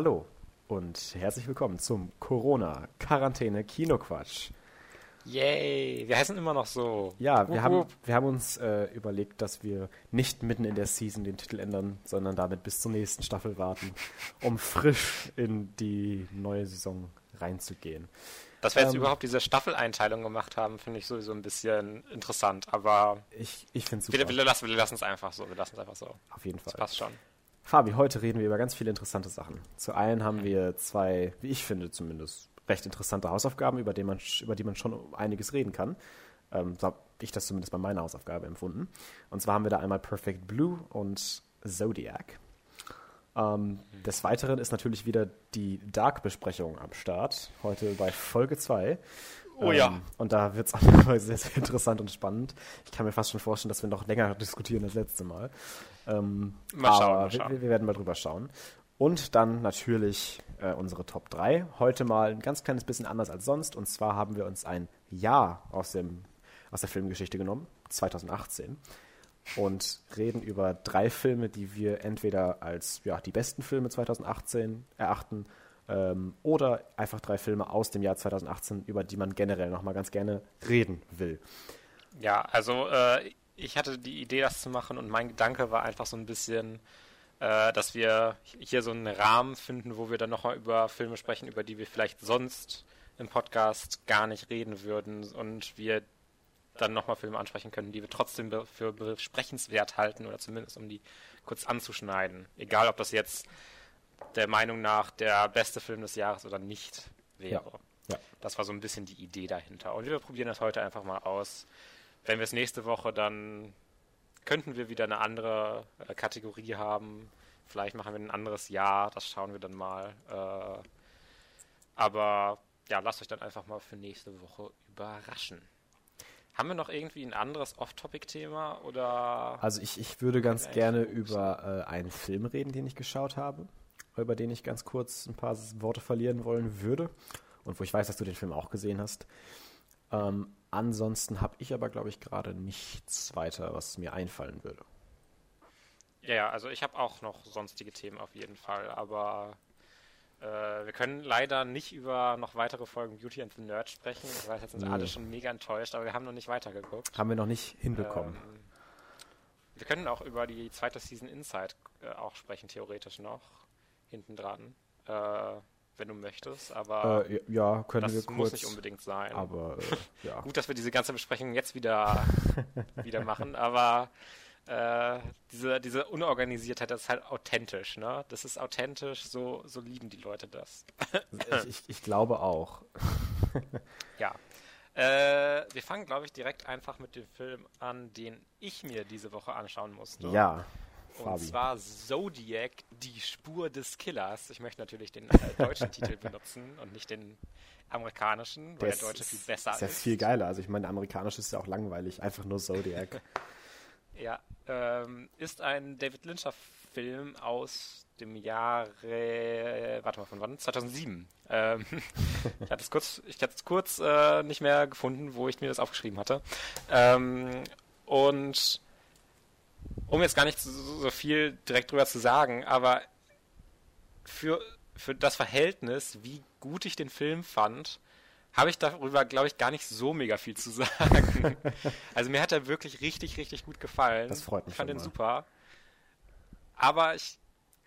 Hallo und herzlich willkommen zum Corona-Quarantäne-Kinoquatsch. Yay, wir heißen immer noch so. Ja, wir, haben, wir haben uns äh, überlegt, dass wir nicht mitten in der Season den Titel ändern, sondern damit bis zur nächsten Staffel warten, um frisch in die neue Saison reinzugehen. Dass wir jetzt ähm, überhaupt diese Staffeleinteilung gemacht haben, finde ich sowieso ein bisschen interessant, aber ich, ich finde es super. Wir, wir lassen es einfach so, wir lassen es einfach so. Auf jeden Fall. Das passt schon. Fabi, heute reden wir über ganz viele interessante Sachen. Zu einen haben wir zwei, wie ich finde zumindest, recht interessante Hausaufgaben, über die man, über die man schon einiges reden kann. Ähm, so habe ich das zumindest bei meiner Hausaufgabe empfunden. Und zwar haben wir da einmal Perfect Blue und Zodiac. Ähm, des Weiteren ist natürlich wieder die Dark-Besprechung am Start, heute bei Folge 2. Oh ja. Ähm, und da wird es auch sehr, sehr interessant und spannend. Ich kann mir fast schon vorstellen, dass wir noch länger diskutieren als letzte Mal. Ähm, mal schauen, mal schauen. Wir, wir, werden mal drüber schauen. Und dann natürlich äh, unsere Top 3. Heute mal ein ganz kleines bisschen anders als sonst. Und zwar haben wir uns ein Jahr aus, dem, aus der Filmgeschichte genommen, 2018 und reden über drei Filme, die wir entweder als ja, die besten Filme 2018 erachten ähm, oder einfach drei Filme aus dem Jahr 2018, über die man generell nochmal ganz gerne reden will. Ja, also äh, ich hatte die Idee, das zu machen und mein Gedanke war einfach so ein bisschen, äh, dass wir hier so einen Rahmen finden, wo wir dann nochmal über Filme sprechen, über die wir vielleicht sonst im Podcast gar nicht reden würden und wir dann nochmal Filme ansprechen können, die wir trotzdem für besprechenswert halten oder zumindest um die kurz anzuschneiden. Egal, ob das jetzt der Meinung nach der beste Film des Jahres oder nicht wäre. Ja. Ja. Das war so ein bisschen die Idee dahinter. Und wir probieren das heute einfach mal aus. Wenn wir es nächste Woche dann könnten wir wieder eine andere äh, Kategorie haben. Vielleicht machen wir ein anderes Jahr, das schauen wir dann mal. Äh, aber ja, lasst euch dann einfach mal für nächste Woche überraschen. Haben wir noch irgendwie ein anderes Off-Topic-Thema oder? Also ich, ich würde ganz gerne über äh, einen Film reden, den ich geschaut habe, über den ich ganz kurz ein paar Worte verlieren wollen würde und wo ich weiß, dass du den Film auch gesehen hast. Ähm, ansonsten habe ich aber, glaube ich, gerade nichts weiter, was mir einfallen würde. Ja, ja, also ich habe auch noch sonstige Themen auf jeden Fall, aber äh, wir können leider nicht über noch weitere Folgen Beauty and the Nerd sprechen. Ich weiß, jetzt sind nee. alle schon mega enttäuscht, aber wir haben noch nicht weitergeguckt. Haben wir noch nicht hinbekommen. Ähm, wir können auch über die zweite Season Inside äh, auch sprechen, theoretisch noch. Hinten dran. Äh, wenn du möchtest, aber äh, ja, können das wir kurz, muss nicht unbedingt sein. Aber äh, ja. Gut, dass wir diese ganze Besprechung jetzt wieder, wieder machen, aber äh, diese, diese Unorganisiertheit, das ist halt authentisch, ne? Das ist authentisch, so, so lieben die Leute das. ich, ich, glaube auch. ja. Äh, wir fangen, glaube ich, direkt einfach mit dem Film an, den ich mir diese Woche anschauen musste. Ja. Und zwar Zodiac, die Spur des Killers. Ich möchte natürlich den äh, deutschen Titel benutzen und nicht den amerikanischen, weil der, der deutsche viel besser ist. Ist ja viel geiler. Also ich meine, der amerikanische ist ja auch langweilig. Einfach nur Zodiac. Ja, ähm, ist ein David Lyncher Film aus dem Jahre, warte mal, von wann? 2007. Ähm, ich hatte es kurz, ich hatte es kurz äh, nicht mehr gefunden, wo ich mir das aufgeschrieben hatte. Ähm, und um jetzt gar nicht so, so viel direkt drüber zu sagen, aber für, für das Verhältnis, wie gut ich den Film fand, habe ich darüber, glaube ich, gar nicht so mega viel zu sagen. also mir hat er wirklich richtig, richtig gut gefallen. Das freut mich. Ich fand ihn super. Aber ich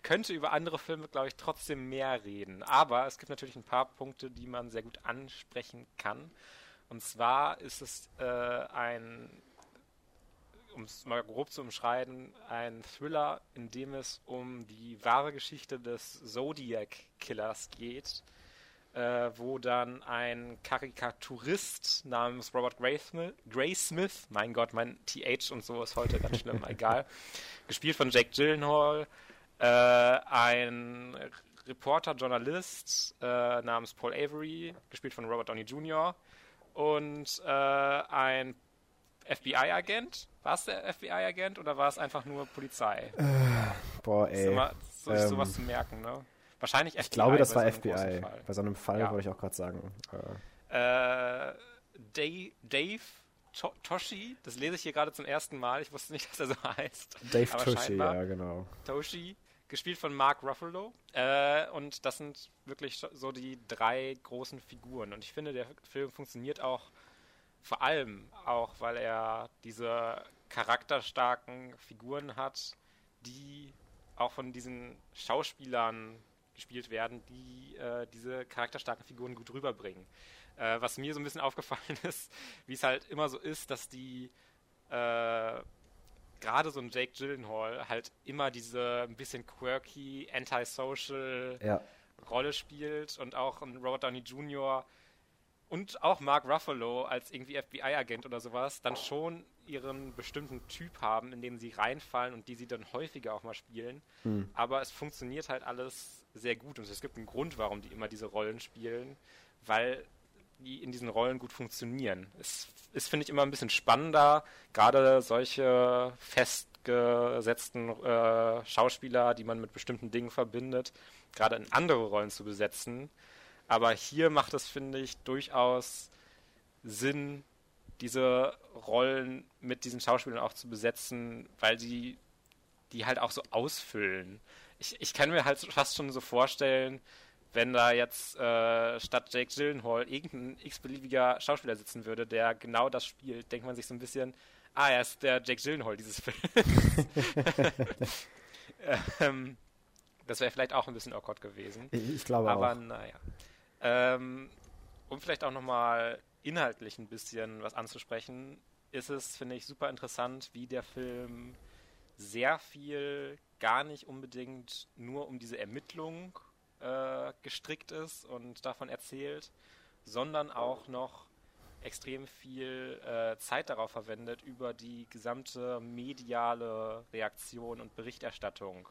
könnte über andere Filme, glaube ich, trotzdem mehr reden. Aber es gibt natürlich ein paar Punkte, die man sehr gut ansprechen kann. Und zwar ist es äh, ein, um es mal grob zu umschreiben, ein Thriller, in dem es um die wahre Geschichte des Zodiac Killers geht äh, wo dann ein Karikaturist namens Robert Graysmith, Graysmith, mein Gott, mein TH und so ist heute ganz schlimm, egal, gespielt von Jake Gyllenhaal, äh, ein Reporter, Journalist äh, namens Paul Avery, gespielt von Robert Downey Jr. und äh, ein FBI-Agent. War es der FBI-Agent oder war es einfach nur Polizei? Äh, boah, ey. Ist immer, so, ähm, sowas zu merken, ne? Wahrscheinlich FBI. Ich glaube, das war FBI. Bei so einem Fall ja. wollte ich auch gerade sagen. Äh, Dave, Dave to Toshi, das lese ich hier gerade zum ersten Mal. Ich wusste nicht, dass er so heißt. Dave Aber Toshi, ja, genau. Toshi, gespielt von Mark Ruffalo. Äh, und das sind wirklich so die drei großen Figuren. Und ich finde, der Film funktioniert auch vor allem auch, weil er diese charakterstarken Figuren hat, die auch von diesen Schauspielern gespielt werden, die äh, diese charakterstarken Figuren gut rüberbringen. Äh, was mir so ein bisschen aufgefallen ist, wie es halt immer so ist, dass die äh, gerade so ein Jake Gyllenhaal halt immer diese ein bisschen quirky, antisocial ja. Rolle spielt und auch ein Robert Downey Jr. und auch Mark Ruffalo als irgendwie FBI-Agent oder sowas dann schon ihren bestimmten Typ haben, in den sie reinfallen und die sie dann häufiger auch mal spielen. Hm. Aber es funktioniert halt alles sehr gut und es gibt einen Grund, warum die immer diese Rollen spielen, weil die in diesen Rollen gut funktionieren. Es ist, finde ich, immer ein bisschen spannender, gerade solche festgesetzten äh, Schauspieler, die man mit bestimmten Dingen verbindet, gerade in andere Rollen zu besetzen. Aber hier macht es, finde ich, durchaus Sinn, diese Rollen mit diesen Schauspielern auch zu besetzen, weil sie die halt auch so ausfüllen. Ich, ich kann mir halt fast schon so vorstellen, wenn da jetzt äh, statt Jake Gyllenhaal irgendein x-beliebiger Schauspieler sitzen würde, der genau das spielt, denkt man sich so ein bisschen, ah, er ist der Jake Gyllenhaal dieses Films. ähm, das wäre vielleicht auch ein bisschen awkward gewesen. Ich glaube Aber, auch. Aber naja. Ähm, um vielleicht auch nochmal inhaltlich ein bisschen was anzusprechen, ist es, finde ich, super interessant, wie der Film sehr viel gar nicht unbedingt nur um diese Ermittlung äh, gestrickt ist und davon erzählt, sondern auch noch extrem viel äh, Zeit darauf verwendet, über die gesamte mediale Reaktion und Berichterstattung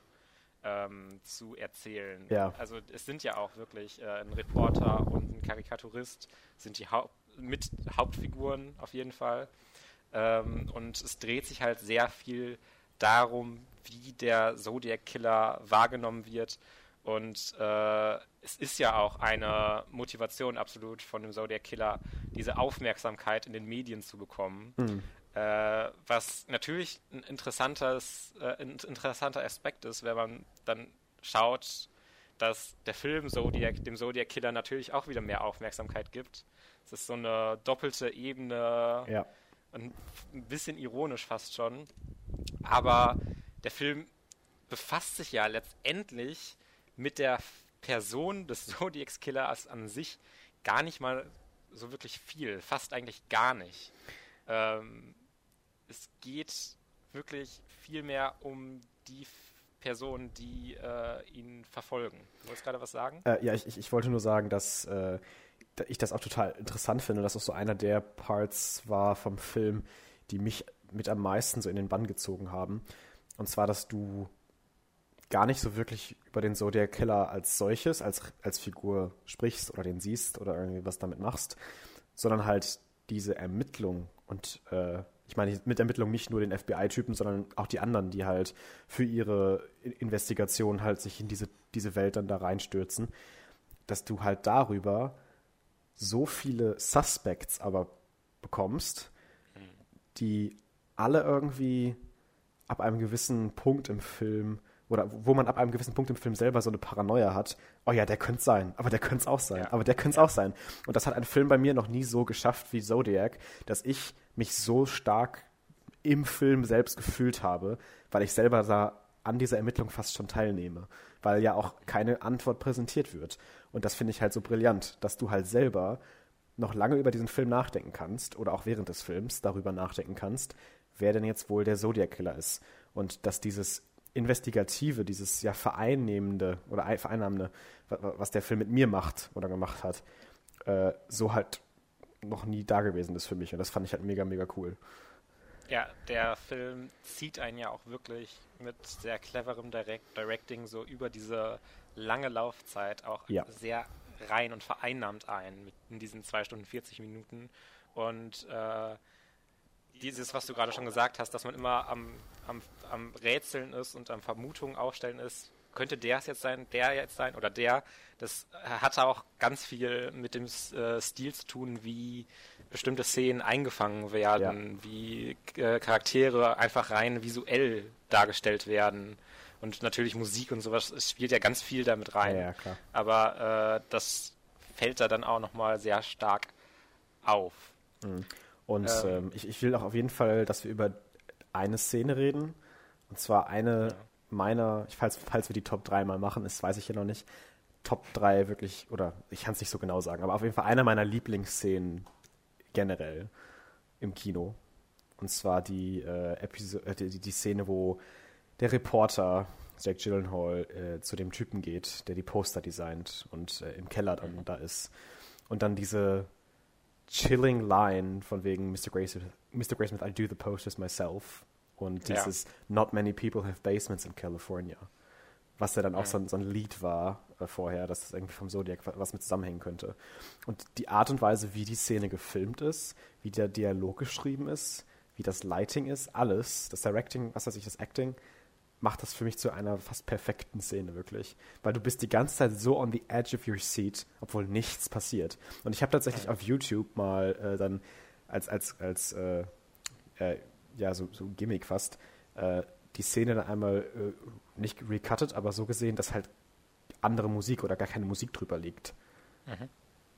ähm, zu erzählen. Ja. Also es sind ja auch wirklich äh, ein Reporter und ein Karikaturist sind die Haupt mit Hauptfiguren auf jeden Fall. Ähm, und es dreht sich halt sehr viel darum, wie der Zodiac Killer wahrgenommen wird und äh, es ist ja auch eine Motivation absolut von dem Zodiac Killer, diese Aufmerksamkeit in den Medien zu bekommen. Mhm. Äh, was natürlich ein, interessantes, äh, ein interessanter Aspekt ist, wenn man dann schaut, dass der Film Zodiac dem Zodiac Killer natürlich auch wieder mehr Aufmerksamkeit gibt. Es ist so eine doppelte Ebene ja. ein bisschen ironisch fast schon. Aber der Film befasst sich ja letztendlich mit der Person des Zodiacs Killers an sich gar nicht mal so wirklich viel, fast eigentlich gar nicht. Ähm, es geht wirklich viel mehr um die Personen, die äh, ihn verfolgen. Du wolltest gerade was sagen? Äh, ja, ich, ich, ich, wollte nur sagen, dass äh, ich das auch total interessant finde, dass das so einer der Parts war vom Film, die mich mit am meisten so in den Bann gezogen haben. Und zwar, dass du gar nicht so wirklich über den Zodiac Killer als solches, als, als Figur sprichst oder den siehst oder irgendwie was damit machst, sondern halt diese Ermittlung und äh, ich meine mit Ermittlung nicht nur den FBI-Typen, sondern auch die anderen, die halt für ihre Investigation halt sich in diese, diese Welt dann da reinstürzen, dass du halt darüber so viele Suspects aber bekommst, die alle irgendwie ab einem gewissen Punkt im Film oder wo man ab einem gewissen Punkt im Film selber so eine Paranoia hat, oh ja, der könnte sein, aber der könnte es auch sein, ja. aber der könnte es auch sein. Und das hat ein Film bei mir noch nie so geschafft wie Zodiac, dass ich mich so stark im Film selbst gefühlt habe, weil ich selber da an dieser Ermittlung fast schon teilnehme, weil ja auch keine Antwort präsentiert wird. Und das finde ich halt so brillant, dass du halt selber noch lange über diesen Film nachdenken kannst oder auch während des Films darüber nachdenken kannst, wer denn jetzt wohl der Zodiac Killer ist. Und dass dieses Investigative, dieses ja vereinnehmende oder vereinnahmende, was der Film mit mir macht oder gemacht hat, äh, so halt noch nie da gewesen ist für mich. Und das fand ich halt mega, mega cool. Ja, der Film zieht einen ja auch wirklich mit sehr cleverem Direct Directing so über diese lange Laufzeit auch ja. sehr rein und vereinnahmt ein in diesen zwei Stunden 40 Minuten. Und äh, dieses, was du gerade schon gesagt hast, dass man immer am, am, am Rätseln ist und am Vermutungen aufstellen ist, könnte der es jetzt sein, der jetzt sein oder der, das hatte auch ganz viel mit dem äh, Stil zu tun, wie bestimmte Szenen eingefangen werden, ja. wie äh, Charaktere einfach rein visuell dargestellt werden Und natürlich Musik und sowas, es spielt ja ganz viel damit rein. Ja, ja. Aber äh, das fällt da dann auch nochmal sehr stark auf. Und ähm, ich, ich will auch auf jeden Fall, dass wir über eine Szene reden. Und zwar eine Ja. meiner, falls, falls wir die Top 3 mal machen, das weiß ich hier noch nicht. Top 3 wirklich, oder ich kann es nicht so genau sagen, aber auf jeden Fall eine meiner Lieblingsszenen generell im Kino. Und zwar die, äh, Episo äh, die, die Szene, wo der Reporter Jack Gyllenhaal äh, zu dem Typen geht, der die Poster designt und äh, im Keller dann da ist. Und dann diese chilling Line von wegen Mr. Graysmith, Mr. Graysmith, I do the posters myself. Und Ja. dieses Not many people have basements in California. Was ja dann auch so, ein, so ein Lied war äh, vorher, dass es irgendwie vom Zodiac wa- was mit zusammenhängen könnte. Und die Art und Weise, wie die Szene gefilmt ist, wie der Dialog geschrieben ist, wie das Lighting ist, alles, das Directing, was weiß ich, das Acting, macht das für mich zu einer fast perfekten Szene, wirklich. Weil du bist die ganze Zeit so on the edge of your seat, obwohl nichts passiert. Und ich habe tatsächlich auf YouTube mal äh, dann als, als, als äh, äh, ja, so, so Gimmick fast, äh, die Szene dann einmal äh, nicht recuttet, aber so gesehen, dass halt andere Musik oder gar keine Musik drüber liegt.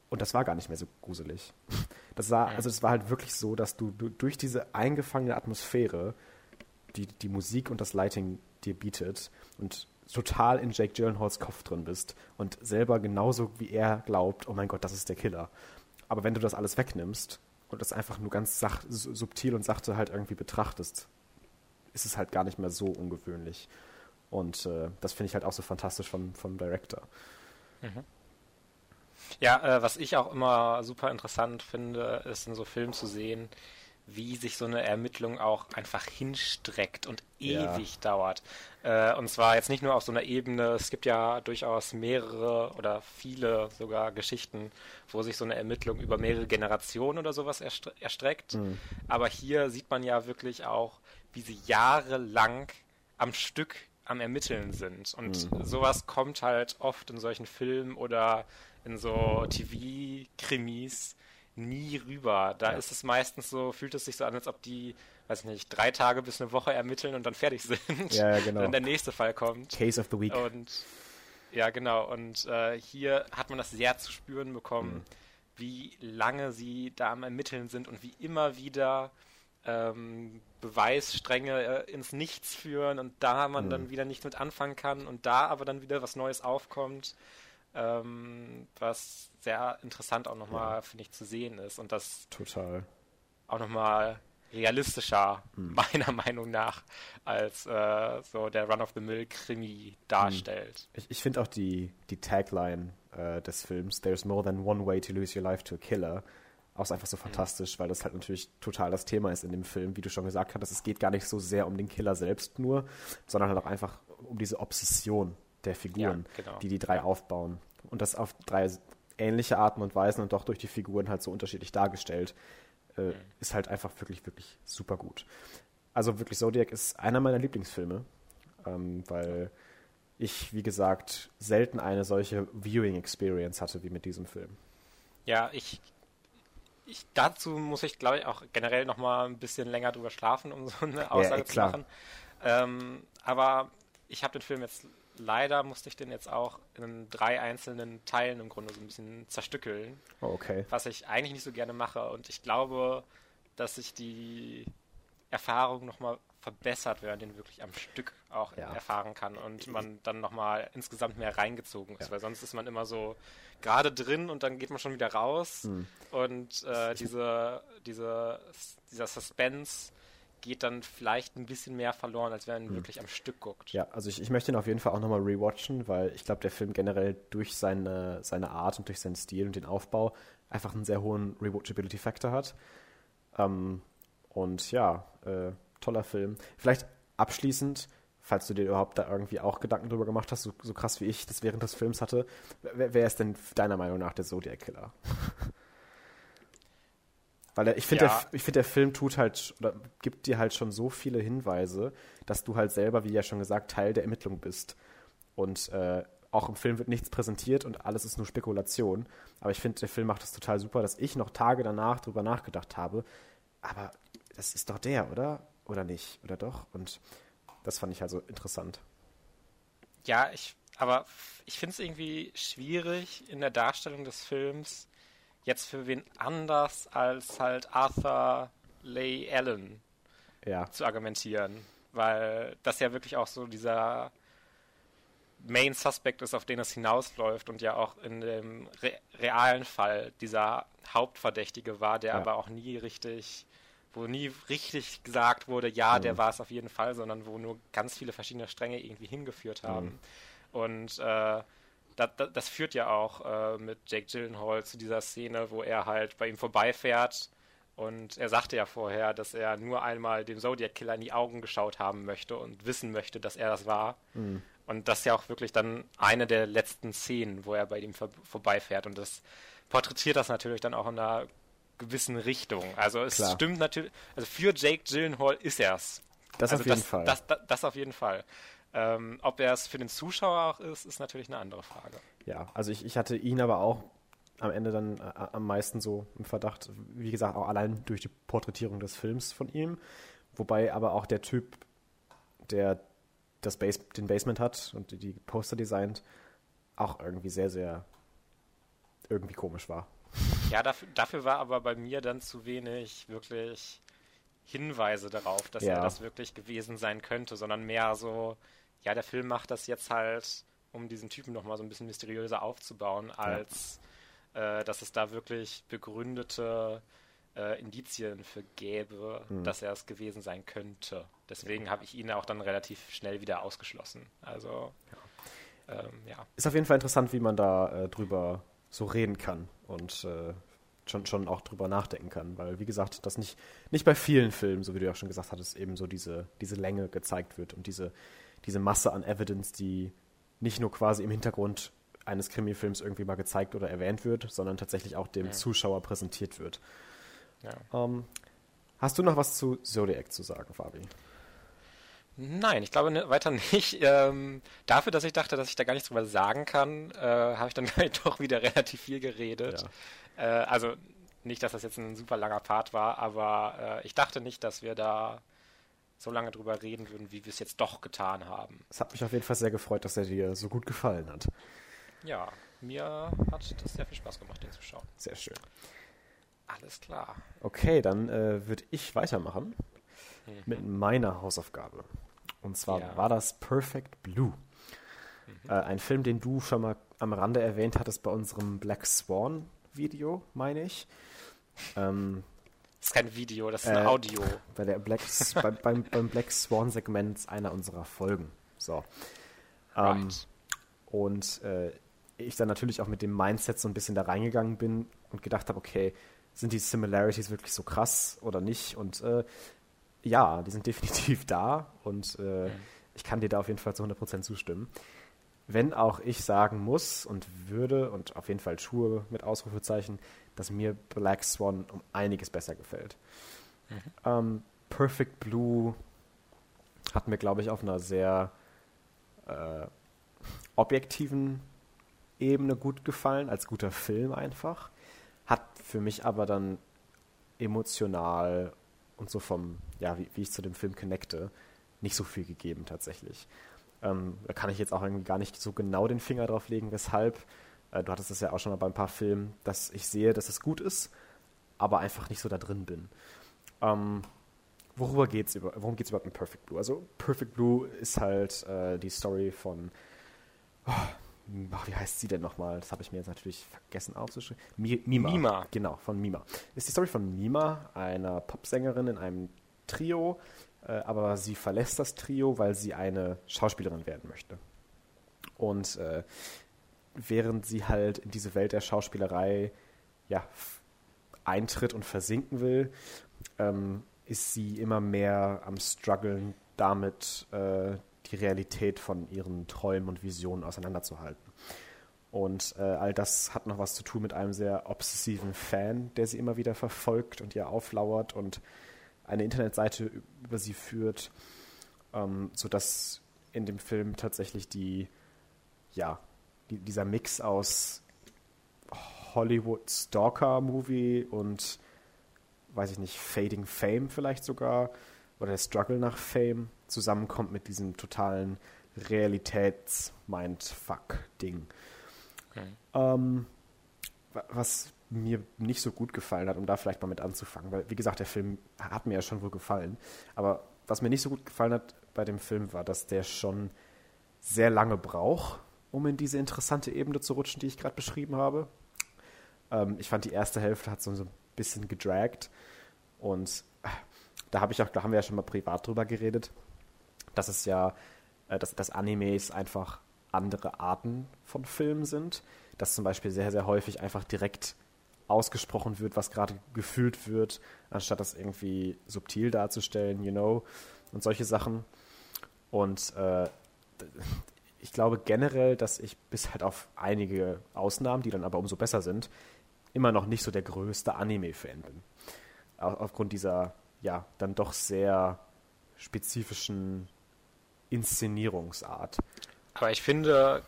Und das war gar nicht mehr so gruselig. Das sah, also es war halt wirklich so, dass du, du durch diese eingefangene Atmosphäre, die die Musik und das Lighting dir bietet und total in Jake Gyllenhaals Kopf drin bist und selber genauso wie er glaubt, oh mein Gott, das ist der Killer. Aber wenn du das alles wegnimmst und das einfach nur ganz sach, su- subtil und sachte halt irgendwie betrachtest, ist es halt gar nicht mehr so ungewöhnlich. Und äh, das finde ich halt auch so fantastisch vom, vom Director. Ja, äh, was ich auch immer super interessant finde, ist in so Filmen zu sehen, wie sich so eine Ermittlung auch einfach hinstreckt und Ja. ewig dauert. Äh, und zwar jetzt nicht nur auf so einer Ebene, es gibt ja durchaus mehrere oder viele sogar Geschichten, wo sich so eine Ermittlung über mehrere Generationen oder sowas erstre erstreckt. Aber hier sieht man ja wirklich auch, wie sie jahrelang am Stück am Ermitteln sind. Und sowas kommt halt oft in solchen Filmen oder in so TV-Krimis nie rüber. Da Ja. ist es meistens so, fühlt es sich so an, als ob die, weiß ich nicht, drei Tage bis eine Woche ermitteln und dann fertig sind. Ja, genau. Dann der nächste Fall kommt. Case of the Week. Und ja, genau. Und äh, hier hat man das sehr zu spüren bekommen, wie lange sie da am Ermitteln sind und wie immer wieder ähm, Beweisstränge äh, ins Nichts führen und da man dann wieder nicht mit anfangen kann und da aber dann wieder was Neues aufkommt, ähm, was sehr interessant auch nochmal, finde ich, zu sehen ist und das Total. auch nochmal realistischer, Hm. meiner Meinung nach, als äh, so der Run-of-the-Mill-Krimi darstellt. Ich, ich finde auch die, die Tagline äh, des Films, There's more than one way to lose your life to a killer, auch einfach so fantastisch, weil das halt natürlich total das Thema ist in dem Film, wie du schon gesagt hast. Es geht gar nicht so sehr um den Killer selbst nur, sondern halt auch einfach um diese Obsession der Figuren, Ja, genau. die die drei aufbauen. Und das auf drei ähnliche Arten und Weisen und doch durch die Figuren halt so unterschiedlich dargestellt, äh, ist halt einfach wirklich, wirklich super gut. Also wirklich, Zodiac ist einer meiner Lieblingsfilme, ähm, weil ich, wie gesagt, selten eine solche Viewing-Experience hatte wie mit diesem Film. Ja, ich, ich dazu muss ich, glaube ich, auch generell noch mal ein bisschen länger drüber schlafen, um so eine Aussage zu klar. machen. Ähm, aber ich habe den Film jetzt leider musste ich den jetzt auch in drei einzelnen Teilen im Grunde so ein bisschen zerstückeln, Oh, okay. was ich eigentlich nicht so gerne mache. Und ich glaube, dass sich die Erfahrung noch mal verbessert, wenn man den wirklich am Stück auch Ja. erfahren kann und man dann noch mal insgesamt mehr reingezogen ist, Ja. weil sonst ist man immer so gerade drin und dann geht man schon wieder raus Hm. und äh, diese, diese, dieser Suspense geht dann vielleicht ein bisschen mehr verloren, als wenn man wirklich am Stück guckt. Hm. Ja, also ich, ich möchte ihn auf jeden Fall auch nochmal rewatchen, weil ich glaube, der Film generell durch seine, seine Art und durch seinen Stil und den Aufbau einfach einen sehr hohen Rewatchability-Faktor hat. Ähm, und ja, äh, toller Film. Vielleicht abschließend, falls du dir überhaupt da irgendwie auch Gedanken drüber gemacht hast, so, so krass wie ich das während des Films hatte, wer, wer ist denn deiner Meinung nach der Zodiac-Killer? Weil er, ich finde, Ja. der, ich finde, der Film tut halt, oder gibt dir halt schon so viele Hinweise, dass du halt selber, wie ja schon gesagt, Teil der Ermittlung bist. Und äh, auch im Film wird nichts präsentiert und alles ist nur Spekulation. Aber ich finde, der Film macht das total super, dass ich noch Tage danach drüber nachgedacht habe. Aber das ist doch der, oder? Oder nicht? Oder doch? Und das fand ich also interessant. Ja, ich, aber ich finde es irgendwie schwierig in der Darstellung des Films jetzt für wen anders als halt Arthur Leigh Allen Ja. zu argumentieren, weil das ja wirklich auch so dieser Main Suspect ist, auf den es hinausläuft und ja auch in dem re realen Fall dieser Hauptverdächtige war, der Ja. aber auch nie richtig, wo nie richtig gesagt wurde, ja, der Mhm. war es auf jeden Fall, sondern wo nur ganz viele verschiedene Stränge irgendwie hingeführt haben. Und äh, da, da, das führt ja auch äh, mit Jake Gyllenhaal zu dieser Szene, wo er halt bei ihm vorbeifährt und er sagte ja vorher, dass er nur einmal dem Zodiac Killer in die Augen geschaut haben möchte und wissen möchte, dass er das war. Mhm. Und das ist ja auch wirklich dann eine der letzten Szenen, wo er bei ihm vor vorbeifährt. Und das porträtiert das natürlich dann auch in einer gewissen Richtung. Also es Klar. stimmt natürlich, also für Jake Gyllenhaal ist er es. Das also auf jeden das, Fall. Das, das, das auf jeden Fall. Ähm, ob er es für den Zuschauer auch ist, ist natürlich eine andere Frage. Ja, also ich, ich hatte ihn aber auch am Ende dann äh, am meisten so im Verdacht, wie gesagt, auch allein durch die Porträtierung des Films von ihm. Wobei aber auch der Typ, der das Base, den Basement hat und die, Poster designt, auch irgendwie sehr, sehr irgendwie komisch war. Ja, dafür, dafür war aber bei mir dann zu wenig wirklich Hinweise darauf, dass Ja. er das wirklich gewesen sein könnte, sondern mehr so, ja, der Film macht das jetzt halt, um diesen Typen nochmal so ein bisschen mysteriöser aufzubauen, als äh, dass es da wirklich begründete äh, Indizien für gäbe, Mhm. dass er es gewesen sein könnte. Deswegen habe ich ihn auch dann relativ schnell wieder ausgeschlossen. Also, ähm, ja. Ist auf jeden Fall interessant, wie man da äh, drüber so reden kann und äh, schon, schon auch drüber nachdenken kann, weil wie gesagt, das nicht, nicht bei vielen Filmen, so wie du ja auch schon gesagt hattest, eben so diese, diese Länge gezeigt wird und diese, diese Masse an Evidence, die nicht nur quasi im Hintergrund eines Krimi-Films irgendwie mal gezeigt oder erwähnt wird, sondern tatsächlich auch dem Ja. Zuschauer präsentiert wird. ja. Ähm, hast du noch was zu Zodiac zu sagen, Fabi? Nein, ich glaube ne, weiter nicht. Ähm, dafür, dass ich dachte, dass ich da gar nichts drüber sagen kann, äh, habe ich dann doch wieder relativ viel geredet. Äh, also nicht, dass das jetzt ein super langer Part war, aber äh, ich dachte nicht, dass wir da so lange drüber reden würden, wie wir es jetzt doch getan haben. Es hat mich auf jeden Fall sehr gefreut, dass er dir so gut gefallen hat. Ja, mir hat das sehr viel Spaß gemacht, den zu schauen. Sehr schön. Alles klar. Okay, dann äh, würde ich weitermachen Mhm. mit meiner Hausaufgabe. Und zwar Ja. war das Perfect Blue. Äh, ein Film, den du schon mal am Rande erwähnt hattest bei unserem Black Swan Video, meine ich. Ähm, Das ist kein Video, das ist ein Äh, Audio. bei der Black, beim, beim, beim Black Swan Segment einer unserer Folgen. So. Ähm, Right. und äh, ich dann natürlich auch mit dem Mindset so ein bisschen da reingegangen bin und gedacht habe, okay, sind die Similarities wirklich so krass oder nicht? Und äh, ja, die sind definitiv da und äh, ich kann dir da auf jeden Fall zu 100% zustimmen. Wenn auch ich sagen muss und würde und auf jeden Fall tue mit Ausrufezeichen, dass mir Black Swan um einiges besser gefällt. Ähm, Perfect Blue hat mir, glaube ich, auf einer sehr äh, objektiven Ebene gut gefallen, als guter Film einfach. Hat für mich aber dann emotional und so vom, ja, wie, wie ich zu dem Film connecte, nicht so viel gegeben tatsächlich. Ähm, da kann ich jetzt auch irgendwie gar nicht so genau den Finger drauf legen, weshalb. Äh, du hattest das ja auch schon mal bei ein paar Filmen, dass ich sehe, dass es gut ist, aber einfach nicht so da drin bin. Ähm, worüber geht's über, worum geht es überhaupt in Perfect Blue? Also Perfect Blue ist halt äh, die Story von, oh, wie heißt sie denn nochmal? Das habe ich mir jetzt natürlich vergessen aufzuschreiben. Mi Mima. Mima. Genau, von Mima. Ist die Story von Mima, einer Popsängerin in einem Trio, äh, aber sie verlässt das Trio, weil sie eine Schauspielerin werden möchte. Und äh, während sie halt in diese Welt der Schauspielerei ja, eintritt und versinken will, ähm, ist sie immer mehr am struggeln damit, äh, die Realität von ihren Träumen und Visionen auseinanderzuhalten. Und äh, all das hat noch was zu tun mit einem sehr obsessiven Fan, der sie immer wieder verfolgt und ihr auflauert und eine Internetseite über sie führt, ähm, sodass in dem Film tatsächlich die, ja, die, dieser Mix aus Hollywood Stalker Movie und weiß ich nicht, Fading Fame vielleicht sogar oder der Struggle nach Fame zusammenkommt mit diesem totalen Realitäts-Mindfuck-Ding. Okay. Ähm, was mir nicht so gut gefallen hat, um da vielleicht mal mit anzufangen, weil, wie gesagt, der Film hat mir ja schon wohl gefallen. Aber was mir nicht so gut gefallen hat bei dem Film war, dass der schon sehr lange braucht, um in diese interessante Ebene zu rutschen, die ich gerade beschrieben habe. Ähm, ich fand, die erste Hälfte hat so, ein bisschen gedragt. Und äh, da habe ich auch, da haben wir ja schon mal privat drüber geredet, dass es ja, äh, dass, dass Animes einfach andere Arten von Filmen sind. Dass zum Beispiel sehr, sehr häufig einfach direkt ausgesprochen wird, was gerade gefühlt wird, anstatt das irgendwie subtil darzustellen, you know, und solche Sachen. Und äh, ich glaube generell, dass ich bis halt auf einige Ausnahmen, die dann aber umso besser sind, immer noch nicht so der größte Anime-Fan bin. Aufgrund dieser, ja, dann doch sehr spezifischen Inszenierungsart. Aber ich finde,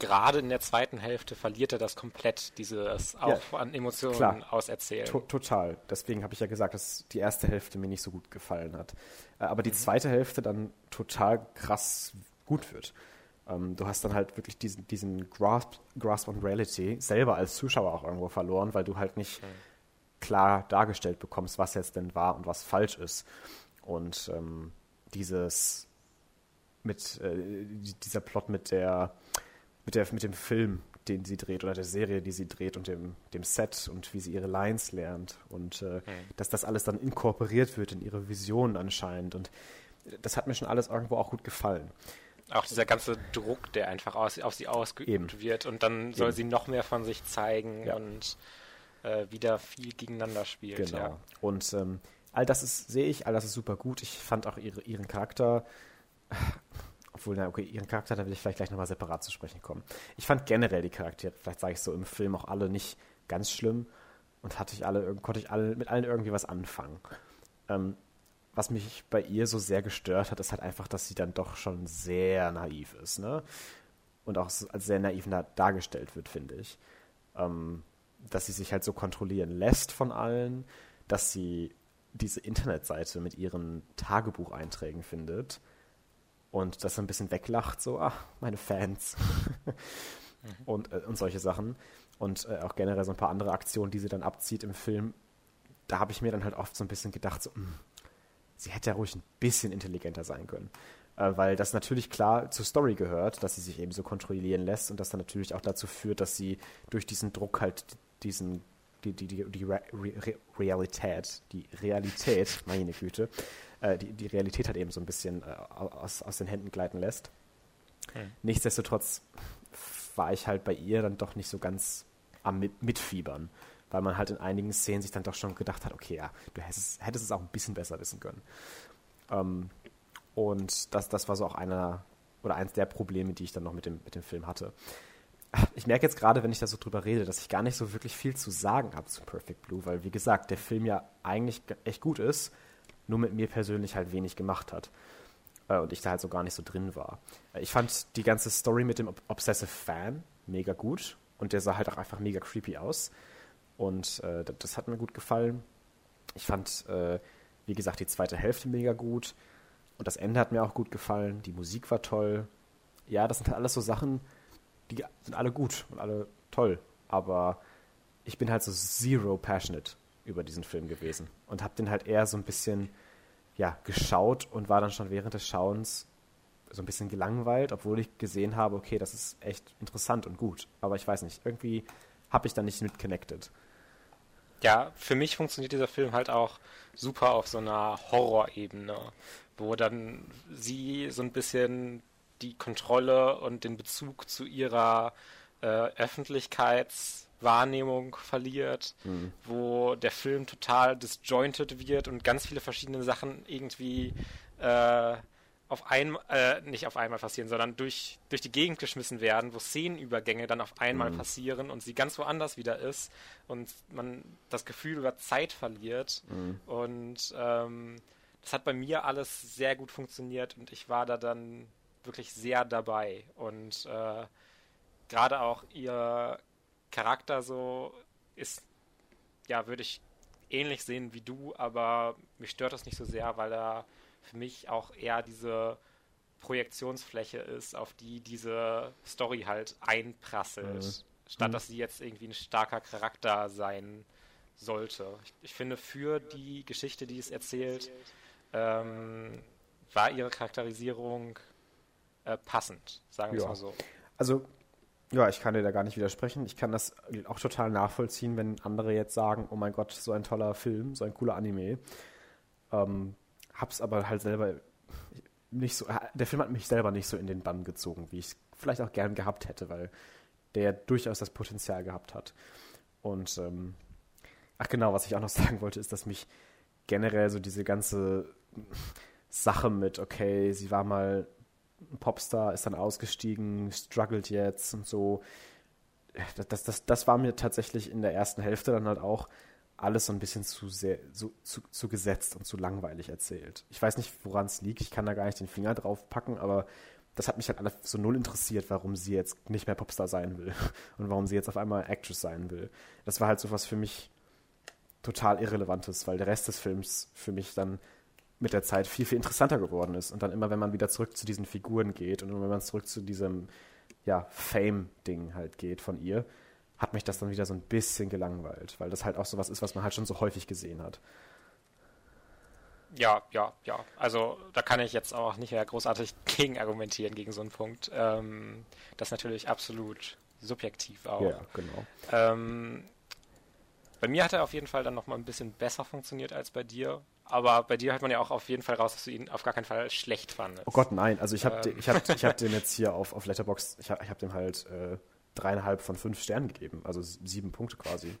gerade in der zweiten Hälfte verliert er das komplett, dieses auch ja, an Emotionen klar. auserzählen. To total. Deswegen habe ich ja gesagt, dass die erste Hälfte mir nicht so gut gefallen hat. Äh, aber die mhm. zweite Hälfte dann total krass gut wird. Ähm, du hast dann halt wirklich diesen, diesen Grasp, Grasp on Reality selber als Zuschauer auch irgendwo verloren, weil du halt nicht mhm. klar dargestellt bekommst, was jetzt denn wahr und was falsch ist. Und ähm, dieses mit äh, dieser Plot mit der mit der mit dem Film, den sie dreht oder der Serie, die sie dreht und dem, dem Set und wie sie ihre Lines lernt und äh, mhm. dass das alles dann inkorporiert wird in ihre Vision anscheinend und das hat mir schon alles irgendwo auch gut gefallen. Auch dieser ganze Druck, der einfach aus, auf sie ausgeübt Eben. wird und dann soll Eben. sie noch mehr von sich zeigen ja. und äh, wieder viel gegeneinander spielt. Genau. Ja. Und ähm, all das ist, sehe ich, all das ist super gut. Ich fand auch ihre, ihren Charakter, obwohl, na okay, ihren Charakter, da will ich vielleicht gleich nochmal separat zu sprechen kommen. Ich fand generell die Charaktere, vielleicht sage ich so im Film auch alle nicht ganz schlimm und hatte ich alle, konnte ich alle, mit allen irgendwie was anfangen. Ähm, was mich bei ihr so sehr gestört hat, ist halt einfach, dass sie dann doch schon sehr naiv ist, ne? Und auch als sehr naiv dargestellt wird, finde ich. Ähm, dass sie sich halt so kontrollieren lässt von allen, dass sie diese Internetseite mit ihren Tagebucheinträgen findet und das ein bisschen weglacht, so, ach, meine Fans. mhm. und, äh, und solche Sachen. Und äh, auch generell so ein paar andere Aktionen, die sie dann abzieht im Film. Da habe ich mir dann halt oft so ein bisschen gedacht, so, mh, hm, sie hätte ja ruhig ein bisschen intelligenter sein können. Äh, weil das natürlich klar zur Story gehört, dass sie sich eben so kontrollieren lässt und das dann natürlich auch dazu führt, dass sie durch diesen Druck halt diesen die, die, die, die Re Re Realität, die Realität, meine Güte, äh, die, die Realität halt eben so ein bisschen äh, aus, aus den Händen gleiten lässt. Okay. Nichtsdestotrotz war ich halt bei ihr dann doch nicht so ganz am Mitfiebern weil man halt in einigen Szenen sich dann doch schon gedacht hat, okay, ja, du hättest, hättest es auch ein bisschen besser wissen können. Ähm, und das, das war so auch einer oder eins der Probleme, die ich dann noch mit dem, mit dem Film hatte. Ich merke jetzt gerade, wenn ich da so drüber rede, dass ich gar nicht so wirklich viel zu sagen habe zu Perfect Blue, weil wie gesagt, der Film ja eigentlich echt gut ist, nur mit mir persönlich halt wenig gemacht hat. Äh, und ich da halt so gar nicht so drin war. Ich fand die ganze Story mit dem Obsessive Fan mega gut und der sah halt auch einfach mega creepy aus. Und äh, das hat mir gut gefallen. Ich fand, äh, wie gesagt, die zweite Hälfte mega gut. Und das Ende hat mir auch gut gefallen. Die Musik war toll. Ja, das sind halt alles so Sachen, die sind alle gut und alle toll. Aber ich bin halt so zero passionate über diesen Film gewesen. Und habe den halt eher so ein bisschen, ja, geschaut und war dann schon während des Schauens so ein bisschen gelangweilt, obwohl ich gesehen habe, okay, das ist echt interessant und gut. Aber ich weiß nicht, irgendwie habe ich da nicht mit connected. Ja, für mich funktioniert dieser Film halt auch super auf so einer Horrorebene, wo dann sie so ein bisschen die Kontrolle und den Bezug zu ihrer äh, Öffentlichkeitswahrnehmung verliert, mhm. wo der Film total disjointed wird und ganz viele verschiedene Sachen irgendwie äh, auf einmal, äh, nicht auf einmal passieren, sondern durch, durch die Gegend geschmissen werden, wo Szenenübergänge dann auf einmal mhm. passieren und sie ganz woanders wieder ist und man das Gefühl über Zeit verliert. Mhm. Und ähm, das hat bei mir alles sehr gut funktioniert und ich war da dann wirklich sehr dabei. Und äh, gerade auch ihr Charakter so ist, ja, würde ich ähnlich sehen wie du, aber mich stört das nicht so sehr, weil er für mich auch eher diese Projektionsfläche ist, auf die diese Story halt einprasselt, mhm. statt dass sie jetzt irgendwie ein starker Charakter sein sollte. Ich, ich finde, für die Geschichte, die es erzählt, ähm, war ihre Charakterisierung äh, passend, sagen wir es mal so. Also, ja, ich kann dir da gar nicht widersprechen. Ich kann das auch total nachvollziehen, wenn andere jetzt sagen, oh mein Gott, so ein toller Film, so ein cooler Anime. Ähm, hab's aber halt selber nicht so, der Film hat mich selber nicht so in den Bann gezogen, wie ich es vielleicht auch gern gehabt hätte, weil der durchaus das Potenzial gehabt hat. Und ähm, ach genau, was ich auch noch sagen wollte, ist, dass mich generell so diese ganze Sache mit, okay, sie war mal ein Popstar, ist dann ausgestiegen, struggelt jetzt und so. Das, das, das war mir tatsächlich in der ersten Hälfte dann halt auch alles so ein bisschen zu sehr, so, zu, zu gesetzt und zu langweilig erzählt. Ich weiß nicht, woran es liegt, ich kann da gar nicht den Finger drauf packen, aber das hat mich halt alles so null interessiert, warum sie jetzt nicht mehr Popstar sein will und warum sie jetzt auf einmal Actress sein will. Das war halt so was für mich total Irrelevantes, weil der Rest des Films für mich dann mit der Zeit viel, viel interessanter geworden ist. Und dann immer, wenn man wieder zurück zu diesen Figuren geht und wenn man zurück zu diesem ja, Fame-Ding halt geht von ihr, hat mich das dann wieder so ein bisschen gelangweilt, weil das halt auch sowas ist, was man halt schon so häufig gesehen hat. Ja, ja, ja. Also da kann ich jetzt auch nicht mehr großartig gegen argumentieren gegen so einen Punkt. Ähm, das ist natürlich absolut subjektiv auch. Ja, genau. Ähm, bei mir hat er auf jeden Fall dann nochmal ein bisschen besser funktioniert als bei dir. Aber bei dir hört man ja auch auf jeden Fall raus, dass du ihn auf gar keinen Fall schlecht fandest. Oh Gott, nein. Also ich habe ähm. ich hab, ich hab den jetzt hier auf, auf Letterboxd, ich habe ich hab dem halt äh, dreieinhalb von fünf Sternen gegeben, also sieben Punkte quasi.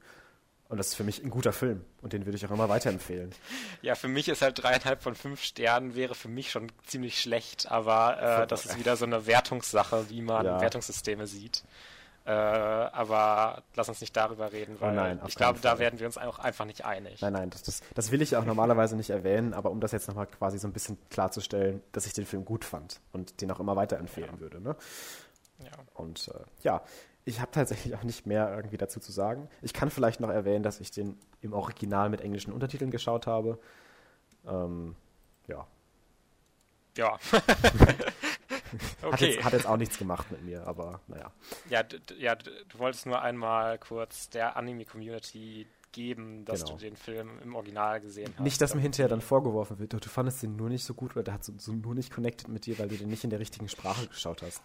Und das ist für mich ein guter Film und den würde ich auch immer weiterempfehlen. Ja, für mich ist halt dreieinhalb von fünf Sternen wäre für mich schon ziemlich schlecht, aber äh, das ist wieder so eine Wertungssache, wie man ja. Wertungssysteme sieht. Äh, aber lass uns nicht darüber reden, oh weil oh nein, ich glaube, Fall. da werden wir uns auch einfach nicht einig. Nein, nein, das, das, das will ich auch normalerweise nicht erwähnen, aber um das jetzt nochmal quasi so ein bisschen klarzustellen, dass ich den Film gut fand und den auch immer weiterempfehlen ja. würde. Ne? Und äh, ja, ich habe tatsächlich auch nicht mehr irgendwie dazu zu sagen. Ich kann vielleicht noch erwähnen, dass ich den im Original mit englischen Untertiteln geschaut habe. Ähm, ja. Ja. okay. hat, jetzt, hat, jetzt, auch nichts gemacht mit mir, aber naja. Ja, ja du wolltest nur einmal kurz der Anime-Community geben, dass genau. du den Film im Original gesehen hast. Nicht, dass mir hinterher dann vorgeworfen wird, du fandest den nur nicht so gut oder der hat so, so nur nicht connected mit dir, weil du den nicht in der richtigen Sprache geschaut hast.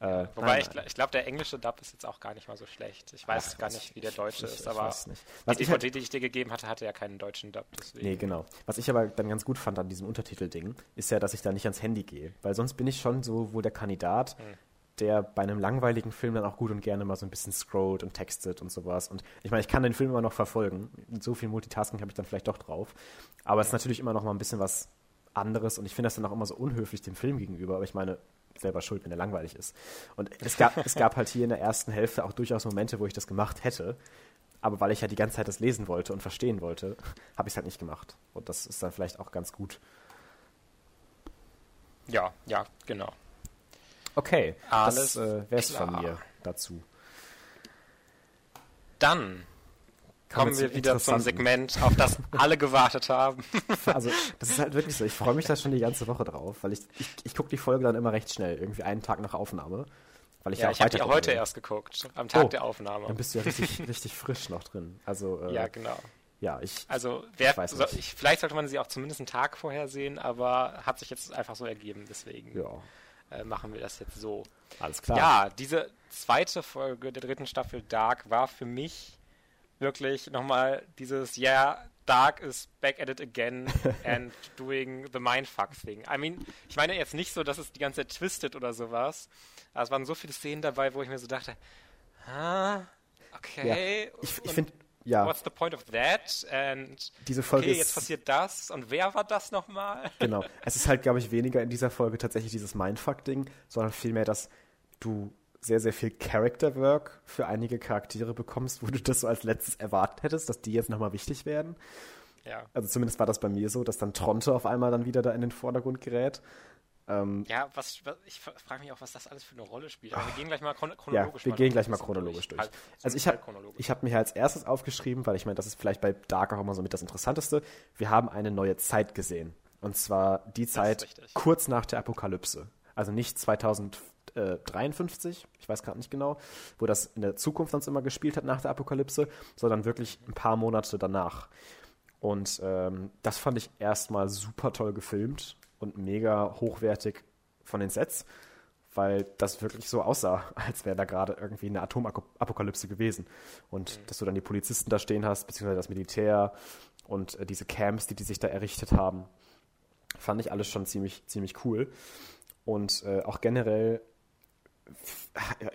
Äh, Wobei nein, ich, ich glaube, der englische Dub ist jetzt auch gar nicht mal so schlecht. Ich weiß Ach, gar nicht, wie der deutsche ich, ist, aber Was die DVD, halt, die ich dir gegeben hatte, hatte ja keinen deutschen Dub. Deswegen. Nee, genau. Was ich aber dann ganz gut fand an diesem Untertitelding, ist ja, dass ich da nicht ans Handy gehe. Weil sonst bin ich schon so wohl der Kandidat, hm. der bei einem langweiligen Film dann auch gut und gerne mal so ein bisschen scrollt und textet und sowas. Und ich meine, ich kann den Film immer noch verfolgen. So viel Multitasking habe ich dann vielleicht doch drauf. Aber es ist natürlich immer noch mal ein bisschen was anderes und ich finde das dann auch immer so unhöflich dem Film gegenüber. Aber ich meine, selber schuld, wenn er langweilig ist. Und es gab, es gab halt hier in der ersten Hälfte auch durchaus Momente, wo ich das gemacht hätte. Aber weil ich ja die ganze Zeit das lesen wollte und verstehen wollte, habe ich es halt nicht gemacht. Und das ist dann vielleicht auch ganz gut. Ja, ja, genau. Okay, Alles das äh, wäre es von mir dazu. Dann kommen wir wieder zum Segment, auf das alle gewartet haben. also, das ist halt wirklich so. Ich freue mich da schon die ganze Woche drauf, weil ich, ich, ich gucke die Folge dann immer recht schnell, irgendwie einen Tag nach Aufnahme. Weil ich ja, ja ich habe die heute will. erst geguckt, am Tag oh, der Aufnahme. Dann bist du ja richtig, richtig frisch noch drin. Also, äh, ja, genau. Ja, ich. Also, wer, ich weiß so, ich, vielleicht sollte man sie auch zumindest einen Tag vorher sehen, aber hat sich jetzt einfach so ergeben, deswegen ja. äh, machen wir das jetzt so. Alles klar. Ja, diese zweite Folge der dritten Staffel Dark war für mich wirklich nochmal dieses, yeah, Dark is back at it again and doing the mindfuck thing. I mean, ich meine jetzt nicht so, dass es die ganze Zeit twistet oder sowas. Aber es waren so viele Szenen dabei, wo ich mir so dachte, ah, okay. Ja, ich, ich finde, ja. What's the point of that? And diese Folge okay, jetzt passiert das. Und wer war das nochmal? Genau. Es ist halt, glaube ich, weniger in dieser Folge tatsächlich dieses Mindfuck-Ding, sondern vielmehr, dass du sehr, sehr viel Character Work für einige Charaktere bekommst, wo du das so als letztes erwartet hättest, dass die jetzt nochmal wichtig werden. Ja. Also zumindest war das bei mir so, dass dann Tronte auf einmal dann wieder da in den Vordergrund gerät. Ähm, ja, was, was ich frage mich auch, was das alles für eine Rolle spielt. Aber wir gehen gleich mal chron chronologisch Ja, wir gehen gleich mal chronologisch durch. Halt, also ich habe hab mir als erstes aufgeschrieben, weil ich meine, das ist vielleicht bei Dark auch immer so mit das Interessanteste. Wir haben eine neue Zeit gesehen. Und zwar die Zeit kurz nach der Apokalypse Also nicht 2053, ich weiß gerade nicht genau, wo das in der Zukunft sonst immer gespielt hat nach der Apokalypse, sondern wirklich ein paar Monate danach. Und ähm, das fand ich erstmal super toll gefilmt und mega hochwertig von den Sets, weil das wirklich so aussah, als wäre da gerade irgendwie eine Atomapokalypse gewesen. Und mhm. dass du dann die Polizisten da stehen hast, beziehungsweise das Militär und äh, diese Camps, die die sich da errichtet haben, fand ich alles schon ziemlich, ziemlich cool. Und äh, auch generell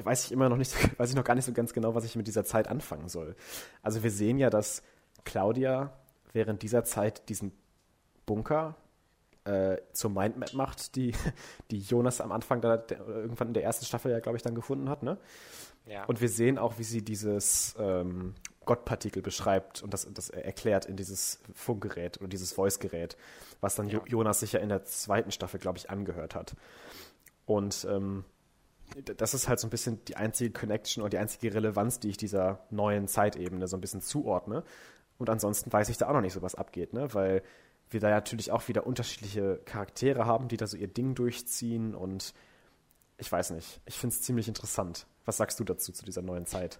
weiß ich immer noch nicht, weiß ich noch gar nicht so ganz genau, was ich mit dieser Zeit anfangen soll. Also wir sehen ja, dass Claudia während dieser Zeit diesen Bunker äh, zur Mindmap macht, die, die Jonas am Anfang der, der, irgendwann in der ersten Staffel ja, glaube ich, dann gefunden hat, ne? Ja. Und wir sehen auch, wie sie dieses ähm, Gottpartikel beschreibt und das, das erklärt in dieses Funkgerät oder dieses Voice-Gerät, was dann ja. Jonas sich ja in der zweiten Staffel, glaube ich, angehört hat. Und ähm, das ist halt so ein bisschen die einzige Connection oder die einzige Relevanz, die ich dieser neuen Zeitebene so ein bisschen zuordne. Und ansonsten weiß ich da auch noch nicht so, was abgeht, ne? Weil wir da natürlich auch wieder unterschiedliche Charaktere haben, die da so ihr Ding durchziehen und ich weiß nicht. Ich finde es ziemlich interessant. Was sagst du dazu, zu dieser neuen Zeit?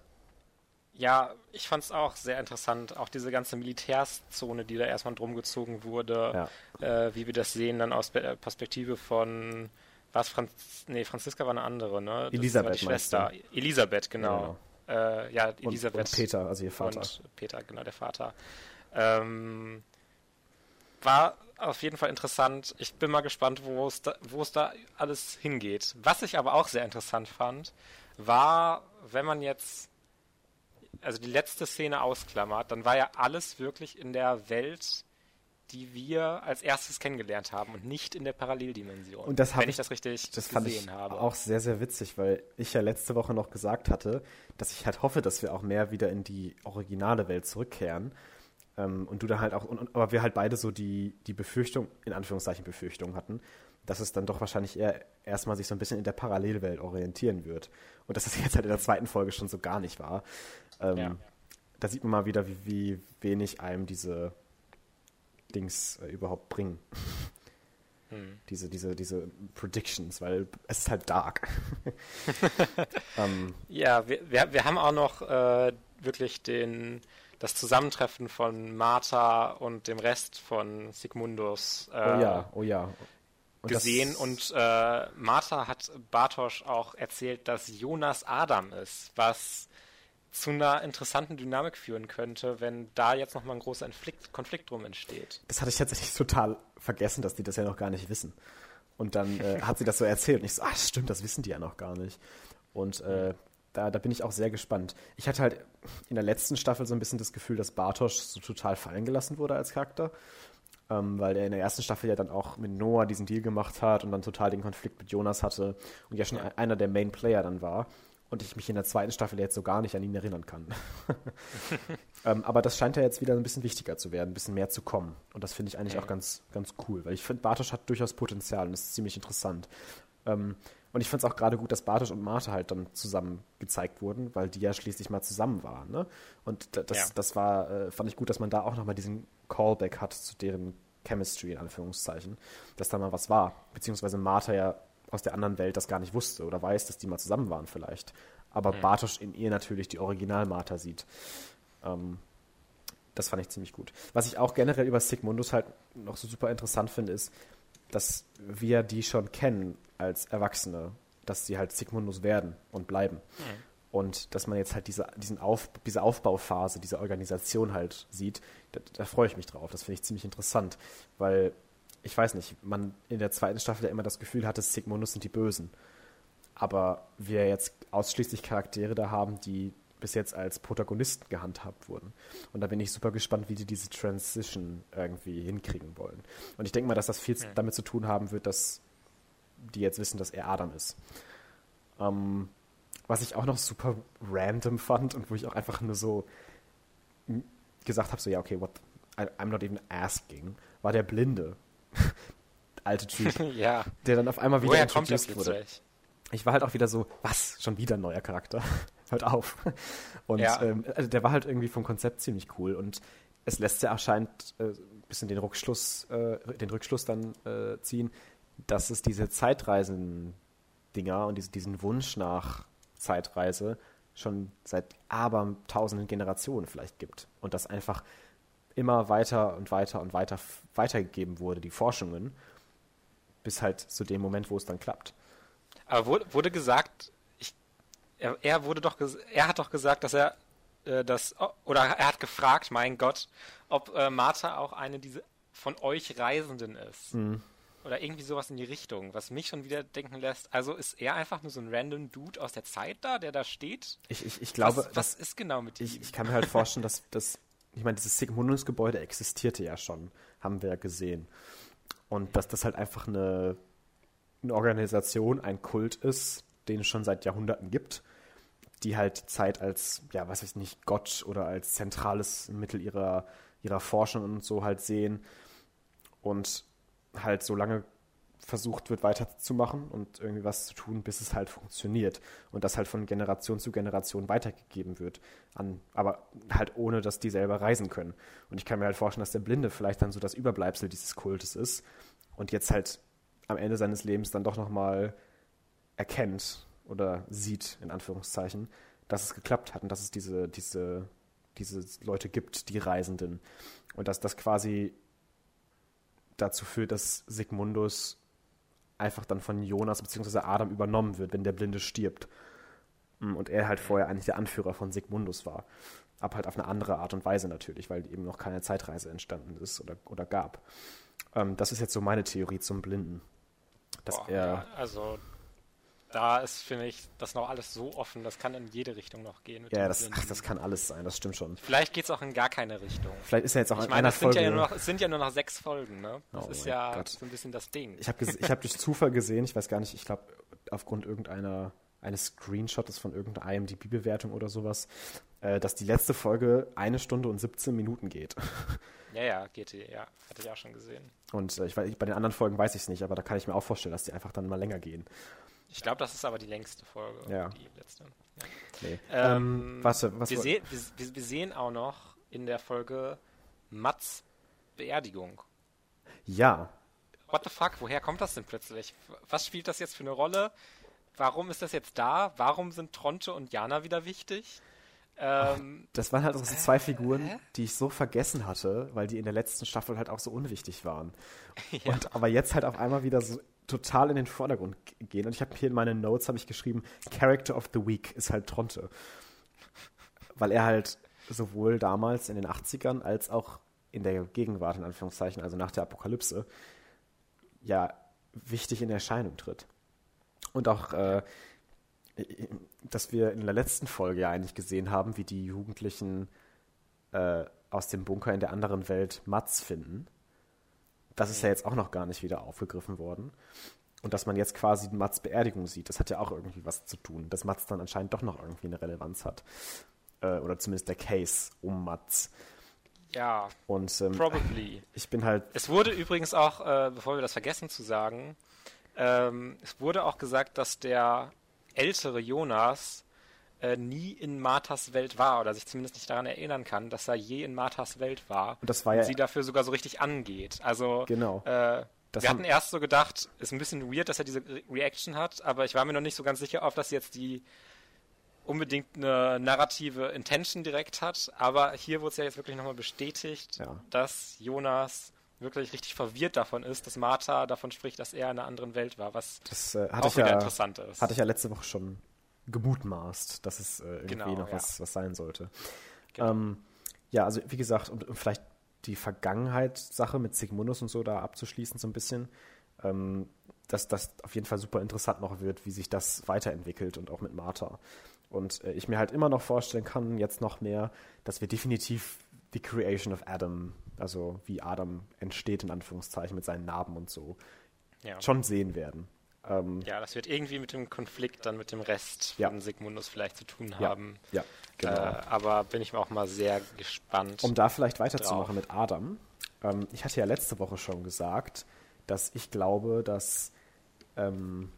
Ja, ich fand es auch sehr interessant. Auch diese ganze Militärszone, die da erstmal drum gezogen wurde, ja. äh, wie wir das sehen, dann aus Perspektive von was Franz nee, Franziska war eine andere, ne? Das Elisabeth. die Schwester. Elisabeth, genau. Ja, äh, ja Elisabeth. Und, und, Peter, also ihr Vater. Und Peter, genau, der Vater. Ähm, war auf jeden Fall interessant. Ich bin mal gespannt, wo es da, wo es da alles hingeht. Was ich aber auch sehr interessant fand, war, wenn man jetzt also die letzte Szene ausklammert, dann war ja alles wirklich in der Welt, die wir als erstes kennengelernt haben und nicht in der Paralleldimension. Und das wenn ich, das richtig das fand ich habe. Auch sehr, sehr witzig, weil ich ja letzte Woche noch gesagt hatte, dass ich halt hoffe, dass wir auch mehr wieder in die originale Welt zurückkehren. Ähm, und du da halt auch, und, aber wir halt beide so die, die Befürchtung, in Anführungszeichen Befürchtung hatten, dass es dann doch wahrscheinlich eher erstmal sich so ein bisschen in der Parallelwelt orientieren wird. Und dass das jetzt halt in der zweiten Folge schon so gar nicht war. Ähm, ja. Da sieht man mal wieder, wie, wie wenig einem diese Dings äh, überhaupt bringen. Hm. Diese, diese, diese Predictions, weil es ist halt dark. ähm, ja, wir, wir, wir haben auch noch äh, wirklich den das Zusammentreffen von Martha und dem Rest von Sigmundus äh, oh ja, oh ja. Und gesehen. und äh, Martha hat Bartosch auch erzählt, dass Jonas Adam ist, was zu einer interessanten Dynamik führen könnte, wenn da jetzt nochmal ein großer Konflikt, Konflikt drum entsteht. Das hatte ich tatsächlich total vergessen, dass die das ja noch gar nicht wissen. Und dann äh, hat sie das so erzählt und ich so, ach stimmt, das wissen die ja noch gar nicht. Und äh, da, da bin ich auch sehr gespannt. Ich hatte halt in der letzten Staffel so ein bisschen das Gefühl, dass Bartosch so total fallen gelassen wurde als Charakter. Ähm, weil er in der ersten Staffel ja dann auch mit Noah diesen Deal gemacht hat und dann total den Konflikt mit Jonas hatte und ja schon einer der Main Player dann war und ich mich in der zweiten Staffel jetzt so gar nicht an ihn erinnern kann. ähm, aber das scheint ja jetzt wieder ein bisschen wichtiger zu werden, ein bisschen mehr zu kommen. Und das finde ich eigentlich auch ganz, ganz cool, weil ich finde, Bartosch hat durchaus Potenzial und ist ziemlich interessant. Ähm, und ich finde es auch gerade gut, dass Bartosch und Martha halt dann zusammen gezeigt wurden, weil die ja schließlich mal zusammen waren. Ne? Und das, ja. das war, äh, fand ich gut, dass man da auch nochmal diesen Callback hat zu deren Chemistry, in Anführungszeichen, dass da mal was war. Beziehungsweise Martha ja aus der anderen Welt das gar nicht wusste oder weiß, dass die mal zusammen waren vielleicht. Aber mhm. Bartosch in ihr natürlich die Original-Martha sieht. Ähm, das fand ich ziemlich gut. Was ich auch generell über Sigmundus halt noch so super interessant finde, ist, dass wir die schon kennen als Erwachsene, dass sie halt Sigmundus werden und bleiben. Mhm. Und dass man jetzt halt diese, diesen Auf, diese Aufbauphase, diese Organisation halt sieht, da, da freue ich mich drauf. Das finde ich ziemlich interessant, weil ich weiß nicht, man in der zweiten Staffel ja immer das Gefühl hatte, Sigmundus sind die Bösen. Aber wir jetzt ausschließlich Charaktere da haben, die bis jetzt als Protagonisten gehandhabt wurden. Und da bin ich super gespannt, wie die diese Transition irgendwie hinkriegen wollen. Und ich denke mal, dass das viel damit zu tun haben wird, dass die jetzt wissen, dass er Adam ist. Ähm, was ich auch noch super random fand und wo ich auch einfach nur so gesagt habe, so ja, okay, what, I'm not even asking, war der Blinde. Alte Typ. ja. Der dann auf einmal wieder Woher introduced wurde. Ich war halt auch wieder so, was? Schon wieder ein neuer Charakter? Hört auf. Und ja. ähm, also der war halt irgendwie vom Konzept ziemlich cool und es lässt ja erscheint äh, ein bisschen den Rückschluss, äh, den Rückschluss dann äh, ziehen, dass es diese Zeitreisen-Dinger und diese, diesen Wunsch nach Zeitreise schon seit abertausenden Generationen vielleicht gibt. Und das einfach immer weiter und weiter und weiter weitergegeben wurde, die Forschungen, bis halt zu dem Moment, wo es dann klappt. Aber wurde, wurde gesagt, ich, er, er, wurde doch, er hat doch gesagt, dass er äh, das, oder er hat gefragt, mein Gott, ob äh, Martha auch eine diese von euch Reisenden ist. Mhm. Oder irgendwie sowas in die Richtung, was mich schon wieder denken lässt. Also ist er einfach nur so ein random Dude aus der Zeit da, der da steht? Ich, ich, ich glaube. Was, was ist genau mit ich, ihm? Ich kann mir halt vorstellen, dass das, ich meine, dieses Sigmundus-Gebäude existierte ja schon, haben wir ja gesehen. Und dass das halt einfach eine, eine Organisation, ein Kult ist, den es schon seit Jahrhunderten gibt, die halt Zeit als, ja, weiß ich nicht, Gott oder als zentrales Mittel ihrer, ihrer Forschung und so halt sehen und halt so lange versucht wird weiterzumachen und irgendwie was zu tun, bis es halt funktioniert und das halt von Generation zu Generation weitergegeben wird, an, aber halt ohne, dass die selber reisen können. Und ich kann mir halt vorstellen, dass der Blinde vielleicht dann so das Überbleibsel dieses Kultes ist und jetzt halt am Ende seines Lebens dann doch nochmal erkennt oder sieht, in Anführungszeichen, dass es geklappt hat und dass es diese, diese, diese Leute gibt, die Reisenden. Und dass das quasi dazu führt, dass Sigmundus einfach dann von Jonas bzw. Adam übernommen wird, wenn der Blinde stirbt. Mm, und er halt vorher eigentlich der Anführer von Sigmundus war. Aber halt auf eine andere Art und Weise natürlich, weil eben noch keine Zeitreise entstanden ist oder, oder gab. Ähm, das ist jetzt so meine Theorie zum Blinden. Dass Boah, er. Also da ist, finde ich, das noch alles so offen, das kann in jede Richtung noch gehen. ja, das, ach, das kann alles sein, das stimmt schon. Vielleicht geht es auch in gar keine Richtung. Vielleicht ist er jetzt auch ich in meine, einer Folge... Ja noch, es sind ja nur noch sechs Folgen, ne? Das oh ist ja Gott. so ein bisschen das Ding. Ich habe hab durch Zufall gesehen, ich weiß gar nicht, ich glaube, aufgrund irgendeiner eines Screenshots von irgendeiner IMDb-Bewertung oder sowas, äh, dass die letzte Folge eine Stunde und 17 Minuten geht. Ja, ja, GT, ja, hatte ich auch schon gesehen. Und äh, ich bei den anderen Folgen weiß ich es nicht, aber da kann ich mir auch vorstellen, dass die einfach dann mal länger gehen. Ich glaube, das ist aber die längste Folge. Ja. Die letzte. Ja. Nee. Ähm, ähm, warte, was wir, seh, wir, wir, sehen auch noch in der Folge Mats Beerdigung. Ja. What the fuck? Woher kommt das denn plötzlich? Was spielt das jetzt für eine Rolle? Warum ist das jetzt da? Warum sind Tronte und Jana wieder wichtig? Ähm, das waren halt so zwei Figuren, äh? die ich so vergessen hatte, weil die in der letzten Staffel halt auch so unwichtig waren. Ja. Und aber jetzt halt auf einmal wieder so total in den Vordergrund gehen. Und ich habe hier in meinen Notes habe ich geschrieben, Character of the Week ist halt Tronte. Weil er halt sowohl damals in den 80ern als auch in der Gegenwart, in Anführungszeichen, also nach der Apokalypse, ja wichtig in Erscheinung tritt. Und auch, äh, dass wir in der letzten Folge ja eigentlich gesehen haben, wie die Jugendlichen äh, aus dem Bunker in der anderen Welt Mats finden das ist ja jetzt auch noch gar nicht wieder aufgegriffen worden. Und dass man jetzt quasi Mats Beerdigung sieht, das hat ja auch irgendwie was zu tun, dass Mats dann anscheinend doch noch irgendwie eine Relevanz hat. Äh, oder zumindest der Case um Mats. Ja, und, ähm, probably. Ich bin halt. Es wurde übrigens auch, äh, bevor wir das vergessen zu sagen, ähm, es wurde auch gesagt, dass der ältere Jonas äh, nie in Marthas Welt war oder sich zumindest nicht daran erinnern kann, dass er je in Marthas Welt war. Und das war ja. Und sie dafür sogar so richtig angeht. Also, genau. Äh, wir hatten erst so gedacht, ist ein bisschen weird, dass er diese Re Reaction hat, aber ich war mir noch nicht so ganz sicher, ob das jetzt die unbedingt eine narrative Intention direkt hat. Aber hier wurde es ja jetzt wirklich nochmal bestätigt, ja. dass Jonas wirklich richtig verwirrt davon ist, dass Martha davon spricht, dass er in einer anderen Welt war, was das, äh, auch wieder ja, interessant ist. Hatte ich ja letzte Woche schon gemutmaßt, dass es äh, irgendwie genau, noch ja. was, was sein sollte. Genau. Ähm, ja, also wie gesagt, um, um vielleicht die Vergangenheitssache mit Sigmundus und so da abzuschließen, so ein bisschen, ähm, dass das auf jeden Fall super interessant noch wird, wie sich das weiterentwickelt und auch mit Martha. Und äh, ich mir halt immer noch vorstellen kann, jetzt noch mehr, dass wir definitiv die Creation of Adam, also wie Adam entsteht, in Anführungszeichen, mit seinen Narben und so, ja. schon sehen werden. Ähm, ja, das wird irgendwie mit dem Konflikt dann mit dem Rest ja. von Sigmundus vielleicht zu tun haben. Ja, genau. Äh, aber bin ich mir auch mal sehr gespannt. Um da vielleicht weiterzumachen mit Adam. Ähm, ich hatte ja letzte Woche schon gesagt, dass ich glaube, dass ähm,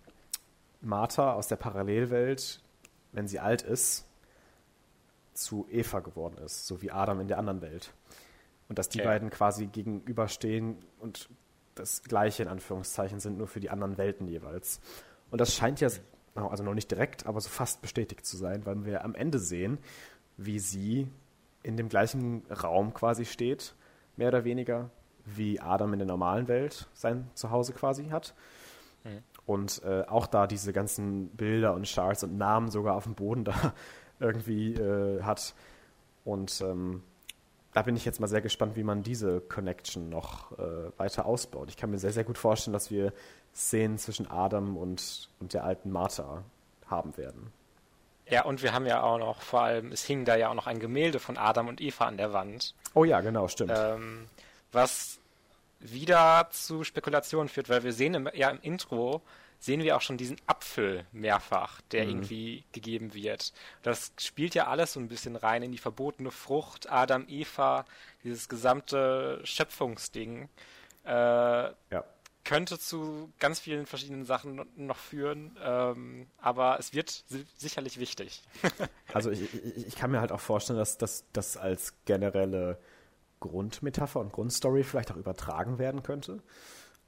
Martha aus der Parallelwelt, wenn sie alt ist, zu Eva geworden ist, so wie Adam in der anderen Welt. Und dass die okay. beiden quasi gegenüberstehen und das Gleiche in Anführungszeichen sind, nur für die anderen Welten jeweils. Und das scheint ja, also noch nicht direkt, aber so fast bestätigt zu sein, weil wir am Ende sehen, wie sie in dem gleichen Raum quasi steht, mehr oder weniger, wie Adam in der normalen Welt sein Zuhause quasi hat. Mhm. Und äh, auch da diese ganzen Bilder und Charts und Namen sogar auf dem Boden da irgendwie äh, hat. Und ähm, da bin ich jetzt mal sehr gespannt, wie man diese Connection noch äh, weiter ausbaut. Ich kann mir sehr, sehr gut vorstellen, dass wir Szenen zwischen Adam und, und der alten Martha haben werden. Ja, und wir haben ja auch noch, vor allem, es hing da ja auch noch ein Gemälde von Adam und Eva an der Wand. Oh ja, genau, stimmt. Ähm, was wieder zu Spekulationen führt, weil wir sehen im, ja im Intro, sehen wir auch schon diesen Apfel mehrfach, der mhm. irgendwie gegeben wird. Das spielt ja alles so ein bisschen rein in die verbotene Frucht, Adam, Eva, dieses gesamte Schöpfungsding. Äh, ja. Könnte zu ganz vielen verschiedenen Sachen noch führen, ähm, aber es wird si sicherlich wichtig. also ich, ich, ich, kann mir halt auch vorstellen, dass das als generelle Grundmetapher und Grundstory vielleicht auch übertragen werden könnte.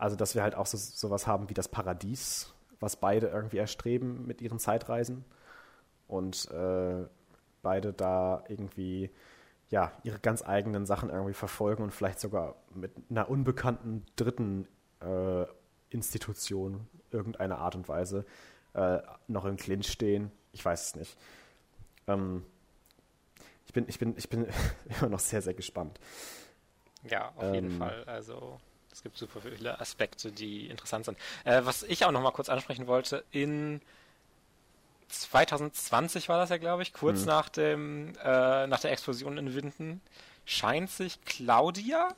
Also, dass wir halt auch so, sowas haben wie das Paradies, was beide irgendwie erstreben mit ihren Zeitreisen. Und äh, beide da irgendwie ja, ihre ganz eigenen Sachen irgendwie verfolgen und vielleicht sogar mit einer unbekannten dritten äh, Institution irgendeiner Art und Weise äh, noch im Clinch stehen. Ich weiß es nicht. Ähm, ich bin, ich bin, ich bin immer noch sehr, sehr gespannt. Ja, auf ähm, jeden Fall. Also es gibt super viele Aspekte, die interessant sind. Äh, was ich auch noch mal kurz ansprechen wollte, in 2020 war das ja, glaube ich, kurz hm. nach dem äh, nach der Explosion in Winden, scheint sich Claudia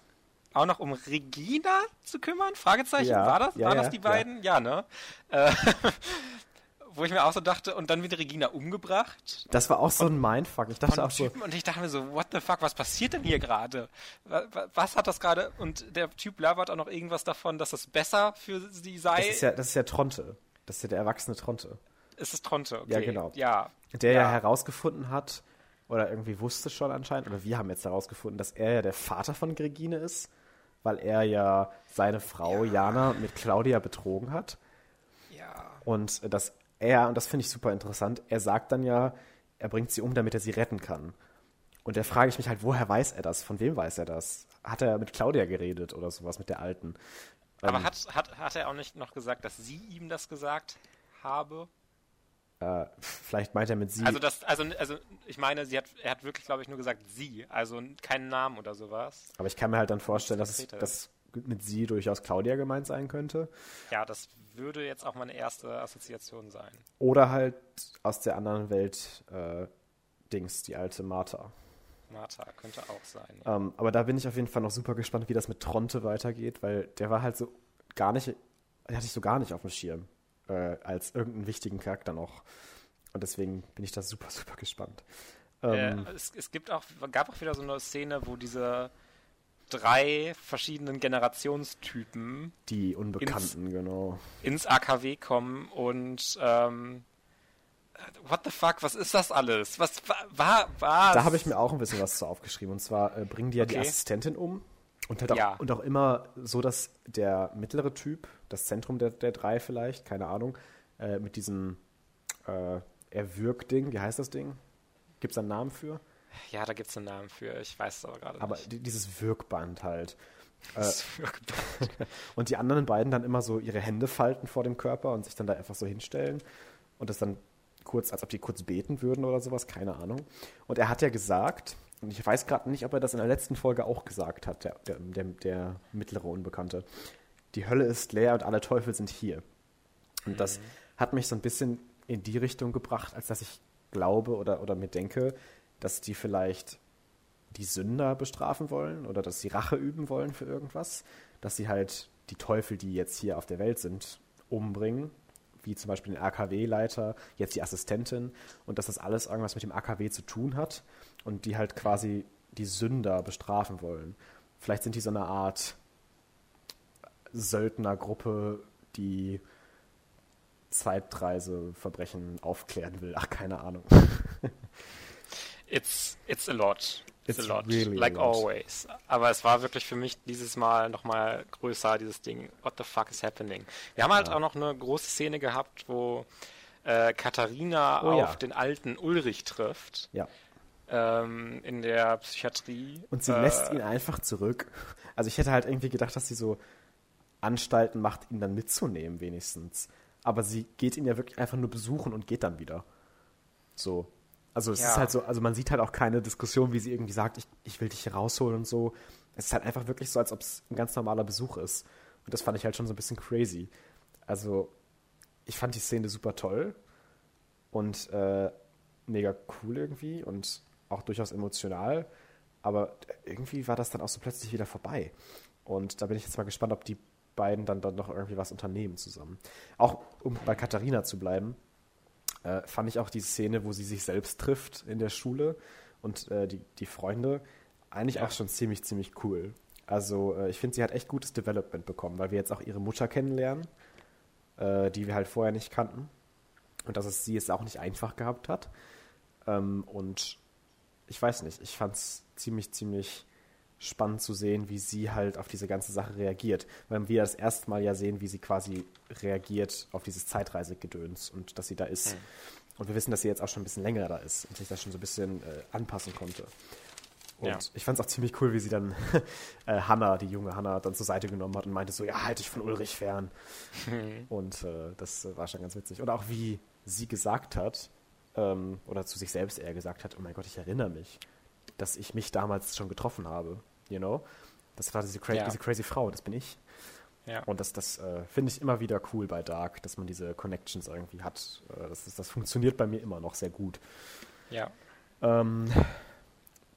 auch noch um Regina zu kümmern? Fragezeichen. Ja, war das? Ja, Waren das die beiden? Ja, ja ne? Äh, wo ich mir auch so dachte, und dann wird Regina umgebracht. Das war auch so ein Mindfuck. Ich dachte auch so. Und ich dachte mir so, what the fuck, was passiert denn hier gerade? Was hat das gerade? Und der Typ labert auch noch irgendwas davon, dass das besser für sie sei. Das ist ja, das ist ja Tronte. Das ist ja der erwachsene Tronte. Ist es Tronte? Okay. Ja, genau. Ja. Der ja. ja herausgefunden hat, oder irgendwie wusste schon anscheinend, oder wir haben jetzt herausgefunden, dass er ja der Vater von Regine ist, weil er ja seine Frau ja. Jana mit Claudia betrogen hat. Ja. Und dass er, und das finde ich super interessant, er sagt dann ja, er bringt sie um, damit er sie retten kann. Und da frage ich mich halt, woher weiß er das? Von wem weiß er das? Hat er mit Claudia geredet oder sowas, mit der Alten? Aber ähm, hat, hat, hat er auch nicht noch gesagt, dass sie ihm das gesagt habe? Äh, vielleicht meint er mit sie. Also das, also, also ich meine, sie hat, er hat wirklich, glaube ich, nur gesagt sie, also keinen Namen oder sowas. Aber ich kann mir halt dann vorstellen, dass es, dass mit sie durchaus Claudia gemeint sein könnte. Ja, das würde jetzt auch meine erste Assoziation sein. Oder halt aus der anderen Welt äh, Dings, die alte Martha. Martha könnte auch sein. Ja. Ähm, aber da bin ich auf jeden Fall noch super gespannt, wie das mit Tronte weitergeht, weil der war halt so gar nicht, hatte ich so gar nicht auf dem Schirm äh, als irgendeinen wichtigen Charakter noch. Und deswegen bin ich da super, super gespannt. Ähm, äh, es, es, gibt auch, gab auch wieder so eine Szene, wo diese drei verschiedenen Generationstypen. Die Unbekannten, ins, genau. Ins AKW kommen und ähm, what the fuck, was ist das alles? Was war, was? Da habe ich mir auch ein bisschen was zu aufgeschrieben. Und zwar äh, bringen die ja okay. die Assistentin um. Und, halt auch, ja. und auch immer so, dass der mittlere Typ, das Zentrum der, der drei vielleicht, keine Ahnung, äh, mit diesem äh, Erwürg-Ding, wie heißt das Ding? Gibt es einen Namen für? Ja, da gibt es einen Namen für, ich weiß es aber gerade nicht. Aber dieses Wirkband halt. Das äh, Wirkband. und die anderen beiden dann immer so ihre Hände falten vor dem Körper und sich dann da einfach so hinstellen und das dann kurz, als ob die kurz beten würden oder sowas, keine Ahnung. Und er hat ja gesagt, und ich weiß gerade nicht, ob er das in der letzten Folge auch gesagt hat, der, der, der, der, mittlere Unbekannte. Die Hölle ist leer und alle Teufel sind hier. Und mhm. das hat mich so ein bisschen in die Richtung gebracht, als dass ich glaube oder, oder mir denke, dass die vielleicht die Sünder bestrafen wollen oder dass sie Rache üben wollen für irgendwas, dass sie halt die Teufel, die jetzt hier auf der Welt sind, umbringen, wie zum Beispiel den AKW-Leiter, jetzt die Assistentin und dass das alles irgendwas mit dem AKW zu tun hat und die halt quasi die Sünder bestrafen wollen. Vielleicht sind die so eine Art Söldnergruppe, die Zeitreiseverbrechen aufklären will. Ach, keine Ahnung. It's it's a lot. It's, It's a lot, really like a lot. always. Aber es war wirklich für mich dieses Mal nochmal größer, dieses Ding. What the fuck is happening? Wir haben halt ja. auch noch eine große Szene gehabt, wo äh, Katharina oh, auf ja. den alten Ulrich trifft. Ja. Ähm, in der Psychiatrie. Und sie äh, lässt ihn einfach zurück. Also ich hätte halt irgendwie gedacht, dass sie so Anstalten macht, ihn dann mitzunehmen, wenigstens. Aber sie geht ihn ja wirklich einfach nur besuchen und geht dann wieder. So. Also es ja. ist halt so, also man sieht halt auch keine Diskussion, wie sie irgendwie sagt, ich, ich will dich hier rausholen und so. Es ist halt einfach wirklich so, als ob es ein ganz normaler Besuch ist. Und das fand ich halt schon so ein bisschen crazy. Also, ich fand die Szene super toll und äh, mega cool irgendwie und auch durchaus emotional. Aber irgendwie war das dann auch so plötzlich wieder vorbei. Und da bin ich jetzt mal gespannt, ob die beiden dann, dann noch irgendwie was unternehmen zusammen. Auch um bei Katharina zu bleiben, äh, fand ich auch die Szene, wo sie sich selbst trifft in der Schule und äh, die, die Freunde, eigentlich ja. auch schon ziemlich, ziemlich cool. Also äh, ich finde, sie hat echt gutes Development bekommen, weil wir jetzt auch ihre Mutter kennenlernen, äh, die wir halt vorher nicht kannten. Und dass es sie jetzt auch nicht einfach gehabt hat. Ähm, und ich weiß nicht, ich fand es ziemlich, ziemlich spannend zu sehen, wie sie halt auf diese ganze Sache reagiert. Weil wir das erste Mal ja sehen, wie sie quasi reagiert auf dieses Zeitreisegedöns und dass sie da ist. Mhm. Und wir wissen, dass sie jetzt auch schon ein bisschen länger da ist und sich das schon so ein bisschen äh, anpassen konnte. Und ja. ich fand es auch ziemlich cool, wie sie dann äh, Hannah, die junge Hannah, dann zur Seite genommen hat und meinte so, ja, halte ich von Ulrich fern. Mhm. Und äh, das war schon ganz witzig. Und auch wie sie gesagt hat, ähm, oder zu sich selbst eher gesagt hat, oh mein Gott, ich erinnere mich, dass ich mich damals schon getroffen habe you know? Das war diese, cra ja. diese crazy Frau, das bin ich. Ja. Und das, das äh, finde ich immer wieder cool bei Dark, dass man diese Connections irgendwie hat. Äh, das, das, das funktioniert bei mir immer noch sehr gut. Ja. Ähm,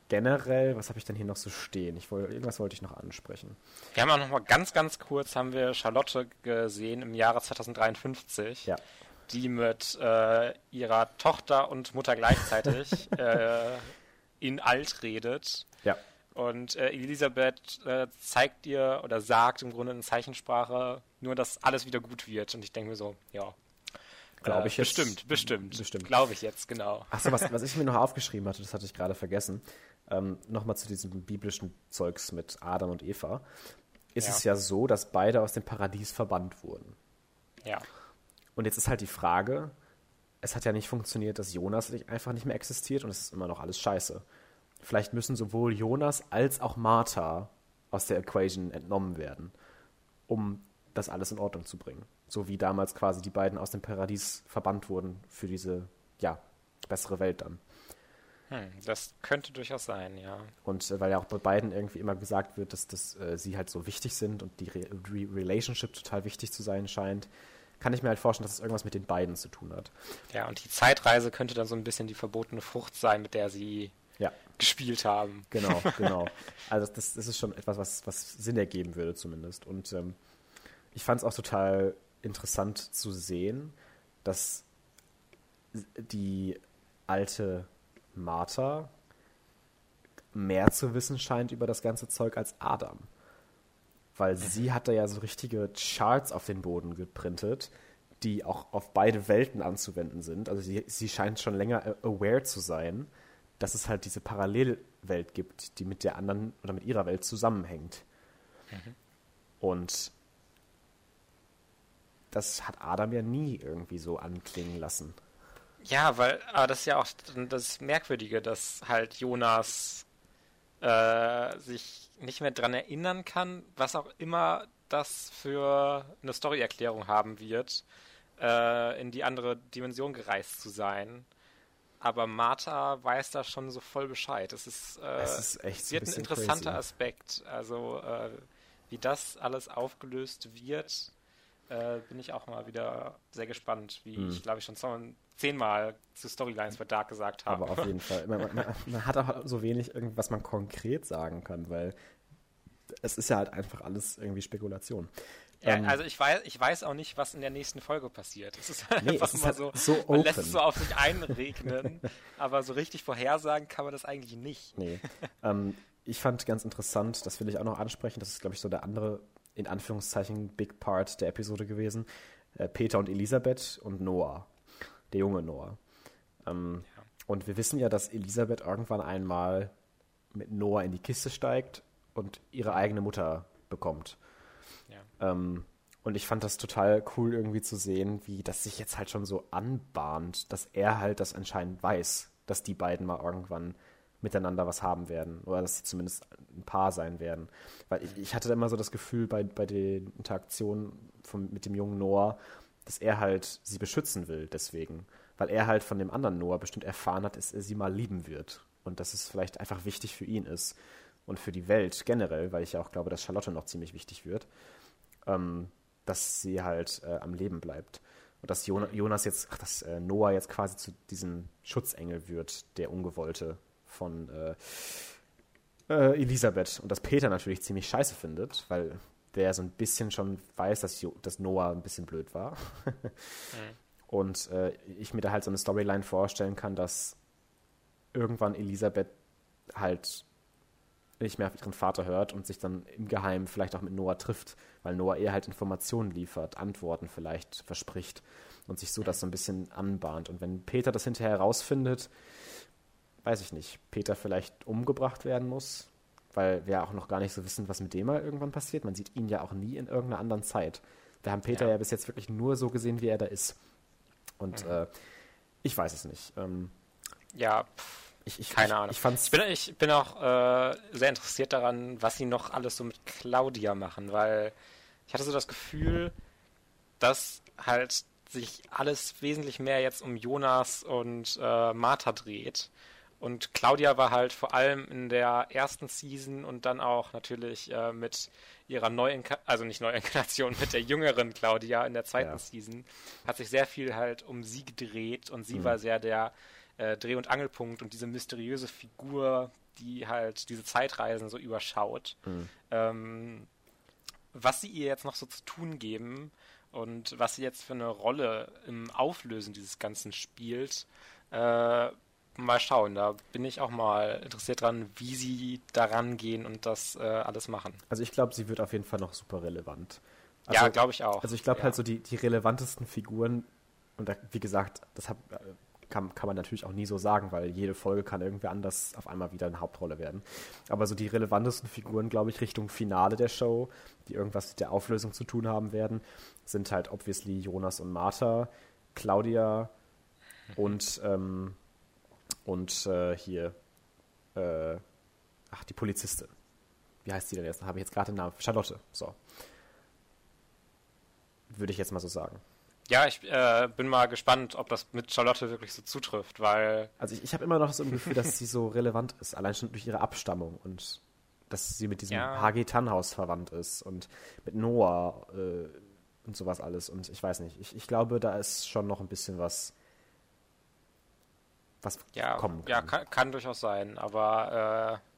generell, was habe ich denn hier noch so stehen? Ich wollte, irgendwas wollte ich noch ansprechen. Wir haben auch noch mal ganz, ganz kurz haben wir Charlotte gesehen im Jahre 2053. Ja. Die mit äh, ihrer Tochter und Mutter gleichzeitig äh, in alt redet. Ja. Und äh, Elisabeth äh, zeigt ihr oder sagt im Grunde in Zeichensprache nur, dass alles wieder gut wird. Und ich denke mir so, ja. Glaube ich äh, jetzt. Bestimmt, bestimmt. Bestimmt. Glaube ich jetzt, genau. Achso, was, was ich mir noch aufgeschrieben hatte, das hatte ich gerade vergessen. Ähm, Nochmal zu diesem biblischen Zeugs mit Adam und Eva. Ist ja. es ja so, dass beide aus dem Paradies verbannt wurden. Ja. Und jetzt ist halt die Frage, es hat ja nicht funktioniert, dass Jonas einfach nicht mehr existiert und es ist immer noch alles scheiße vielleicht müssen sowohl Jonas als auch Martha aus der Equation entnommen werden, um das alles in Ordnung zu bringen. So wie damals quasi die beiden aus dem Paradies verbannt wurden für diese, ja, bessere Welt dann. Hm, das könnte durchaus sein, ja. Und äh, weil ja auch bei beiden irgendwie immer gesagt wird, dass, dass äh, sie halt so wichtig sind und die Re Re Relationship total wichtig zu sein scheint, kann ich mir halt vorstellen, dass es irgendwas mit den beiden zu tun hat. Ja, und die Zeitreise könnte dann so ein bisschen die verbotene Frucht sein, mit der sie ja. gespielt haben. Genau, genau. Also das, das ist schon etwas, was, was Sinn ergeben würde zumindest. Und ähm, ich fand es auch total interessant zu sehen, dass die alte Martha mehr zu wissen scheint über das ganze Zeug als Adam. Weil sie hat da ja so richtige Charts auf den Boden geprintet, die auch auf beide Welten anzuwenden sind. Also sie, sie scheint schon länger aware zu sein dass es halt diese Parallelwelt gibt, die mit der anderen oder mit ihrer Welt zusammenhängt. Mhm. Und das hat Adam ja nie irgendwie so anklingen lassen. Ja, weil, aber das ist ja auch das Merkwürdige, dass halt Jonas äh, sich nicht mehr dran erinnern kann, was auch immer das für eine Storyerklärung haben wird, äh, in die andere Dimension gereist zu sein aber Martha weiß da schon so voll Bescheid. Es ist, äh, ist echt wird ein, ein interessanter crazy. Aspekt. Also äh, wie das alles aufgelöst wird, äh, bin ich auch mal wieder sehr gespannt, wie hm. ich glaube ich schon zehnmal zu Storylines bei Dark gesagt habe. Aber auf jeden Fall. Man, man, man hat auch so wenig, was man konkret sagen kann, weil es ist ja halt einfach alles irgendwie Spekulation. Ja, ähm, also ich weiß, ich weiß auch nicht, was in der nächsten Folge passiert. Es ist nee, einfach es ist mal halt so, so man lässt es so auf sich einregnen, aber so richtig vorhersagen kann man das eigentlich nicht. Nee. ähm, ich fand ganz interessant, das will ich auch noch ansprechen, das ist, glaube ich, so der andere, in Anführungszeichen, Big Part der Episode gewesen. Äh, Peter und Elisabeth und Noah, der junge Noah. Ähm, ja. Und wir wissen ja, dass Elisabeth irgendwann einmal mit Noah in die Kiste steigt und ihre eigene Mutter bekommt. Ähm, und ich fand das total cool irgendwie zu sehen, wie das sich jetzt halt schon so anbahnt, dass er halt das anscheinend weiß, dass die beiden mal irgendwann miteinander was haben werden oder dass sie zumindest ein Paar sein werden. Weil ich, ich hatte immer so das Gefühl bei, bei den Interaktionen vom, mit dem jungen Noah, dass er halt sie beschützen will deswegen. Weil er halt von dem anderen Noah bestimmt erfahren hat, dass er sie mal lieben wird. Und dass es vielleicht einfach wichtig für ihn ist und für die Welt generell, weil ich ja auch glaube, dass Charlotte noch ziemlich wichtig wird. Ähm, dass sie halt äh, am Leben bleibt. Und dass Jonas jetzt, ach, dass äh, Noah jetzt quasi zu diesem Schutzengel wird, der Ungewollte von äh, äh, Elisabeth. Und dass Peter natürlich ziemlich scheiße findet, weil der so ein bisschen schon weiß, dass, jo dass Noah ein bisschen blöd war. mhm. Und äh, ich mir da halt so eine Storyline vorstellen kann, dass irgendwann Elisabeth halt nicht mehr auf ihren Vater hört und sich dann im Geheimen vielleicht auch mit Noah trifft, weil Noah eher halt Informationen liefert, Antworten vielleicht verspricht und sich so das so ein bisschen anbahnt. Und wenn Peter das hinterher herausfindet, weiß ich nicht, Peter vielleicht umgebracht werden muss, weil wir auch noch gar nicht so wissen, was mit dem mal irgendwann passiert. Man sieht ihn ja auch nie in irgendeiner anderen Zeit. Wir haben Peter ja, ja bis jetzt wirklich nur so gesehen, wie er da ist. Und mhm. äh, ich weiß es nicht. Ähm, ja, pff ich, ich, Keine Ahnung. Ich, ich, bin, ich bin auch äh, sehr interessiert daran, was sie noch alles so mit Claudia machen, weil ich hatte so das Gefühl, dass halt sich alles wesentlich mehr jetzt um Jonas und äh, Martha dreht. Und Claudia war halt vor allem in der ersten Season und dann auch natürlich äh, mit ihrer Neuinkarnation, also nicht Neuinkarnation, mit der jüngeren Claudia in der zweiten ja. Season, hat sich sehr viel halt um sie gedreht und sie mhm. war sehr der äh, Dreh- und Angelpunkt und diese mysteriöse Figur, die halt diese Zeitreisen so überschaut. Mhm. Ähm, was sie ihr jetzt noch so zu tun geben und was sie jetzt für eine Rolle im Auflösen dieses Ganzen spielt, äh, mal schauen. Da bin ich auch mal interessiert dran, wie sie daran gehen und das äh, alles machen. Also ich glaube, sie wird auf jeden Fall noch super relevant. Also, ja, glaube ich auch. Also ich glaube ja. halt so die, die relevantesten Figuren, und da, wie gesagt, das hab, kann, kann man natürlich auch nie so sagen, weil jede Folge kann irgendwie anders auf einmal wieder eine Hauptrolle werden. Aber so die relevantesten Figuren, glaube ich, Richtung Finale der Show, die irgendwas mit der Auflösung zu tun haben werden, sind halt obviously Jonas und Martha, Claudia und, ähm, und äh, hier, äh, ach, die Polizistin. Wie heißt die denn jetzt? Habe ich jetzt gerade den Namen? Charlotte. So. Würde ich jetzt mal so sagen. Ja, ich äh, bin mal gespannt, ob das mit Charlotte wirklich so zutrifft, weil. Also ich, ich habe immer noch so ein Gefühl, dass sie so relevant ist, allein schon durch ihre Abstammung und dass sie mit diesem ja. HG Tannhaus verwandt ist und mit Noah äh, und sowas alles. Und ich weiß nicht, ich, ich glaube, da ist schon noch ein bisschen was, was ja, kommen kann. Ja, kann, kann durchaus sein, aber äh,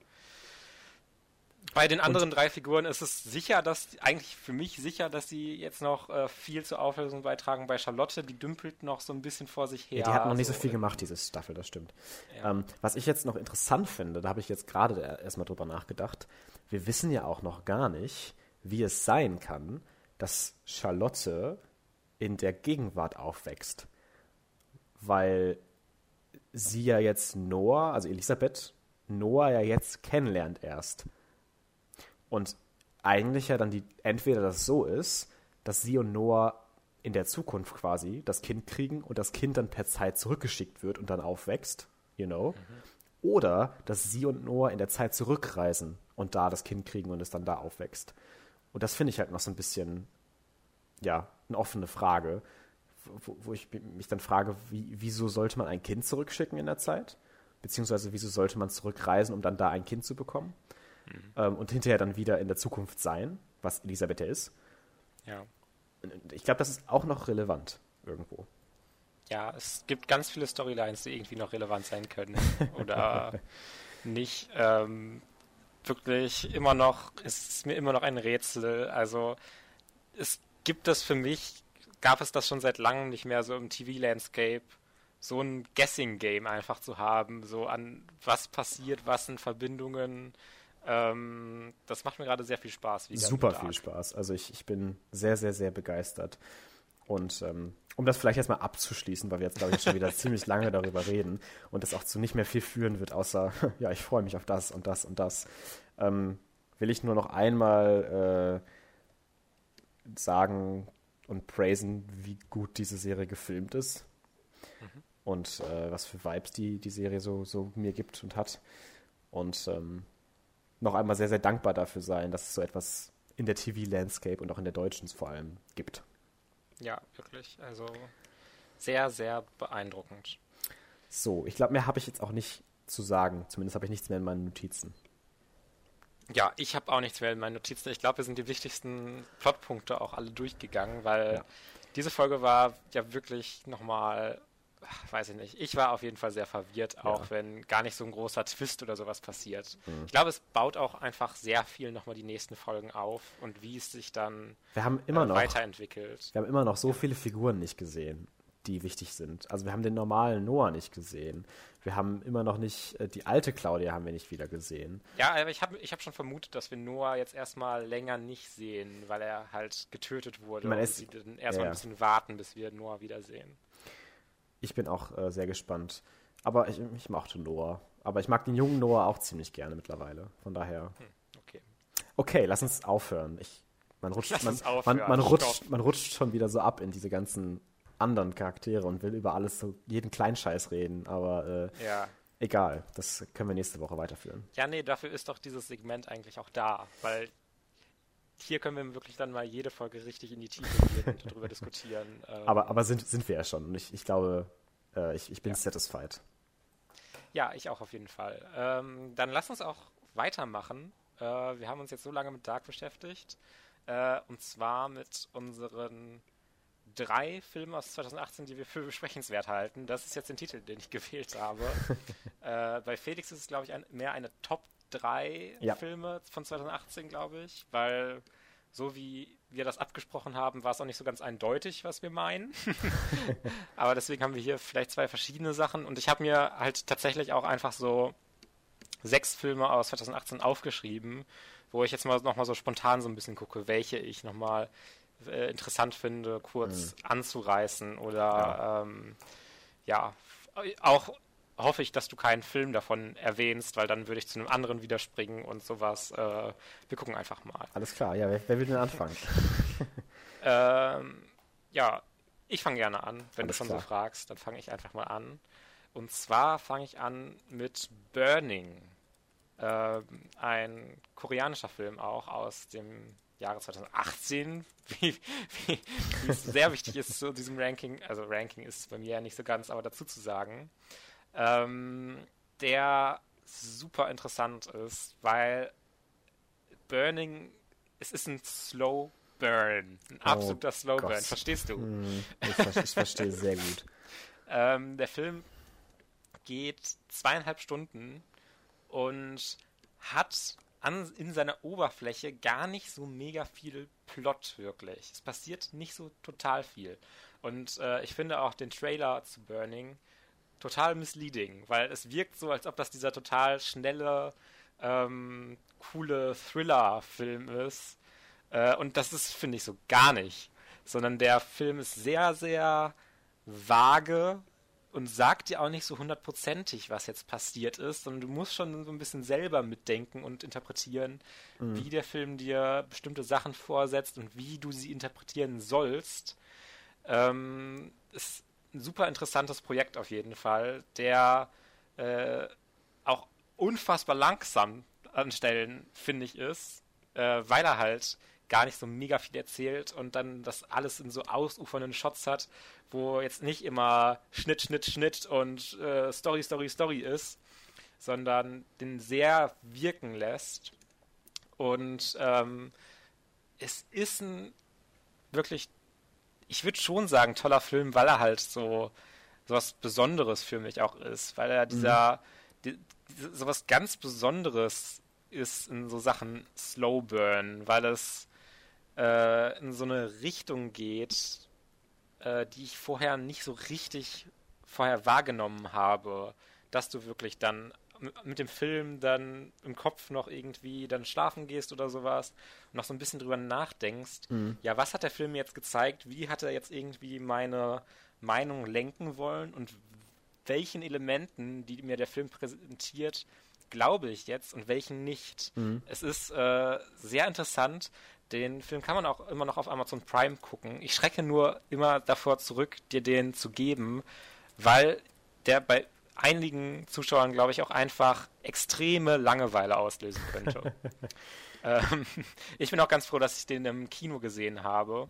bei den anderen und, drei Figuren ist es sicher, dass eigentlich für mich sicher, dass sie jetzt noch äh, viel zur Auflösung beitragen. Bei Charlotte, die dümpelt noch so ein bisschen vor sich her. Ja, die hat noch nicht so, so viel gemacht, diese Staffel, das stimmt. Ja. Ähm, was ich jetzt noch interessant finde, da habe ich jetzt gerade erstmal drüber nachgedacht, wir wissen ja auch noch gar nicht, wie es sein kann, dass Charlotte in der Gegenwart aufwächst. Weil sie ja jetzt Noah, also Elisabeth, Noah ja jetzt kennenlernt erst. Und eigentlich ja dann die, entweder das so ist, dass sie und Noah in der Zukunft quasi das Kind kriegen und das Kind dann per Zeit zurückgeschickt wird und dann aufwächst, you know. Mhm. Oder dass sie und Noah in der Zeit zurückreisen und da das Kind kriegen und es dann da aufwächst. Und das finde ich halt noch so ein bisschen, ja, eine offene Frage, wo, wo ich mich dann frage, wie, wieso sollte man ein Kind zurückschicken in der Zeit? Beziehungsweise wieso sollte man zurückreisen, um dann da ein Kind zu bekommen? Mhm. ähm, und hinterher dann wieder in der Zukunft sein, was Elisabeth ist. Ja. Ich glaube, das ist auch noch relevant irgendwo. Ja, es gibt ganz viele Storylines, die irgendwie noch relevant sein können oder nicht. Ähm, wirklich immer noch, es ist mir immer noch ein Rätsel. Also es gibt es für mich, gab es das schon seit langem nicht mehr so im TV-Landscape, so ein Guessing-Game einfach zu haben, so an was passiert, was sind Verbindungen, ähm, das macht mir gerade sehr viel Spaß. Super viel Spaß. Also ich, ich bin sehr, sehr, sehr begeistert. Und ähm, um das vielleicht erstmal abzuschließen, weil wir jetzt, glaube ich, schon wieder ziemlich lange darüber reden und das auch zu nicht mehr viel führen wird, außer, ja, ich freue mich auf das und das und das, ähm, will ich nur noch einmal äh, sagen und praisen, wie gut diese Serie gefilmt ist. Mhm. Und äh, was für Vibes die, die Serie so, so mir gibt und hat. Und ähm, noch einmal sehr, sehr dankbar dafür sein, dass es so etwas in der TV-Landscape und auch in der deutschen vor allem gibt. Ja, wirklich. Also sehr, sehr beeindruckend. So, ich glaube, mehr habe ich jetzt auch nicht zu sagen. Zumindest habe ich nichts mehr in meinen Notizen. Ja, ich habe auch nichts mehr in meinen Notizen. Ich glaube, wir sind die wichtigsten Plotpunkte auch alle durchgegangen, weil ja. diese Folge war ja wirklich nochmal weiß ich nicht. Ich war auf jeden Fall sehr verwirrt, auch ja. wenn gar nicht so ein großer Twist oder sowas passiert. Mhm. Ich glaube, es baut auch einfach sehr viel nochmal die nächsten Folgen auf und wie es sich dann wir haben immer äh, noch, weiterentwickelt. Wir haben immer noch so viele Figuren nicht gesehen, die wichtig sind. Also wir haben den normalen Noah nicht gesehen. Wir haben immer noch nicht, äh, die alte Claudia haben wir nicht wieder gesehen. Ja, aber ich habe ich hab schon vermutet, dass wir Noah jetzt erstmal länger nicht sehen, weil er halt getötet wurde. Man und sie dann erstmal ja. ein bisschen warten, bis wir Noah wiedersehen. Ich bin auch äh, sehr gespannt. Aber ich, ich mochte Noah. Aber ich mag den jungen Noah auch ziemlich gerne mittlerweile. Von daher. Hm, okay. Okay, lass uns aufhören. Ich, man, rutscht, man, man, man, rutscht, man rutscht schon wieder so ab in diese ganzen anderen Charaktere und will über alles so jeden Kleinscheiß reden. Aber äh, ja. egal, das können wir nächste Woche weiterführen. Ja, nee, dafür ist doch dieses Segment eigentlich auch da. Weil hier können wir wirklich dann mal jede Folge richtig in die Tiefe gehen und darüber diskutieren. Ähm, aber aber sind, sind wir ja schon. Und ich, ich glaube, äh, ich, ich bin ja. satisfied. Ja, ich auch auf jeden Fall. Ähm, dann lass uns auch weitermachen. Äh, wir haben uns jetzt so lange mit Dark beschäftigt. Äh, und zwar mit unseren drei Filmen aus 2018, die wir für besprechenswert halten. Das ist jetzt der Titel, den ich gewählt habe. äh, bei Felix ist es, glaube ich, ein, mehr eine Top drei ja. Filme von 2018, glaube ich, weil so wie wir das abgesprochen haben, war es auch nicht so ganz eindeutig, was wir meinen. Aber deswegen haben wir hier vielleicht zwei verschiedene Sachen und ich habe mir halt tatsächlich auch einfach so sechs Filme aus 2018 aufgeschrieben, wo ich jetzt mal nochmal so spontan so ein bisschen gucke, welche ich nochmal äh, interessant finde, kurz mhm. anzureißen oder ja. Ähm, ja, auch hoffe ich, dass du keinen Film davon erwähnst, weil dann würde ich zu einem anderen widerspringen und sowas. Äh, wir gucken einfach mal. Alles klar, ja, wer, wer will denn anfangen? ähm, ja, ich fange gerne an. Wenn Alles du schon klar. so fragst, dann fange ich einfach mal an. Und zwar fange ich an mit Burning. Äh, ein koreanischer Film auch aus dem Jahre 2018, wie, wie, wie es sehr wichtig ist zu diesem Ranking. Also Ranking ist bei mir ja nicht so ganz, aber dazu zu sagen ähm, der super interessant ist, weil Burning, es ist ein Slow Burn, ein oh absoluter Slow Gott. Burn, verstehst du? Hm, ich, ich verstehe sehr gut. ähm, der Film geht zweieinhalb Stunden und hat an, in seiner Oberfläche gar nicht so mega viel Plot wirklich. Es passiert nicht so total viel. Und äh, ich finde auch den Trailer zu Burning total misleading, weil es wirkt so, als ob das dieser total schnelle, ähm, coole Thriller-Film ist. Äh, und das ist, finde ich, so gar nicht. Sondern der Film ist sehr, sehr vage und sagt dir auch nicht so hundertprozentig, was jetzt passiert ist, sondern du musst schon so ein bisschen selber mitdenken und interpretieren, mhm. wie der Film dir bestimmte Sachen vorsetzt und wie du sie interpretieren sollst. Ähm, es ein super interessantes Projekt auf jeden Fall, der äh, auch unfassbar langsam an Stellen, finde ich, ist, äh, weil er halt gar nicht so mega viel erzählt und dann das alles in so ausufernden Shots hat, wo jetzt nicht immer Schnitt, Schnitt, Schnitt und äh, Story, Story, Story ist, sondern den sehr wirken lässt. Und ähm, es ist ein wirklich ich würde schon sagen, toller Film, weil er halt so, so was Besonderes für mich auch ist, weil er dieser, mhm. die, so was ganz Besonderes ist in so Sachen Slow Burn, weil es äh, in so eine Richtung geht, äh, die ich vorher nicht so richtig vorher wahrgenommen habe, dass du wirklich dann mit dem Film dann im Kopf noch irgendwie dann schlafen gehst oder sowas noch so ein bisschen drüber nachdenkst, mhm. ja, was hat der Film jetzt gezeigt? Wie hat er jetzt irgendwie meine Meinung lenken wollen und welchen Elementen, die mir der Film präsentiert, glaube ich jetzt und welchen nicht. Mhm. Es ist äh, sehr interessant. Den Film kann man auch immer noch auf Amazon Prime gucken. Ich schrecke nur immer davor zurück, dir den zu geben, weil der bei einigen Zuschauern, glaube ich, auch einfach extreme Langeweile auslösen könnte. ähm, ich bin auch ganz froh, dass ich den im Kino gesehen habe,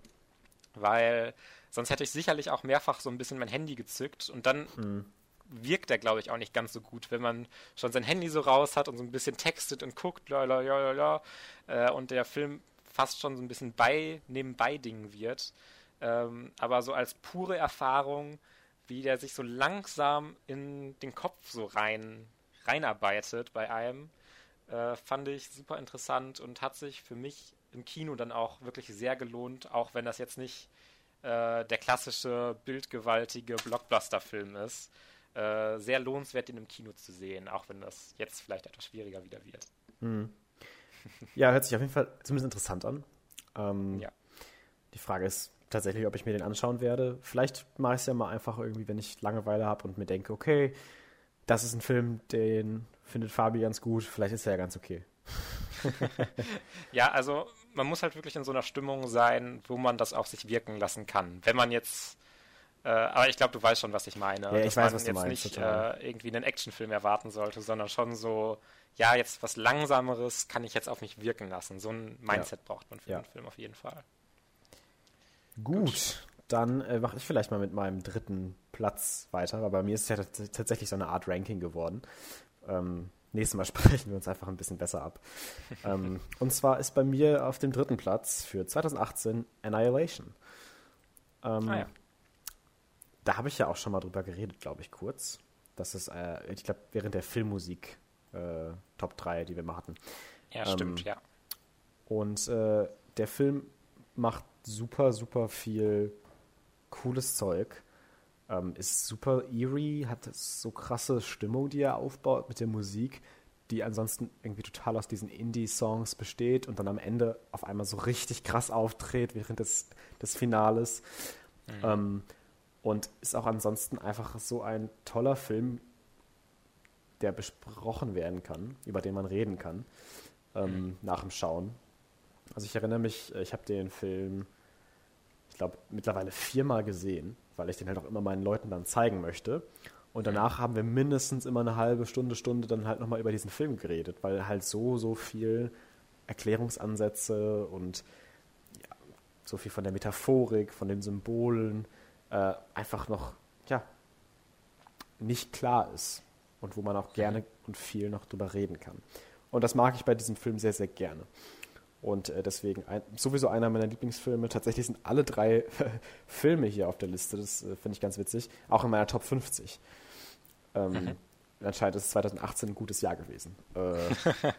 weil sonst hätte ich sicherlich auch mehrfach so ein bisschen mein Handy gezückt und dann mhm. wirkt der, glaube ich, auch nicht ganz so gut, wenn man schon sein Handy so raus hat und so ein bisschen textet und guckt, la, la, la, la, äh, und der Film fast schon so ein bisschen bei, nebenbei Dingen wird. Ähm, aber so als pure Erfahrung wie der sich so langsam in den Kopf so rein reinarbeitet bei einem, äh, fand ich super interessant und hat sich für mich im Kino dann auch wirklich sehr gelohnt, auch wenn das jetzt nicht äh, der klassische bildgewaltige Blockbuster-Film ist. Äh, sehr lohnenswert, den im Kino zu sehen, auch wenn das jetzt vielleicht etwas schwieriger wieder wird. Mhm. Ja, hört sich auf jeden Fall zumindest interessant an. Ähm, ja. Die Frage ist, tatsächlich, ob ich mir den anschauen werde. Vielleicht mache ich es ja mal einfach irgendwie, wenn ich Langeweile habe und mir denke, okay, das ist ein Film, den findet Fabi ganz gut, vielleicht ist er ja ganz okay. ja, also man muss halt wirklich in so einer Stimmung sein, wo man das auf sich wirken lassen kann. Wenn man jetzt, äh, aber ich glaube, du weißt schon, was ich meine. Ja, ich dass weiß, man was du jetzt meinst, nicht äh, irgendwie einen Actionfilm erwarten sollte, sondern schon so, ja, jetzt was Langsameres kann ich jetzt auf mich wirken lassen. So ein Mindset ja. braucht man für ja. einen Film auf jeden Fall. Gut, Gut. dann äh, mache ich vielleicht mal mit meinem dritten Platz weiter, weil bei mir ist es ja tatsächlich so eine Art Ranking geworden. Ähm, nächstes Mal sprechen wir uns einfach ein bisschen besser ab. ähm, und zwar ist bei mir auf dem dritten Platz für 2018 Annihilation. Ähm, ah, ja. Da habe ich ja auch schon mal drüber geredet, glaube ich, kurz. Das ist, äh, ich glaube, während der Filmmusik äh, Top 3, die wir mal hatten. Ja, stimmt, ähm, ja. Und äh, der Film macht super, super viel cooles Zeug. Ähm, ist super eerie, hat so krasse Stimmung, die er aufbaut mit der Musik, die ansonsten irgendwie total aus diesen Indie-Songs besteht und dann am Ende auf einmal so richtig krass auftritt während des, des Finales. Mhm. Ähm, und ist auch ansonsten einfach so ein toller Film, der besprochen werden kann, über den man reden kann, ähm, mhm. nach dem Schauen. Also ich erinnere mich, ich habe den Film ich glaube, mittlerweile viermal gesehen, weil ich den halt auch immer meinen Leuten dann zeigen möchte. Und danach haben wir mindestens immer eine halbe Stunde, Stunde dann halt nochmal über diesen Film geredet, weil halt so, so viel Erklärungsansätze und ja, so viel von der Metaphorik, von den Symbolen äh, einfach noch, ja, nicht klar ist und wo man auch gerne und viel noch drüber reden kann. Und das mag ich bei diesem Film sehr, sehr gerne. Und äh, deswegen ein, sowieso einer meiner Lieblingsfilme. Tatsächlich sind alle drei Filme hier auf der Liste. Das äh, finde ich ganz witzig. Auch in meiner Top 50. Ähm, mhm. Anscheinend ist 2018 ein gutes Jahr gewesen. Äh,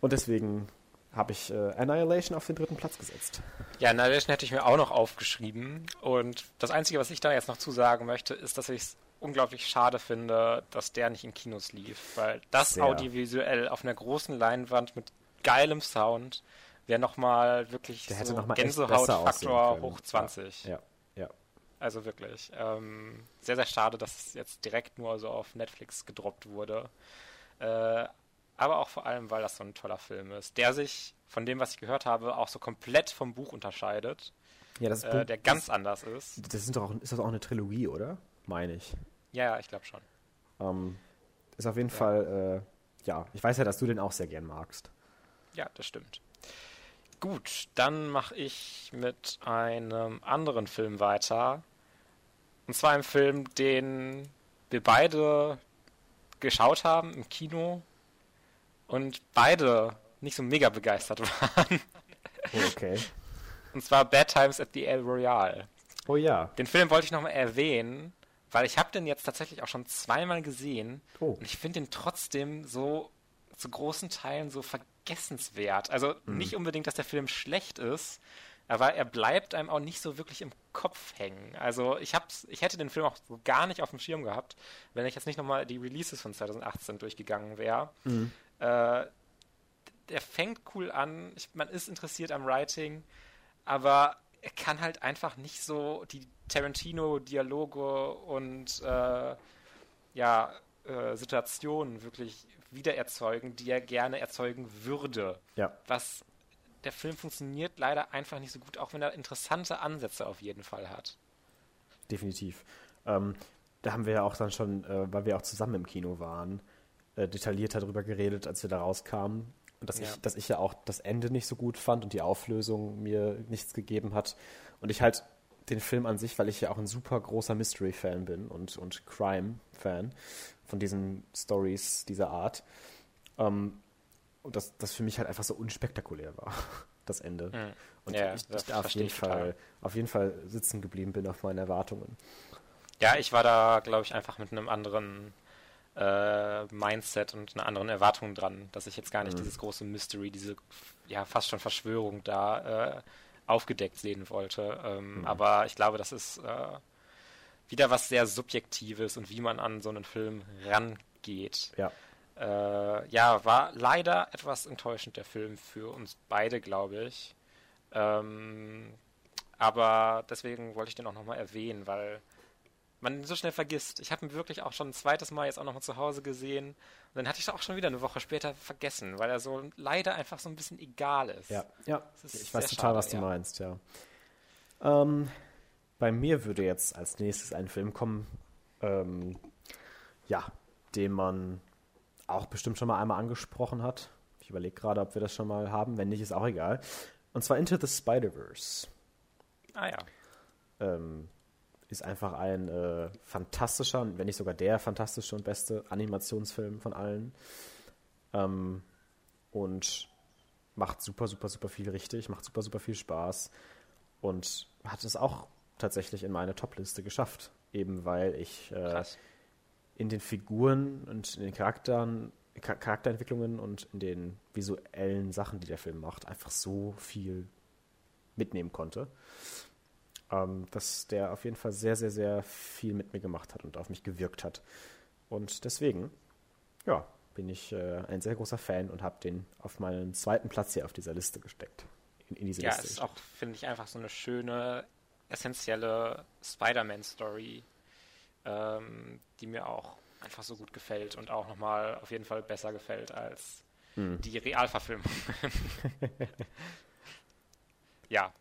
und deswegen habe ich äh, Annihilation auf den dritten Platz gesetzt. Ja, Annihilation hätte ich mir auch noch aufgeschrieben. Und das Einzige, was ich da jetzt noch zusagen möchte, ist, dass ich es unglaublich schade finde, dass der nicht in Kinos lief. Weil das Sehr. audiovisuell auf einer großen Leinwand mit geilem Sound. Wäre nochmal wirklich Der so Gänsehautfaktor hoch 20. Ja, ja. Also wirklich. Ähm, sehr, sehr schade, dass es jetzt direkt nur so auf Netflix gedroppt wurde. Äh, aber auch vor allem, weil das so ein toller Film ist, der sich von dem, was ich gehört habe, auch so komplett vom Buch unterscheidet. Ja, das ist äh, der ganz das, anders ist. Das ist doch auch, ist das auch eine Trilogie, oder? Meine ich. Ja, ja ich glaube schon. Ähm, ist auf jeden ja. Fall, äh, ja, ich weiß ja, dass du den auch sehr gern magst. Ja, das stimmt. Gut, dann mache ich mit einem anderen Film weiter. Und zwar einem Film, den wir beide geschaut haben im Kino und beide nicht so mega begeistert waren. Okay. Und zwar Bad Times at the El Royale. Oh ja. Den Film wollte ich nochmal erwähnen, weil ich habe den jetzt tatsächlich auch schon zweimal gesehen oh. und ich finde den trotzdem so zu großen Teilen so vergessenswert. Also mhm. nicht unbedingt, dass der Film schlecht ist, aber er bleibt einem auch nicht so wirklich im Kopf hängen. Also ich hab's, ich hätte den Film auch so gar nicht auf dem Schirm gehabt, wenn ich jetzt nicht nochmal die Releases von 2018 durchgegangen wäre. Mhm. Äh, der fängt cool an, ich, man ist interessiert am Writing, aber er kann halt einfach nicht so die Tarantino-Dialoge und äh, ja, äh, Situationen wirklich wiedererzeugen, die er gerne erzeugen würde. Ja. Was der Film funktioniert leider einfach nicht so gut, auch wenn er interessante Ansätze auf jeden Fall hat. Definitiv. Ähm, da haben wir ja auch dann schon, äh, weil wir auch zusammen im Kino waren, äh, detailliert darüber geredet, als wir da rauskamen. Und dass, ja. ich, dass ich ja auch das Ende nicht so gut fand und die Auflösung mir nichts gegeben hat. Und ich halt den Film an sich, weil ich ja auch ein super großer Mystery-Fan bin und, und Crime-Fan von diesen Stories dieser Art. Ähm, und das, das für mich halt einfach so unspektakulär war, das Ende. Mhm. Und ja, ich, ich da auf jeden, Fall, auf jeden Fall sitzen geblieben bin auf meinen Erwartungen. Ja, ich war da, glaube ich, einfach mit einem anderen äh, Mindset und einer anderen Erwartung dran, dass ich jetzt gar nicht mhm. dieses große Mystery, diese ja fast schon Verschwörung da äh, aufgedeckt sehen wollte. Ähm, mhm. Aber ich glaube, das ist äh, wieder was sehr Subjektives und wie man an so einen Film rangeht. Ja. Äh, ja, war leider etwas enttäuschend der Film für uns beide, glaube ich. Ähm, aber deswegen wollte ich den auch nochmal erwähnen, weil man ihn so schnell vergisst. Ich habe ihn wirklich auch schon ein zweites Mal jetzt auch nochmal zu Hause gesehen. Und dann hatte ich es auch schon wieder eine Woche später vergessen, weil er so leider einfach so ein bisschen egal ist. Ja, ja. ich weiß total, schade, was du ja. meinst, ja. Ähm, bei mir würde jetzt als nächstes ein Film kommen, ähm, ja, den man auch bestimmt schon mal einmal angesprochen hat. Ich überlege gerade, ob wir das schon mal haben. Wenn nicht, ist auch egal. Und zwar Into the Spider-Verse. Ah ja. Ähm, ist einfach ein äh, fantastischer, wenn nicht sogar der fantastische und beste Animationsfilm von allen. Ähm, und macht super, super, super viel richtig, macht super, super viel Spaß und hat es auch tatsächlich in meine Top-Liste geschafft. Eben weil ich äh, in den Figuren und in den Charakteren, Charakterentwicklungen und in den visuellen Sachen, die der Film macht, einfach so viel mitnehmen konnte ähm, dass der auf jeden Fall sehr, sehr, sehr viel mit mir gemacht hat und auf mich gewirkt hat. Und deswegen, ja, bin ich äh, ein sehr großer Fan und habe den auf meinen zweiten Platz hier auf dieser Liste gesteckt. In, in diese ja, Liste. ist auch, finde ich, einfach so eine schöne, essentielle Spider-Man-Story, ähm, die mir auch einfach so gut gefällt und auch nochmal auf jeden Fall besser gefällt als hm. die Realverfilmung. ja,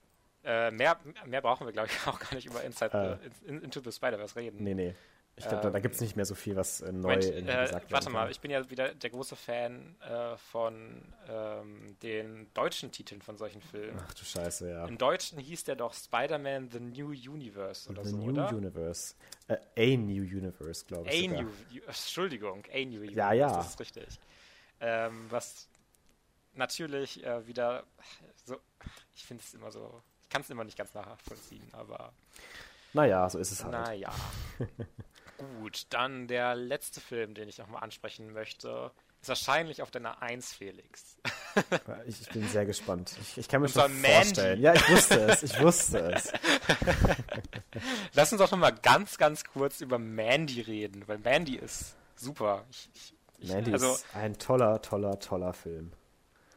äh, mehr, mehr brauchen wir, glaube ich, auch gar nicht über Inside äh. the, Into the Spider-Verse reden. Nee, nee. Ich glaube, da, da gibt es nicht mehr so viel, was äh, neu Moment, äh, gesagt Warte mal, ich bin ja wieder der große Fan äh, von ähm, den deutschen Titeln von solchen Filmen. Ach du Scheiße, ja. Im Deutschen hieß der doch Spider-Man The New Universe oder The so, New oder? Universe. Äh, a New Universe, glaube ich. A sogar. New, Entschuldigung, A New Universe, ja, ja. das ist richtig. Ähm, was natürlich äh, wieder so, ich finde es immer so kann es immer nicht ganz nachvollziehen, aber. Naja, so ist es halt. Naja. Gut, dann der letzte Film, den ich nochmal ansprechen möchte, ist wahrscheinlich auf deiner 1, Felix. ich, ich, bin sehr gespannt. Ich, ich kann mir schon vorstellen. Ja, ich wusste es. Ich wusste es. Lass uns doch nochmal ganz, ganz kurz über Mandy reden, weil Mandy ist super. Ich, Mandy also, ist ein toller, toller, toller Film.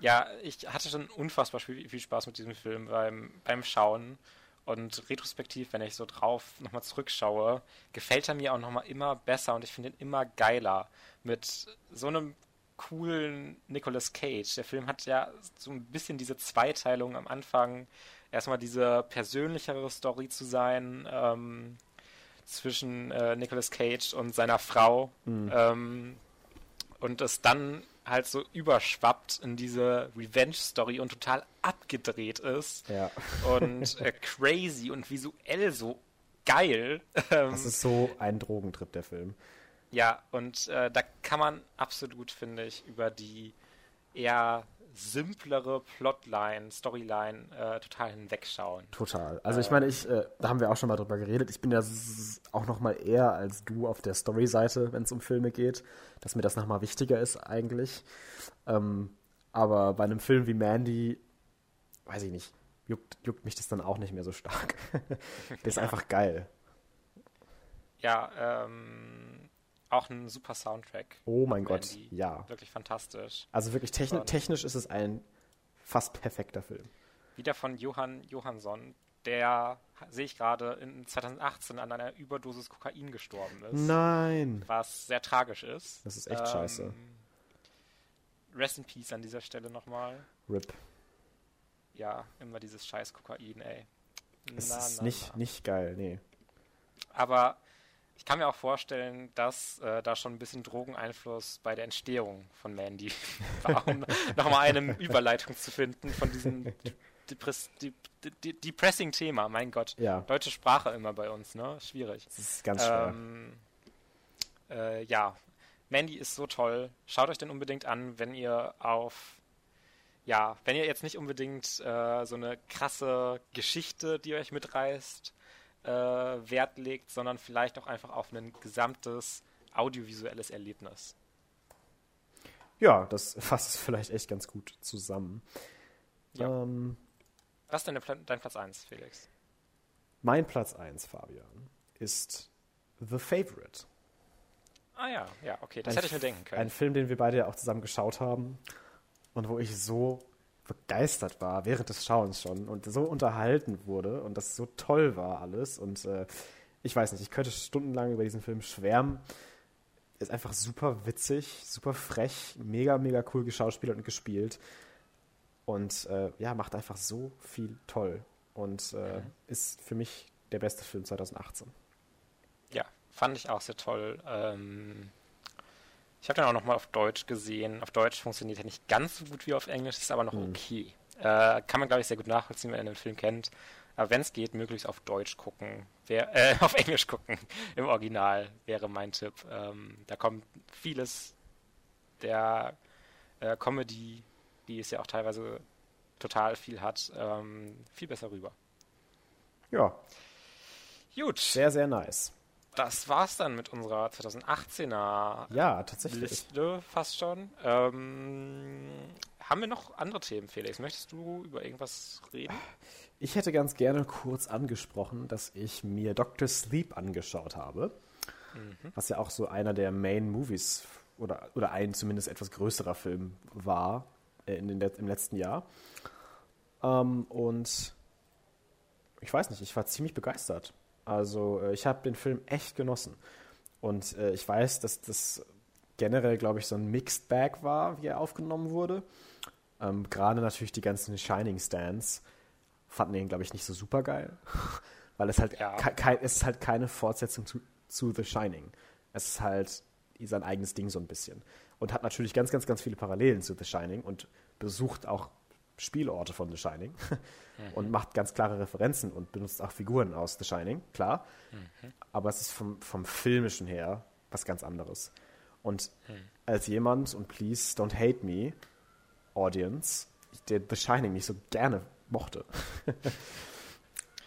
Ja, ich hatte schon unfassbar viel, viel Spaß mit diesem Film beim, beim Schauen. Und retrospektiv, wenn ich so drauf nochmal zurückschaue, gefällt er mir auch nochmal immer besser und ich finde ihn immer geiler. Mit so einem coolen Nicolas Cage. Der Film hat ja so ein bisschen diese Zweiteilung am Anfang. Erstmal diese persönlichere Story zu sein ähm, zwischen äh, Nicolas Cage und seiner Frau. Mhm. Ähm, und es dann halt so überschwappt in diese Revenge-Story und total abgedreht ist. Ja. Und äh, crazy und visuell so geil. Ähm, das ist so ein Drogentrip, der Film. Ja, und äh, da kann man absolut, finde ich, über die eher simplere Plotline, Storyline äh, total hinwegschauen. Total. Also ich meine, ich, äh, da haben wir auch schon mal drüber geredet. Ich bin ja auch noch mal eher als du auf der Story-Seite, wenn es um Filme geht, dass mir das noch mal wichtiger ist eigentlich. Ähm, aber bei einem Film wie Mandy, weiß ich nicht. juckt, juckt mich das dann auch nicht mehr so stark. der ist einfach geil. Ja, ähm, auch ein super Soundtrack. Oh mein Gott, ja. Wirklich fantastisch. Also wirklich techni technisch ist es ein fast perfekter Film. Wieder von Johann Johansson, der, sehe ich gerade, in 2018 an einer Überdosis Kokain gestorben ist. Nein. Was sehr tragisch ist. Das ist echt ähm, scheiße. Rest in Peace an dieser Stelle nochmal. RIP. Ja, immer dieses scheiß Kokain, ey. Es na, ist na, nicht, na. nicht geil, nee. Aber ich kann mir auch vorstellen, dass äh, da schon ein bisschen Drogeneinfluss bei der Entstehung von Mandy war, um nochmal eine Überleitung zu finden von diesem Depress de de depressing Thema. Mein Gott. Ja. Deutsche Sprache immer bei uns, ne? Schwierig. Das ist ganz schwer. Ähm, äh, ja, Mandy ist so toll. Schaut euch den unbedingt an, wenn ihr auf ja, wenn ihr jetzt nicht unbedingt äh, so eine krasse Geschichte, die euch mitreißt, äh, Wert legt, sondern vielleicht auch einfach auf ein gesamtes audiovisuelles Erlebnis. Ja, das fasst es vielleicht echt ganz gut zusammen. Ja. Ähm, Was ist denn dein Platz 1, Felix? Mein Platz 1, Fabian, ist The Favorite. Ah ja, ja, okay, das ein hätte ich mir denken können. Ein Film, den wir beide ja auch zusammen geschaut haben und wo ich so begeistert war während des Schauens schon und so unterhalten wurde und das so toll war alles und äh, ich weiß nicht, ich könnte stundenlang über diesen Film schwärmen. Ist einfach super witzig, super frech, mega, mega cool geschauspielert und gespielt und äh, ja, macht einfach so viel toll und äh, mhm. ist für mich der beste Film 2018. Ja, fand ich auch sehr toll. Ähm, ich habe den auch nochmal auf Deutsch gesehen. Auf Deutsch funktioniert er nicht ganz so gut wie auf Englisch, ist aber noch hm. okay. Äh, kann man, glaube ich, sehr gut nachvollziehen, wenn man den Film kennt. Aber wenn es geht, möglichst auf Deutsch gucken. Wer, äh, auf Englisch gucken. Im Original wäre mein Tipp. Ähm, da kommt vieles der äh, Comedy, die es ja auch teilweise total viel hat, ähm, viel besser rüber. Ja. Gut. Sehr, sehr nice das war's dann mit unserer 2018er ja, tatsächlich. Liste fast schon. Ähm, haben wir noch andere Themen, Felix? Möchtest du über irgendwas reden? Ich hätte ganz gerne kurz angesprochen, dass ich mir Dr. Sleep angeschaut habe. Mhm. Was ja auch so einer der Main Movies oder, oder ein zumindest etwas größerer Film war äh, in den, im letzten Jahr. Ähm, und ich weiß nicht, ich war ziemlich begeistert. Also äh, ich habe den Film echt genossen. Und äh, ich weiß, dass das generell, glaube ich, so ein Mixed Bag war, wie er aufgenommen wurde. Ähm, Gerade natürlich die ganzen Shining Stands fanden ihn, glaube ich, nicht so super geil. Weil es halt, ja. es ist halt keine Fortsetzung zu, zu The Shining. Es ist halt sein eigenes Ding so ein bisschen. Und hat natürlich ganz, ganz, ganz viele Parallelen zu The Shining und besucht auch Spielorte von The Shining mhm. und macht ganz klare Referenzen und benutzt auch Figuren aus The Shining, klar. Mhm. Aber es ist vom, vom Filmischen her was ganz anderes. Und mhm. als jemand, und please don't hate me, Audience, der The Shining nicht so gerne mochte,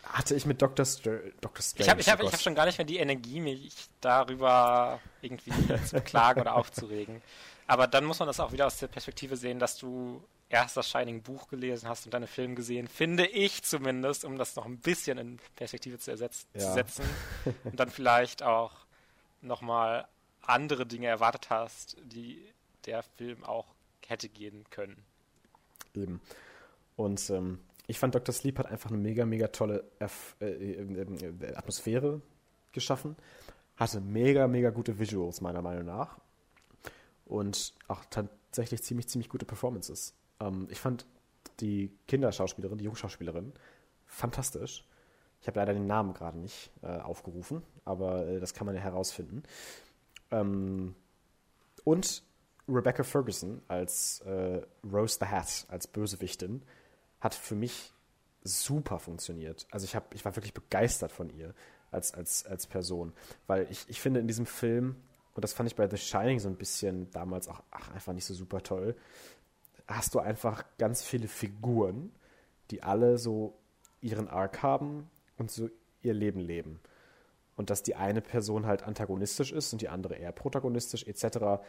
hatte ich mit Dr. Str Dr. Strange. Ich habe ich hab, ich hab schon gar nicht mehr die Energie, mich darüber irgendwie zu beklagen oder aufzuregen. Aber dann muss man das auch wieder aus der Perspektive sehen, dass du erst das Shining Buch gelesen hast und dann den Film gesehen, finde ich zumindest, um das noch ein bisschen in Perspektive zu, ersetz ja. zu setzen und dann vielleicht auch nochmal andere Dinge erwartet hast, die der Film auch hätte gehen können. Eben. Und ähm, ich fand Dr. Sleep hat einfach eine mega, mega tolle Erf äh, äh, äh, Atmosphäre geschaffen. Hatte mega, mega gute Visuals, meiner Meinung nach. Und auch tatsächlich ziemlich, ziemlich gute Performances. Ähm, ich fand die Kinderschauspielerin, die Jungschauspielerin, fantastisch. Ich habe leider den Namen gerade nicht äh, aufgerufen, aber äh, das kann man ja herausfinden. Ähm, und Rebecca Ferguson als äh, Rose the Hat, als Bösewichtin, hat für mich super funktioniert. Also ich, hab, ich war wirklich begeistert von ihr als, als, als Person, weil ich, ich finde in diesem Film, und das fand ich bei The Shining so ein bisschen damals auch ach, einfach nicht so super toll, hast du einfach ganz viele Figuren, die alle so ihren Arc haben und so ihr Leben leben. Und dass die eine Person halt antagonistisch ist und die andere eher protagonistisch etc.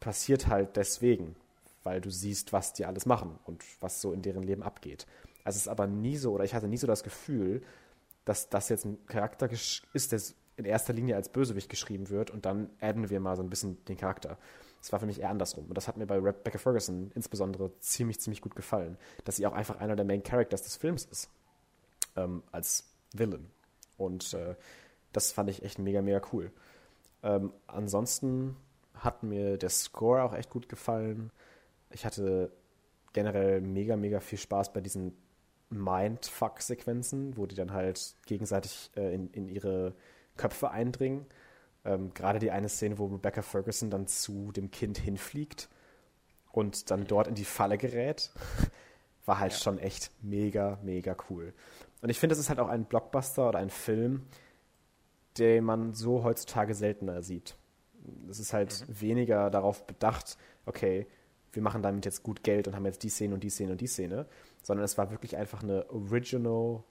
passiert halt deswegen, weil du siehst, was die alles machen und was so in deren Leben abgeht. Also es ist aber nie so, oder ich hatte nie so das Gefühl, dass das jetzt ein Charakter ist, der in erster Linie als Bösewicht geschrieben wird und dann adden wir mal so ein bisschen den Charakter. Das war für mich eher andersrum. Und das hat mir bei Rebecca Ferguson insbesondere ziemlich, ziemlich gut gefallen, dass sie auch einfach einer der Main Characters des Films ist. Ähm, als Villain. Und äh, das fand ich echt mega, mega cool. Ähm, ansonsten hat mir der Score auch echt gut gefallen. Ich hatte generell mega, mega viel Spaß bei diesen Mindfuck-Sequenzen, wo die dann halt gegenseitig äh, in, in ihre Köpfe eindringen. Ähm, Gerade die eine Szene, wo Rebecca Ferguson dann zu dem Kind hinfliegt und dann dort in die Falle gerät, war halt ja. schon echt mega, mega cool. Und ich finde, das ist halt auch ein Blockbuster oder ein Film, den man so heutzutage seltener sieht. Es ist halt mhm. weniger darauf bedacht, okay, wir machen damit jetzt gut Geld und haben jetzt die Szene und die Szene und die Szene, sondern es war wirklich einfach eine original,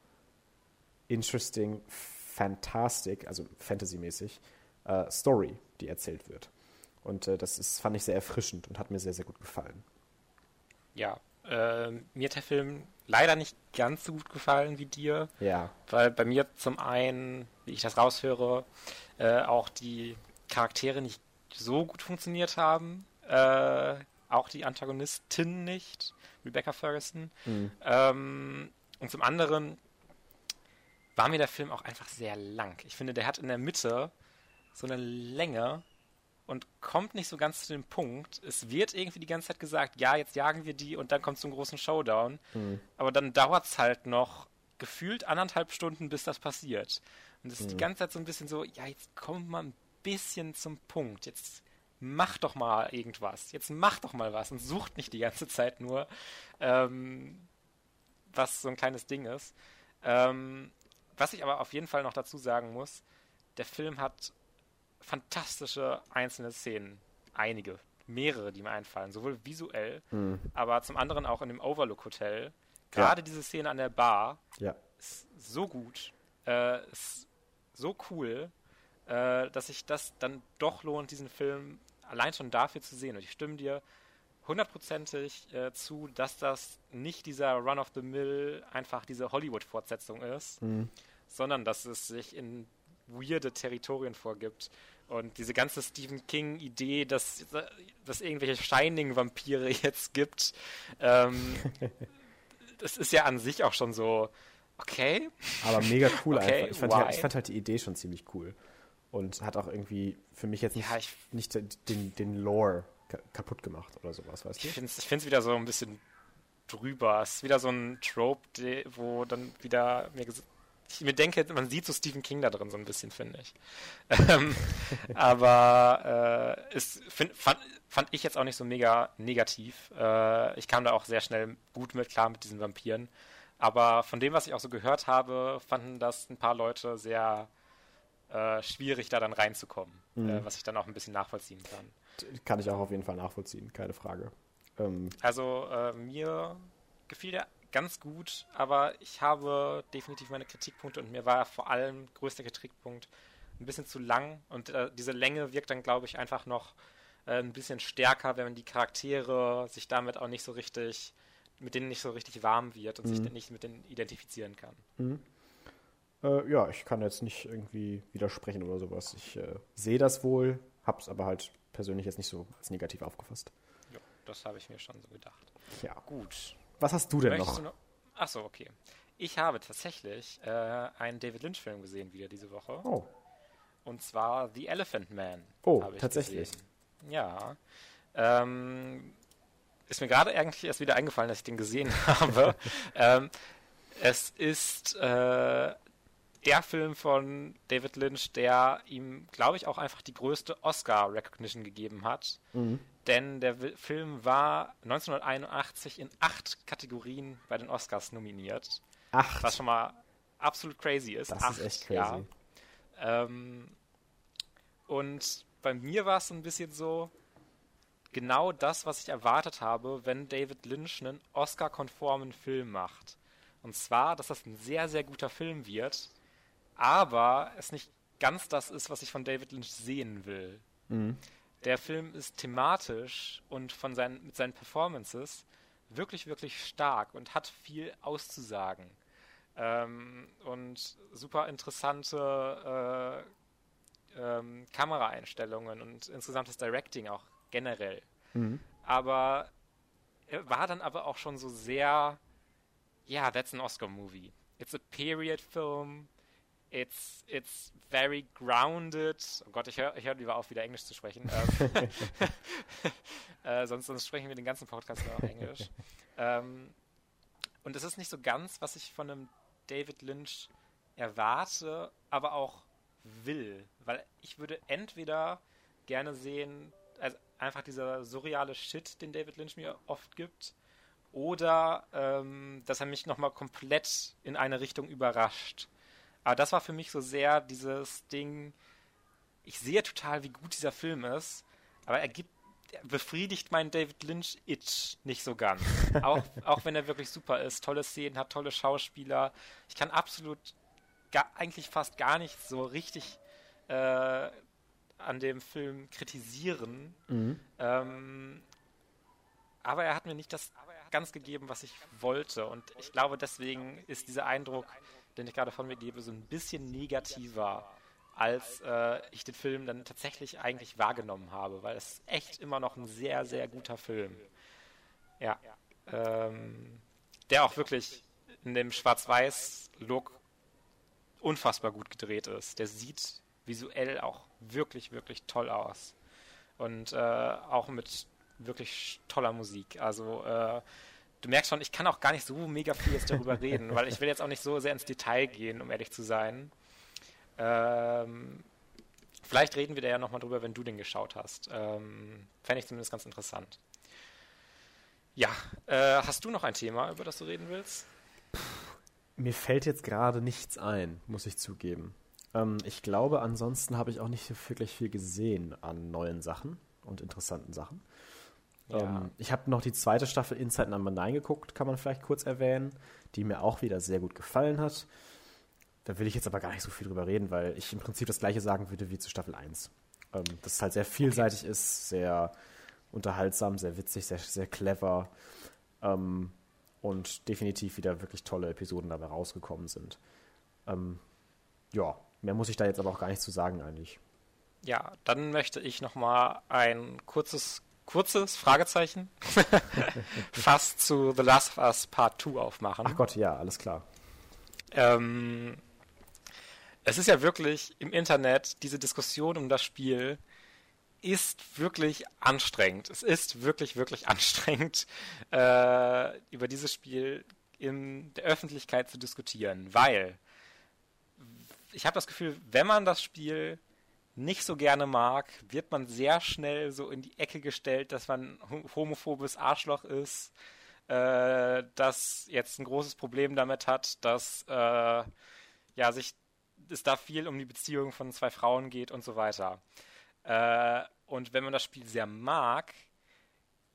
interesting, fantastic, also Fantasy-mäßig, äh, Story, die erzählt wird. Und äh, das ist, fand ich sehr erfrischend und hat mir sehr, sehr gut gefallen. Ja, äh, mir hat der Film leider nicht ganz so gut gefallen wie dir. Ja. Weil bei mir zum einen, wie ich das raushöre, äh, auch die Charaktere nicht so gut funktioniert haben. Äh, auch die Antagonistin nicht, Rebecca Ferguson. Mhm. Ähm, und zum anderen war mir der Film auch einfach sehr lang. Ich finde, der hat in der Mitte so eine Länge und kommt nicht so ganz zu dem Punkt. Es wird irgendwie die ganze Zeit gesagt, ja, jetzt jagen wir die und dann kommt zum großen Showdown. Mhm. Aber dann dauert es halt noch gefühlt anderthalb Stunden, bis das passiert. Und es ist die hm. ganze Zeit so ein bisschen so, ja, jetzt kommt mal ein bisschen zum Punkt. Jetzt mach doch mal irgendwas. Jetzt mach doch mal was und sucht nicht die ganze Zeit nur, ähm, was so ein kleines Ding ist. Ähm, was ich aber auf jeden Fall noch dazu sagen muss, der Film hat fantastische einzelne Szenen. Einige, mehrere, die mir einfallen, sowohl visuell, mhm. aber zum anderen auch in dem Overlook Hotel. Gerade ja. diese Szene an der Bar ja. ist so gut, äh, ist so cool, äh, dass sich das dann doch lohnt, diesen Film allein schon dafür zu sehen. Und ich stimme dir hundertprozentig äh, zu, dass das nicht dieser Run of the Mill einfach diese Hollywood-Fortsetzung ist, mhm. sondern dass es sich in weirde Territorien vorgibt. Und diese ganze Stephen King-Idee, dass, dass irgendwelche Shining-Vampire jetzt gibt, ähm, das ist ja an sich auch schon so, okay. Aber mega cool okay, einfach. Ich fand, halt, ich fand, halt, die Idee schon ziemlich cool. Und hat auch irgendwie für mich jetzt nicht, ja, ich, nicht den, den Lore kaputt gemacht oder sowas, weißt du? Ich finde es wieder so ein bisschen drüber. Es ist wieder so ein Trope, wo dann wieder mir ich mir denke, man sieht so Stephen King da drin so ein bisschen, finde ich. Ähm, aber äh, ist, find, fand, fand, ich jetzt auch nicht so mega negativ. Äh, ich kam da auch sehr schnell gut mit klar mit diesen Vampiren. Aber von dem, was ich auch so gehört habe, fanden das ein paar Leute sehr äh, schwierig, da dann reinzukommen. Mhm. Äh, was ich dann auch ein bisschen nachvollziehen kann. Kann ich auch auf jeden Fall nachvollziehen, keine Frage. Ähm, also äh, mir gefiel der ganz gut, aber ich habe definitiv meine Kritikpunkte und mir war vor allem größter Kritikpunkt ein bisschen zu lang und äh, diese Länge wirkt dann, glaube ich, einfach noch äh, ein bisschen stärker, wenn man die Charaktere sich damit auch nicht so richtig, mit denen nicht so richtig warm wird und mhm. sich nicht mit denen identifizieren kann. Mhm. Äh, ja, ich kann jetzt nicht irgendwie widersprechen oder sowas. Ich äh, sehe das wohl, hab's aber halt persönlich jetzt nicht so als negativ aufgefasst. Ja, das habe ich mir schon so gedacht. Ja. Gut. Was hast du denn Möchtest noch? noch? Achso, okay. Ich habe tatsächlich äh, einen David Lynch-Film gesehen wieder diese Woche. Oh. Und zwar The Elephant Man. Oh, tatsächlich. Gesehen. Ja. Ähm, ist mir gerade eigentlich erst wieder eingefallen, dass ich den gesehen habe. ähm, es ist äh, der Film von David Lynch, der ihm, glaube ich, auch einfach die größte Oscar-Recognition gegeben hat. Mhm. Denn der Film war 1981 in acht Kategorien bei den Oscars nominiert. Acht? Was schon mal absolut crazy ist. Das acht, ist echt crazy. Ja. Ähm, und bei mir war es so ein bisschen so, genau das, was ich erwartet habe, wenn David Lynch einen Oscar-konformen Film macht. Und zwar, dass das ein sehr, sehr guter Film wird, aber es nicht ganz das ist, was ich von David Lynch sehen will. Mhm. Der Film ist thematisch und von seinen, mit seinen Performances wirklich, wirklich stark und hat viel auszusagen. Ähm, und super interessante äh, ähm, Kameraeinstellungen und insgesamt das Directing auch generell. Mhm. Aber er war dann aber auch schon so sehr, ja, yeah, that's an Oscar-Movie. It's a period film. It's, it's very grounded. Oh Gott, ich höre ich hör lieber auf, wieder Englisch zu sprechen. Ähm, äh, sonst, sonst sprechen wir den ganzen Podcast nur auf Englisch. ähm, und es ist nicht so ganz, was ich von einem David Lynch erwarte, aber auch will. Weil ich würde entweder gerne sehen, also einfach dieser surreale Shit, den David Lynch mir oft gibt, oder ähm, dass er mich nochmal komplett in eine Richtung überrascht. Aber das war für mich so sehr dieses Ding, ich sehe total, wie gut dieser Film ist, aber er gibt, er befriedigt meinen David Lynch-Itch nicht so ganz. auch, auch wenn er wirklich super ist, tolle Szenen hat, tolle Schauspieler. Ich kann absolut gar, eigentlich fast gar nicht so richtig äh, an dem Film kritisieren. Mhm. Ähm, aber er hat mir nicht das ganz gegeben, was ich wollte. Und ich glaube, deswegen ist dieser Eindruck, den ich gerade von mir gebe, so ein bisschen negativer, als äh, ich den Film dann tatsächlich eigentlich wahrgenommen habe, weil es echt immer noch ein sehr, sehr guter Film. Ja. Ähm, der auch wirklich in dem Schwarz-Weiß-Look unfassbar gut gedreht ist. Der sieht visuell auch wirklich, wirklich toll aus. Und äh, auch mit wirklich toller Musik. Also äh, du merkst schon, ich kann auch gar nicht so mega viel jetzt darüber reden, weil ich will jetzt auch nicht so sehr ins Detail gehen, um ehrlich zu sein. Ähm, vielleicht reden wir da ja nochmal drüber, wenn du den geschaut hast. Ähm, Fände ich zumindest ganz interessant. Ja, äh, hast du noch ein Thema, über das du reden willst? Mir fällt jetzt gerade nichts ein, muss ich zugeben. Ähm, ich glaube, ansonsten habe ich auch nicht wirklich viel gesehen an neuen Sachen und interessanten Sachen. Ja. Ähm, ich habe noch die zweite Staffel Inside Number 9 geguckt, kann man vielleicht kurz erwähnen, die mir auch wieder sehr gut gefallen hat. Da will ich jetzt aber gar nicht so viel drüber reden, weil ich im Prinzip das gleiche sagen würde wie zu Staffel 1. Ähm, dass es halt sehr vielseitig okay. ist, sehr unterhaltsam, sehr witzig, sehr, sehr clever ähm, und definitiv wieder wirklich tolle Episoden dabei rausgekommen sind. Ähm, ja, mehr muss ich da jetzt aber auch gar nicht zu sagen eigentlich. Ja, dann möchte ich noch mal ein kurzes kurzes Fragezeichen fast zu The Last of Us Part 2 aufmachen. Ach Gott, ja, alles klar. Ähm, es ist ja wirklich im Internet, diese Diskussion um das Spiel ist wirklich anstrengend. Es ist wirklich, wirklich anstrengend, äh, über dieses Spiel in der Öffentlichkeit zu diskutieren, weil ich habe das Gefühl, wenn man das Spiel nicht so gerne mag, wird man sehr schnell so in die Ecke gestellt, dass man homophobes Arschloch ist, äh, das jetzt ein großes Problem damit hat, dass äh, ja sich es da viel um die Beziehung von zwei Frauen geht und so weiter. Äh, und wenn man das Spiel sehr mag,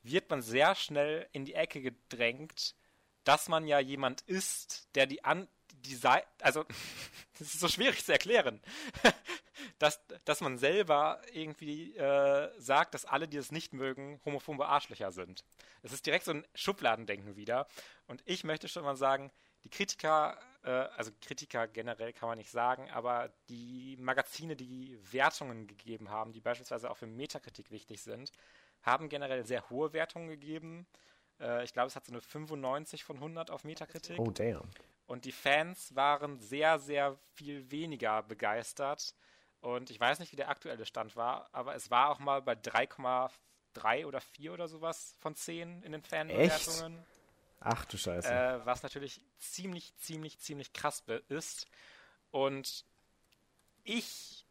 wird man sehr schnell in die Ecke gedrängt, dass man ja jemand ist, der die an die Seite, also das ist so schwierig zu erklären dass, dass man selber irgendwie äh, sagt, dass alle, die es nicht mögen, homophobe Arschlöcher sind. Es ist direkt so ein Schubladendenken wieder. Und ich möchte schon mal sagen, die Kritiker, äh, also Kritiker generell kann man nicht sagen, aber die Magazine, die Wertungen gegeben haben, die beispielsweise auch für Metakritik wichtig sind, haben generell sehr hohe Wertungen gegeben. Äh, ich glaube, es hat so eine 95 von 100 auf Metakritik. Oh, damn. Und die Fans waren sehr, sehr viel weniger begeistert. Und ich weiß nicht, wie der aktuelle Stand war, aber es war auch mal bei 3,3 oder 4 oder sowas von 10 in den Fanbewertungen. Ach du Scheiße. Äh, was natürlich ziemlich, ziemlich, ziemlich krass ist. Und ich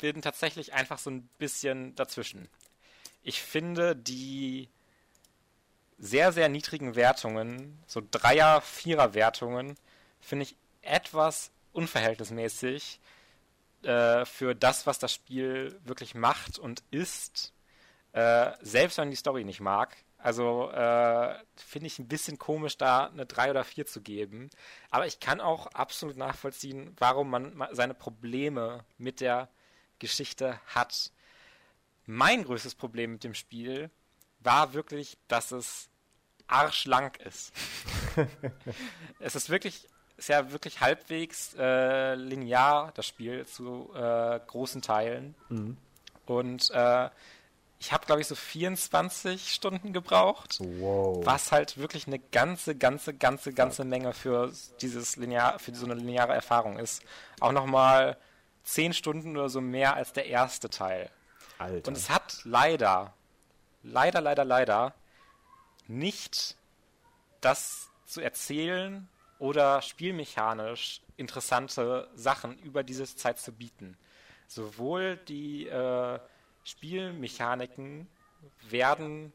bin tatsächlich einfach so ein bisschen dazwischen. Ich finde die sehr, sehr niedrigen Wertungen, so Dreier-, Vierer-Wertungen, finde ich etwas unverhältnismäßig äh, für das, was das Spiel wirklich macht und ist, äh, selbst wenn die Story nicht mag. Also äh, finde ich ein bisschen komisch, da eine 3 oder 4 zu geben. Aber ich kann auch absolut nachvollziehen, warum man seine Probleme mit der Geschichte hat. Mein größtes Problem mit dem Spiel war wirklich, dass es arschlang ist. es ist wirklich, ist ja wirklich halbwegs äh, linear, das Spiel, zu äh, großen Teilen. Mhm. Und äh, ich habe, glaube ich, so 24 Stunden gebraucht. Wow. Was halt wirklich eine ganze, ganze, ganze, ganze Menge für dieses linear, für so eine lineare Erfahrung ist. Auch nochmal 10 Stunden oder so mehr als der erste Teil. Alter. Und es hat leider, leider, leider, leider nicht das zu erzählen oder spielmechanisch interessante Sachen über diese Zeit zu bieten. Sowohl die äh, Spielmechaniken werden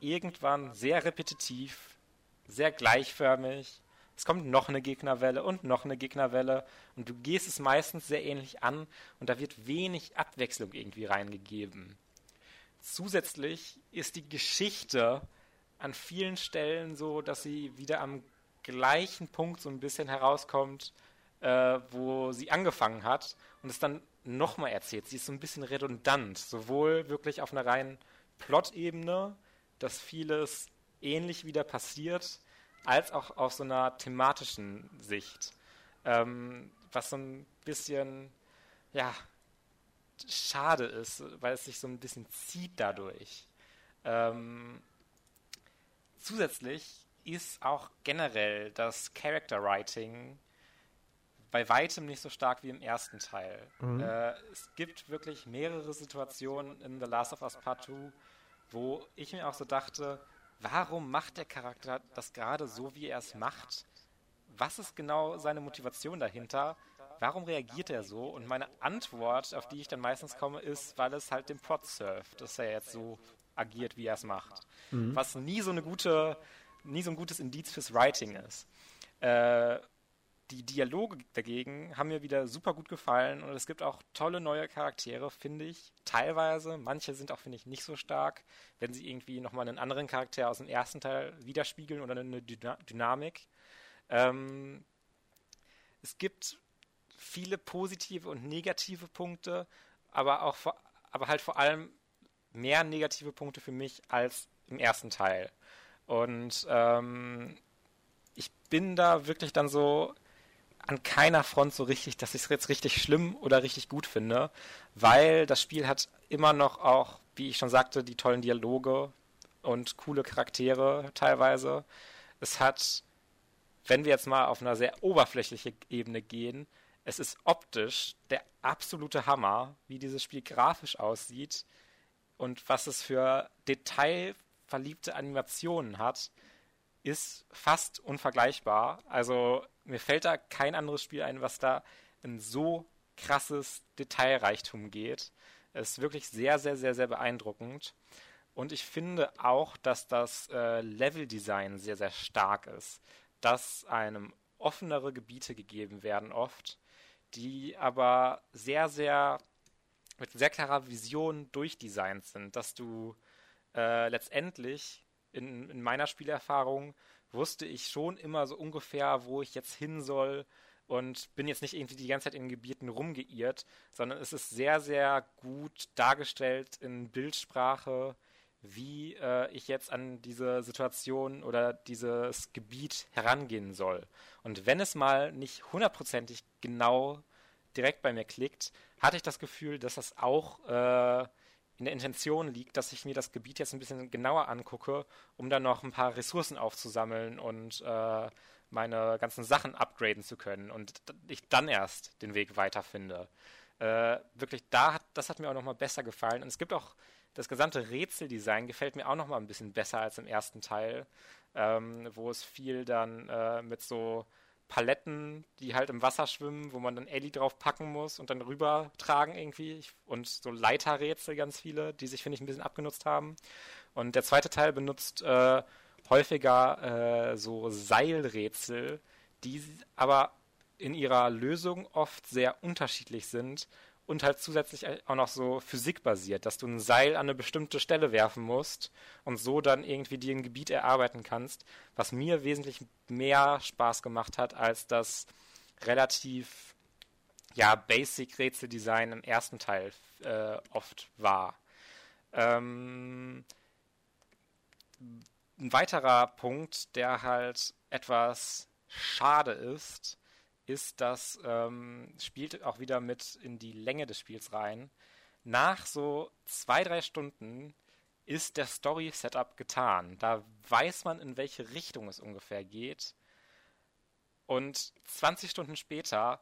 irgendwann sehr repetitiv, sehr gleichförmig. Es kommt noch eine Gegnerwelle und noch eine Gegnerwelle und du gehst es meistens sehr ähnlich an und da wird wenig Abwechslung irgendwie reingegeben. Zusätzlich ist die Geschichte an vielen Stellen so, dass sie wieder am gleichen Punkt so ein bisschen herauskommt, äh, wo sie angefangen hat und es dann nochmal erzählt. Sie ist so ein bisschen redundant, sowohl wirklich auf einer reinen Plot-Ebene, dass vieles ähnlich wieder passiert, als auch auf so einer thematischen Sicht. Ähm, was so ein bisschen, ja, schade ist, weil es sich so ein bisschen zieht dadurch. Ähm, zusätzlich ist auch generell das Character Writing bei weitem nicht so stark wie im ersten Teil. Mhm. Äh, es gibt wirklich mehrere Situationen in The Last of Us Part 2, wo ich mir auch so dachte, warum macht der Charakter das gerade so, wie er es macht? Was ist genau seine Motivation dahinter? Warum reagiert er so? Und meine Antwort, auf die ich dann meistens komme, ist, weil es halt dem Plot surft, dass er jetzt so agiert, wie er es macht. Mhm. Was nie so eine gute, nie so ein gutes Indiz fürs Writing ist. Äh, die Dialoge dagegen haben mir wieder super gut gefallen und es gibt auch tolle neue Charaktere, finde ich. Teilweise. Manche sind auch, finde ich, nicht so stark, wenn sie irgendwie nochmal einen anderen Charakter aus dem ersten Teil widerspiegeln oder eine Dyna Dynamik. Ähm, es gibt viele positive und negative Punkte, aber auch vor, aber halt vor allem mehr negative Punkte für mich als im ersten Teil. Und ähm, ich bin da wirklich dann so an keiner Front so richtig, dass ich es jetzt richtig schlimm oder richtig gut finde, weil das Spiel hat immer noch auch, wie ich schon sagte, die tollen Dialoge und coole Charaktere teilweise. Es hat, wenn wir jetzt mal auf einer sehr oberflächlichen Ebene gehen, es ist optisch der absolute Hammer, wie dieses Spiel grafisch aussieht und was es für detailverliebte Animationen hat, ist fast unvergleichbar. Also mir fällt da kein anderes Spiel ein, was da in so krasses Detailreichtum geht. Es ist wirklich sehr, sehr, sehr, sehr beeindruckend. Und ich finde auch, dass das äh, Leveldesign sehr, sehr stark ist. Dass einem offenere Gebiete gegeben werden oft, die aber sehr, sehr mit sehr klarer Vision durchdesignt sind, dass du äh, letztendlich in, in meiner Spielerfahrung wusste ich schon immer so ungefähr, wo ich jetzt hin soll und bin jetzt nicht irgendwie die ganze Zeit in Gebieten rumgeirrt, sondern es ist sehr, sehr gut dargestellt in Bildsprache, wie äh, ich jetzt an diese Situation oder dieses Gebiet herangehen soll. Und wenn es mal nicht hundertprozentig genau direkt bei mir klickt, hatte ich das Gefühl, dass das auch äh, in der Intention liegt, dass ich mir das Gebiet jetzt ein bisschen genauer angucke, um dann noch ein paar Ressourcen aufzusammeln und äh, meine ganzen Sachen upgraden zu können und ich dann erst den Weg weiterfinde. Äh, wirklich, da hat, das hat mir auch nochmal besser gefallen. Und es gibt auch das gesamte Rätseldesign gefällt mir auch nochmal ein bisschen besser als im ersten Teil, ähm, wo es viel dann äh, mit so Paletten, die halt im Wasser schwimmen, wo man dann Ellie drauf packen muss und dann rüber tragen irgendwie. Und so Leiterrätsel ganz viele, die sich, finde ich, ein bisschen abgenutzt haben. Und der zweite Teil benutzt äh, häufiger äh, so Seilrätsel, die aber in ihrer Lösung oft sehr unterschiedlich sind und halt zusätzlich auch noch so physikbasiert, dass du ein Seil an eine bestimmte Stelle werfen musst und so dann irgendwie dir ein Gebiet erarbeiten kannst, was mir wesentlich mehr Spaß gemacht hat als das relativ ja Basic Rätseldesign im ersten Teil äh, oft war. Ähm, ein weiterer Punkt, der halt etwas schade ist, ist, dass ähm, spielt auch wieder mit in die Länge des Spiels rein. Nach so zwei, drei Stunden ist der Story-Setup getan. Da weiß man, in welche Richtung es ungefähr geht. Und 20 Stunden später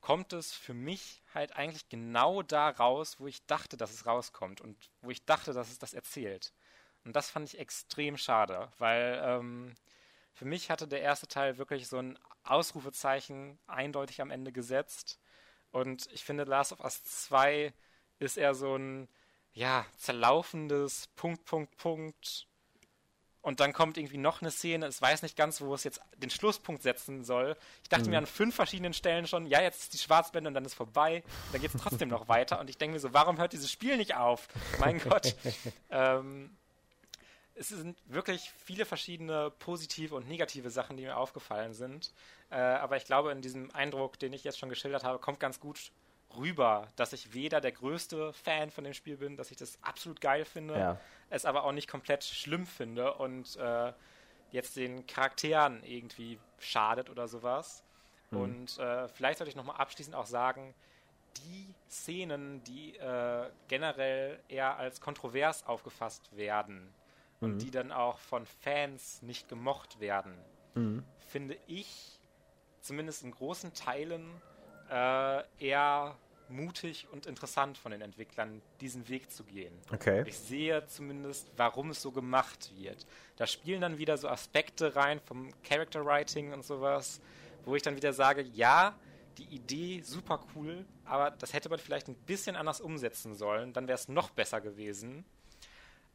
kommt es für mich halt eigentlich genau da raus, wo ich dachte, dass es rauskommt und wo ich dachte, dass es das erzählt. Und das fand ich extrem schade, weil ähm, für mich hatte der erste Teil wirklich so ein Ausrufezeichen eindeutig am Ende gesetzt. Und ich finde, Last of Us 2 ist eher so ein, ja, zerlaufendes Punkt, Punkt, Punkt. Und dann kommt irgendwie noch eine Szene, es weiß nicht ganz, wo es jetzt den Schlusspunkt setzen soll. Ich dachte mhm. mir an fünf verschiedenen Stellen schon, ja, jetzt ist die Schwarzblende und dann ist vorbei. Dann geht es trotzdem noch weiter. Und ich denke mir so, warum hört dieses Spiel nicht auf? Mein Gott. ähm, es sind wirklich viele verschiedene positive und negative Sachen, die mir aufgefallen sind. Äh, aber ich glaube, in diesem Eindruck, den ich jetzt schon geschildert habe, kommt ganz gut rüber, dass ich weder der größte Fan von dem Spiel bin, dass ich das absolut geil finde, ja. es aber auch nicht komplett schlimm finde und äh, jetzt den Charakteren irgendwie schadet oder sowas. Mhm. Und äh, vielleicht sollte ich nochmal abschließend auch sagen, die Szenen, die äh, generell eher als kontrovers aufgefasst werden, und mhm. die dann auch von Fans nicht gemocht werden, mhm. finde ich zumindest in großen Teilen äh, eher mutig und interessant von den Entwicklern, diesen Weg zu gehen. Okay. Ich sehe zumindest, warum es so gemacht wird. Da spielen dann wieder so Aspekte rein vom Character Writing und sowas, wo ich dann wieder sage, ja, die Idee super cool, aber das hätte man vielleicht ein bisschen anders umsetzen sollen, dann wäre es noch besser gewesen.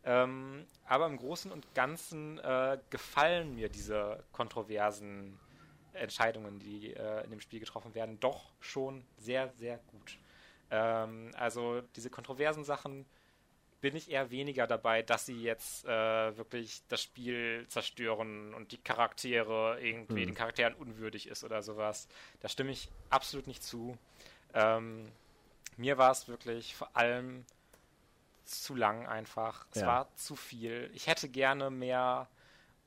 Ähm, aber im Großen und Ganzen äh, gefallen mir diese kontroversen Entscheidungen, die äh, in dem Spiel getroffen werden, doch schon sehr, sehr gut. Ähm, also diese kontroversen Sachen bin ich eher weniger dabei, dass sie jetzt äh, wirklich das Spiel zerstören und die Charaktere irgendwie mhm. den Charakteren unwürdig ist oder sowas. Da stimme ich absolut nicht zu. Ähm, mir war es wirklich vor allem zu lang einfach. Es ja. war zu viel. Ich hätte gerne mehr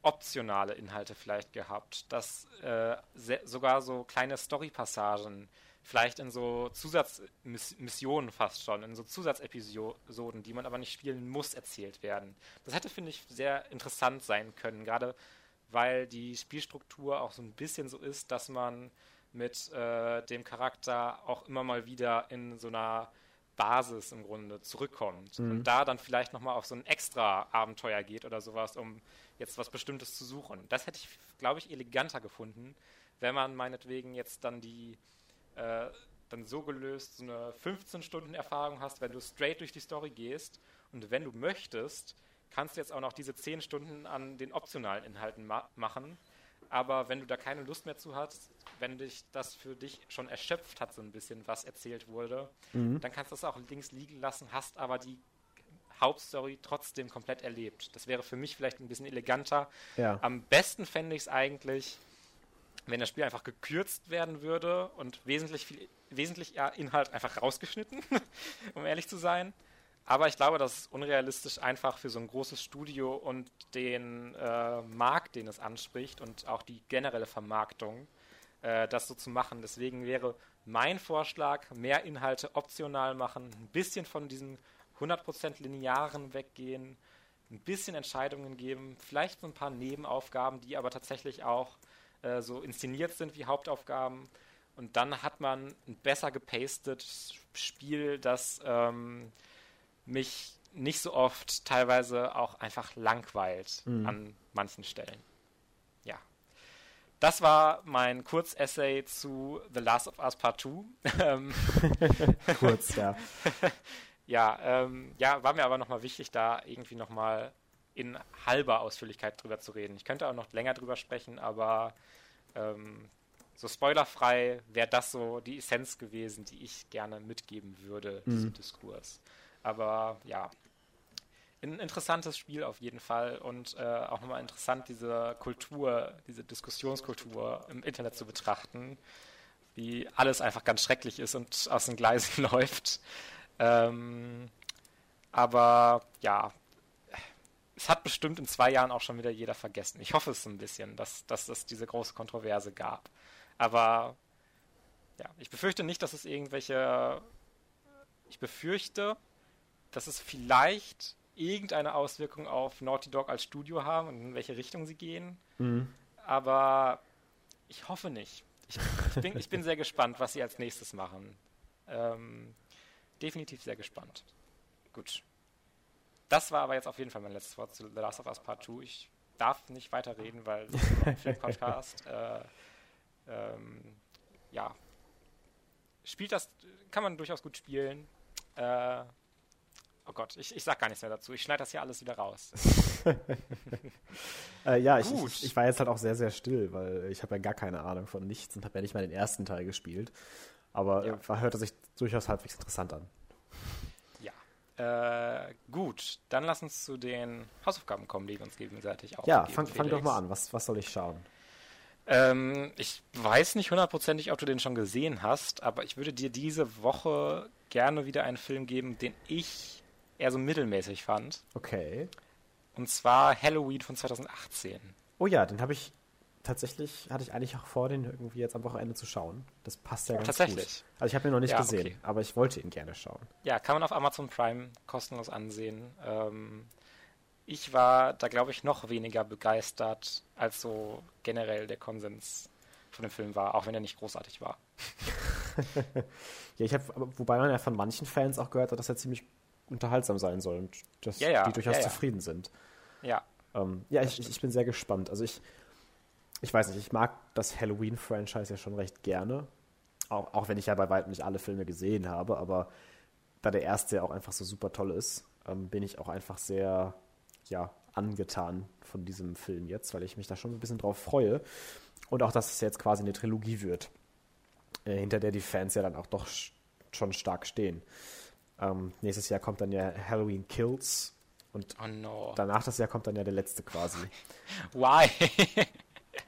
optionale Inhalte vielleicht gehabt, dass äh, sogar so kleine Story-Passagen vielleicht in so Zusatzmissionen fast schon, in so Zusatzepisoden, die man aber nicht spielen muss, erzählt werden. Das hätte, finde ich, sehr interessant sein können, gerade weil die Spielstruktur auch so ein bisschen so ist, dass man mit äh, dem Charakter auch immer mal wieder in so einer Basis im Grunde zurückkommt mhm. und da dann vielleicht nochmal auf so ein extra Abenteuer geht oder sowas, um jetzt was Bestimmtes zu suchen. Das hätte ich, glaube ich, eleganter gefunden, wenn man meinetwegen jetzt dann die äh, dann so gelöst so eine 15-Stunden-Erfahrung hast, wenn du straight durch die Story gehst und wenn du möchtest, kannst du jetzt auch noch diese 10 Stunden an den optionalen Inhalten ma machen aber wenn du da keine Lust mehr zu hast, wenn dich das für dich schon erschöpft hat, so ein bisschen, was erzählt wurde, mhm. dann kannst du das auch links liegen lassen, hast aber die Hauptstory trotzdem komplett erlebt. Das wäre für mich vielleicht ein bisschen eleganter. Ja. Am besten fände ich es eigentlich, wenn das Spiel einfach gekürzt werden würde und wesentlich viel, wesentlich Inhalt einfach rausgeschnitten, um ehrlich zu sein. Aber ich glaube, das ist unrealistisch einfach für so ein großes Studio und den äh, Markt, den es anspricht und auch die generelle Vermarktung, äh, das so zu machen. Deswegen wäre mein Vorschlag, mehr Inhalte optional machen, ein bisschen von diesem 100% linearen weggehen, ein bisschen Entscheidungen geben, vielleicht so ein paar Nebenaufgaben, die aber tatsächlich auch äh, so inszeniert sind wie Hauptaufgaben. Und dann hat man ein besser gepastetes Spiel, das ähm, mich nicht so oft teilweise auch einfach langweilt mhm. an manchen Stellen. Ja. Das war mein Kurzessay zu The Last of Us Part 2. Ähm, Kurz, ja. ja, ähm, ja, war mir aber nochmal wichtig, da irgendwie nochmal in halber Ausführlichkeit drüber zu reden. Ich könnte auch noch länger drüber sprechen, aber ähm, so spoilerfrei wäre das so die Essenz gewesen, die ich gerne mitgeben würde, mhm. diesem Diskurs. Aber ja, ein interessantes Spiel auf jeden Fall und äh, auch nochmal interessant, diese Kultur, diese Diskussionskultur im Internet zu betrachten, wie alles einfach ganz schrecklich ist und aus den Gleisen läuft. Ähm, aber ja, es hat bestimmt in zwei Jahren auch schon wieder jeder vergessen. Ich hoffe es ein bisschen, dass, dass es diese große Kontroverse gab. Aber ja, ich befürchte nicht, dass es irgendwelche. Ich befürchte, dass es vielleicht irgendeine Auswirkung auf Naughty Dog als Studio haben und in welche Richtung sie gehen. Mhm. Aber ich hoffe nicht. Ich, ich, bin, ich bin sehr gespannt, was sie als nächstes machen. Ähm, definitiv sehr gespannt. Gut. Das war aber jetzt auf jeden Fall mein letztes Wort zu The Last of Us Part 2. Ich darf nicht weiter reden, weil es ist ein Film-Podcast. äh, ähm, ja. Spielt das, kann man durchaus gut spielen. Äh, oh Gott, ich, ich sag gar nichts mehr dazu. Ich schneide das hier alles wieder raus. äh, ja, ich, ich, ich, war jetzt halt auch sehr, sehr still, weil ich habe ja gar keine Ahnung von nichts und habe ja nicht mal den ersten Teil gespielt. Aber ja. äh, hörte sich durchaus halbwegs interessant an. Äh, gut, dann lass uns zu den Hausaufgaben kommen, die wir uns gegenseitig auch Ja, fang, fang doch mal an. Was, was soll ich schauen? Ähm, ich weiß nicht hundertprozentig, ob du den schon gesehen hast, aber ich würde dir diese Woche gerne wieder einen Film geben, den ich eher so mittelmäßig fand. Okay. Und zwar Halloween von 2018. Oh ja, den habe ich tatsächlich hatte ich eigentlich auch vor, den irgendwie jetzt am Wochenende zu schauen. Das passt ja, ganz tatsächlich. gut. Also ich habe ihn noch nicht ja, gesehen, okay. aber ich wollte ihn gerne schauen. Ja, kann man auf Amazon Prime kostenlos ansehen. Ähm, ich war da, glaube ich, noch weniger begeistert, als so generell der Konsens von dem Film war, auch wenn er nicht großartig war. ja, ich habe, wobei man ja von manchen Fans auch gehört hat, dass er ziemlich unterhaltsam sein soll und dass ja, ja, die durchaus zufrieden sind. Ja. Ähm, ja, ich, ich bin sehr gespannt. Also ich ich weiß nicht, ich mag das Halloween-Franchise ja schon recht gerne. Auch, auch wenn ich ja bei weitem nicht alle Filme gesehen habe, aber da der erste ja auch einfach so super toll ist, ähm, bin ich auch einfach sehr, ja, angetan von diesem Film jetzt, weil ich mich da schon ein bisschen drauf freue. Und auch, dass es jetzt quasi eine Trilogie wird, äh, hinter der die Fans ja dann auch doch schon stark stehen. Ähm, nächstes Jahr kommt dann ja Halloween Kills und oh no. danach das Jahr kommt dann ja der letzte quasi. Why?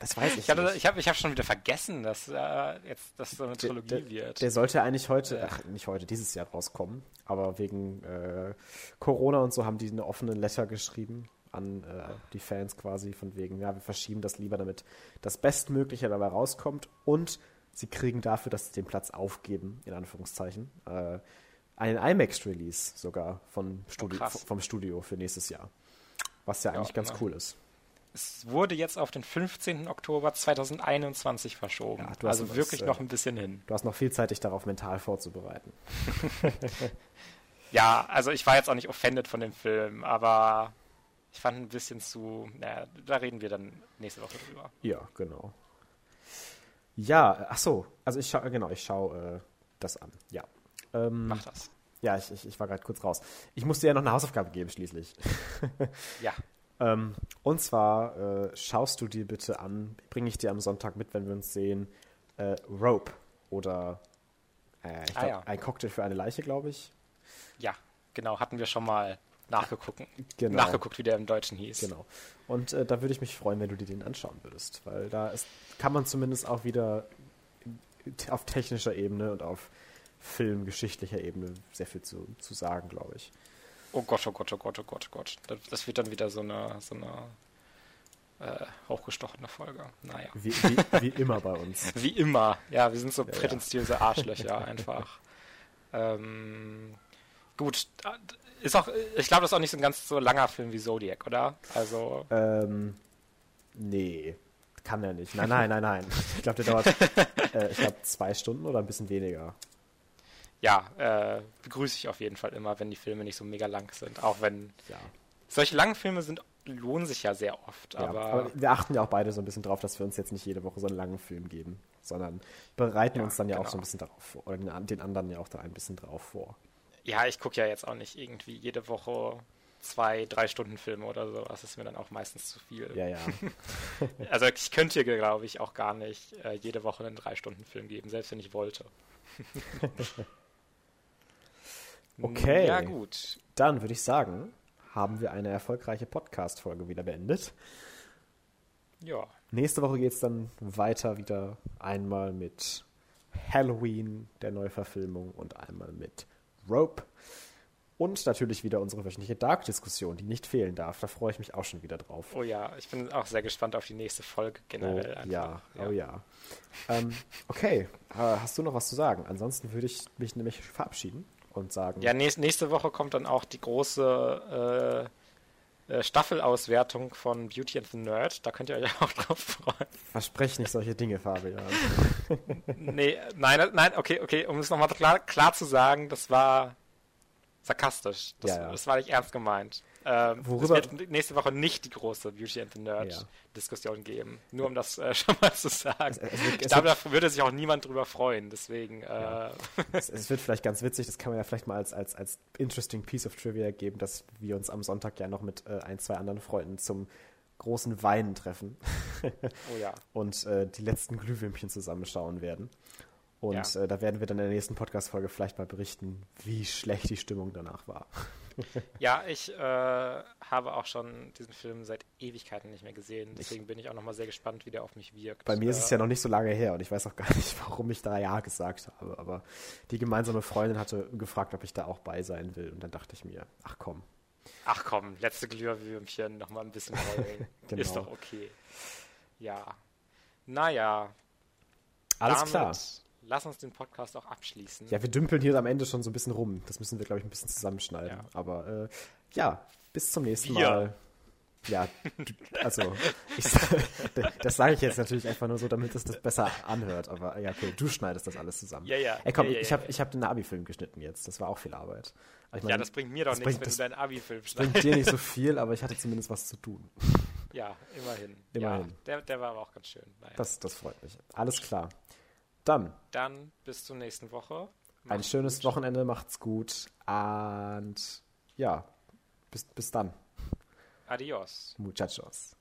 Das weiß ich, ich hatte, Ich habe ich hab schon wieder vergessen, dass äh, jetzt das so eine Trilogie der, der, wird. Der sollte eigentlich heute, ach nicht heute, dieses Jahr rauskommen, aber wegen äh, Corona und so haben die eine offene Letter geschrieben an äh, die Fans quasi von wegen, ja, wir verschieben das lieber, damit das Bestmögliche dabei rauskommt und sie kriegen dafür, dass sie den Platz aufgeben, in Anführungszeichen, äh, einen IMAX-Release sogar von Studi oh, vom Studio für nächstes Jahr. Was ja, ja eigentlich ganz cool ist. Es wurde jetzt auf den 15. Oktober 2021 verschoben. Ja, also was, wirklich äh, noch ein bisschen hin. Du hast noch viel Zeit, dich darauf mental vorzubereiten. ja, also ich war jetzt auch nicht offended von dem Film, aber ich fand ein bisschen zu. Naja, da reden wir dann nächste Woche drüber. Ja, genau. Ja, ach so, also ich schaue, genau, ich schaue äh, das an. Ja. Ähm, Mach das. Ja, ich, ich, ich war gerade kurz raus. Ich musste ja noch eine Hausaufgabe geben, schließlich. ja. Ähm, und zwar äh, schaust du dir bitte an, bringe ich dir am Sonntag mit, wenn wir uns sehen, äh, Rope oder äh, ich glaub, ah, ja. ein Cocktail für eine Leiche, glaube ich. Ja, genau, hatten wir schon mal nachgeguckt, genau. nachgeguckt, wie der im Deutschen hieß. Genau. Und äh, da würde ich mich freuen, wenn du dir den anschauen würdest, weil da ist, kann man zumindest auch wieder auf technischer Ebene und auf filmgeschichtlicher Ebene sehr viel zu, zu sagen, glaube ich. Oh Gott, oh Gott, oh Gott, oh Gott, oh Gott. Das wird dann wieder so eine, so eine äh, hochgestochene Folge. Naja. Wie, wie, wie, immer bei uns. wie immer. Ja, wir sind so ja, prätentiöse Arschlöcher einfach. Ähm, gut. Ist auch, ich glaube, das ist auch nicht so ein ganz so langer Film wie Zodiac, oder? Also. Ähm, nee. Kann er nicht. Nein, nein, nein, nein. Ich glaube, der dauert, äh, ich glaube, zwei Stunden oder ein bisschen weniger ja, äh, begrüße ich auf jeden Fall immer, wenn die Filme nicht so mega lang sind. Auch wenn ja. solche langen Filme sind, lohnen sich ja sehr oft. Ja, aber, aber, wir achten ja auch beide so ein bisschen drauf, dass wir uns jetzt nicht jede Woche so einen langen Film geben, sondern bereiten ja, uns dann ja genau. auch so ein bisschen darauf vor. Oder den anderen ja auch da ein bisschen drauf vor. Ja, ich gucke ja jetzt auch nicht irgendwie jede Woche zwei, drei Stunden Filme oder so. Das ist mir dann auch meistens zu viel. Ja, ja. also ich könnte, glaube ich, auch gar nicht äh, jede Woche einen drei Stunden Film geben, selbst wenn ich wollte. Okay. Ja, gut. Dann würde ich sagen, haben wir eine erfolgreiche Podcast-Folge wieder beendet. Ja. Nächste Woche geht es dann weiter wieder einmal mit Halloween, der Neuverfilmung, und einmal mit Rope. Und natürlich wieder unsere wöchentliche Dark-Diskussion, die nicht fehlen darf. Da freue ich mich auch schon wieder drauf. Oh ja, ich bin auch sehr gespannt auf die nächste Folge generell. Oh, ja, ja, oh ja. Ähm, okay, äh, hast du noch was zu sagen? Ansonsten würde ich mich nämlich verabschieden und sagen. Ja, nächste Woche kommt dann auch die große äh, äh, Staffelauswertung von Beauty and the Nerd. Da könnt ihr euch auch drauf freuen. Verspreche nicht solche Dinge, Fabian. nee, nein, nein, okay, okay, um es nochmal klar, klar zu sagen, das war sarkastisch. Das, ja, ja. das war nicht ernst gemeint. Ähm, Worüber? Es wird nächste Woche nicht die große Beauty and the Nerd ja. Diskussion geben. Nur um das äh, schon mal zu sagen. Es, es wird, ich glaube, da würde sich auch niemand drüber freuen. Deswegen. Äh, es, es, wird vielleicht ganz witzig. Das kann man ja vielleicht mal als, als, als interesting piece of trivia geben, dass wir uns am Sonntag ja noch mit äh, ein, zwei anderen Freunden zum großen Weinen treffen. oh ja. Und äh, die letzten Glühwürmchen zusammenschauen werden. Und ja. äh, da werden wir dann in der nächsten Podcast-Folge vielleicht mal berichten, wie schlecht die Stimmung danach war. ja, ich äh, habe auch schon diesen Film seit Ewigkeiten nicht mehr gesehen. Deswegen ich, bin ich auch nochmal sehr gespannt, wie der auf mich wirkt. Bei mir ist es ja noch nicht so lange her und ich weiß auch gar nicht, warum ich da Ja gesagt habe. Aber die gemeinsame Freundin hatte gefragt, ob ich da auch bei sein will. Und dann dachte ich mir, ach komm. Ach komm, letzte Glühwürmchen, nochmal ein bisschen heulen. genau. Ist doch okay. Ja. Naja. Alles damit, klar lass uns den Podcast auch abschließen. Ja, wir dümpeln hier am Ende schon so ein bisschen rum. Das müssen wir, glaube ich, ein bisschen zusammenschneiden. Ja. Aber äh, ja, bis zum nächsten wir. Mal. Ja, also, ich, das sage ich jetzt natürlich einfach nur so, damit es das besser anhört. Aber ja, okay, du schneidest das alles zusammen. Ja, ja. Ey, komm, ja, ja, ich habe ja. hab den Abi-Film geschnitten jetzt. Das war auch viel Arbeit. Ich mein, ja, das bringt mir doch nichts, bringt, wenn du deinen Abi-Film schneidest. Das bringt dir nicht so viel, aber ich hatte zumindest was zu tun. Ja, immerhin. Immerhin. Ja, der, der war aber auch ganz schön. Naja. Das, das freut mich. Alles klar. Dann. Dann bis zur nächsten Woche. Macht's ein schönes gut. Wochenende, macht's gut. Und ja, bis, bis dann. Adios. Muchachos.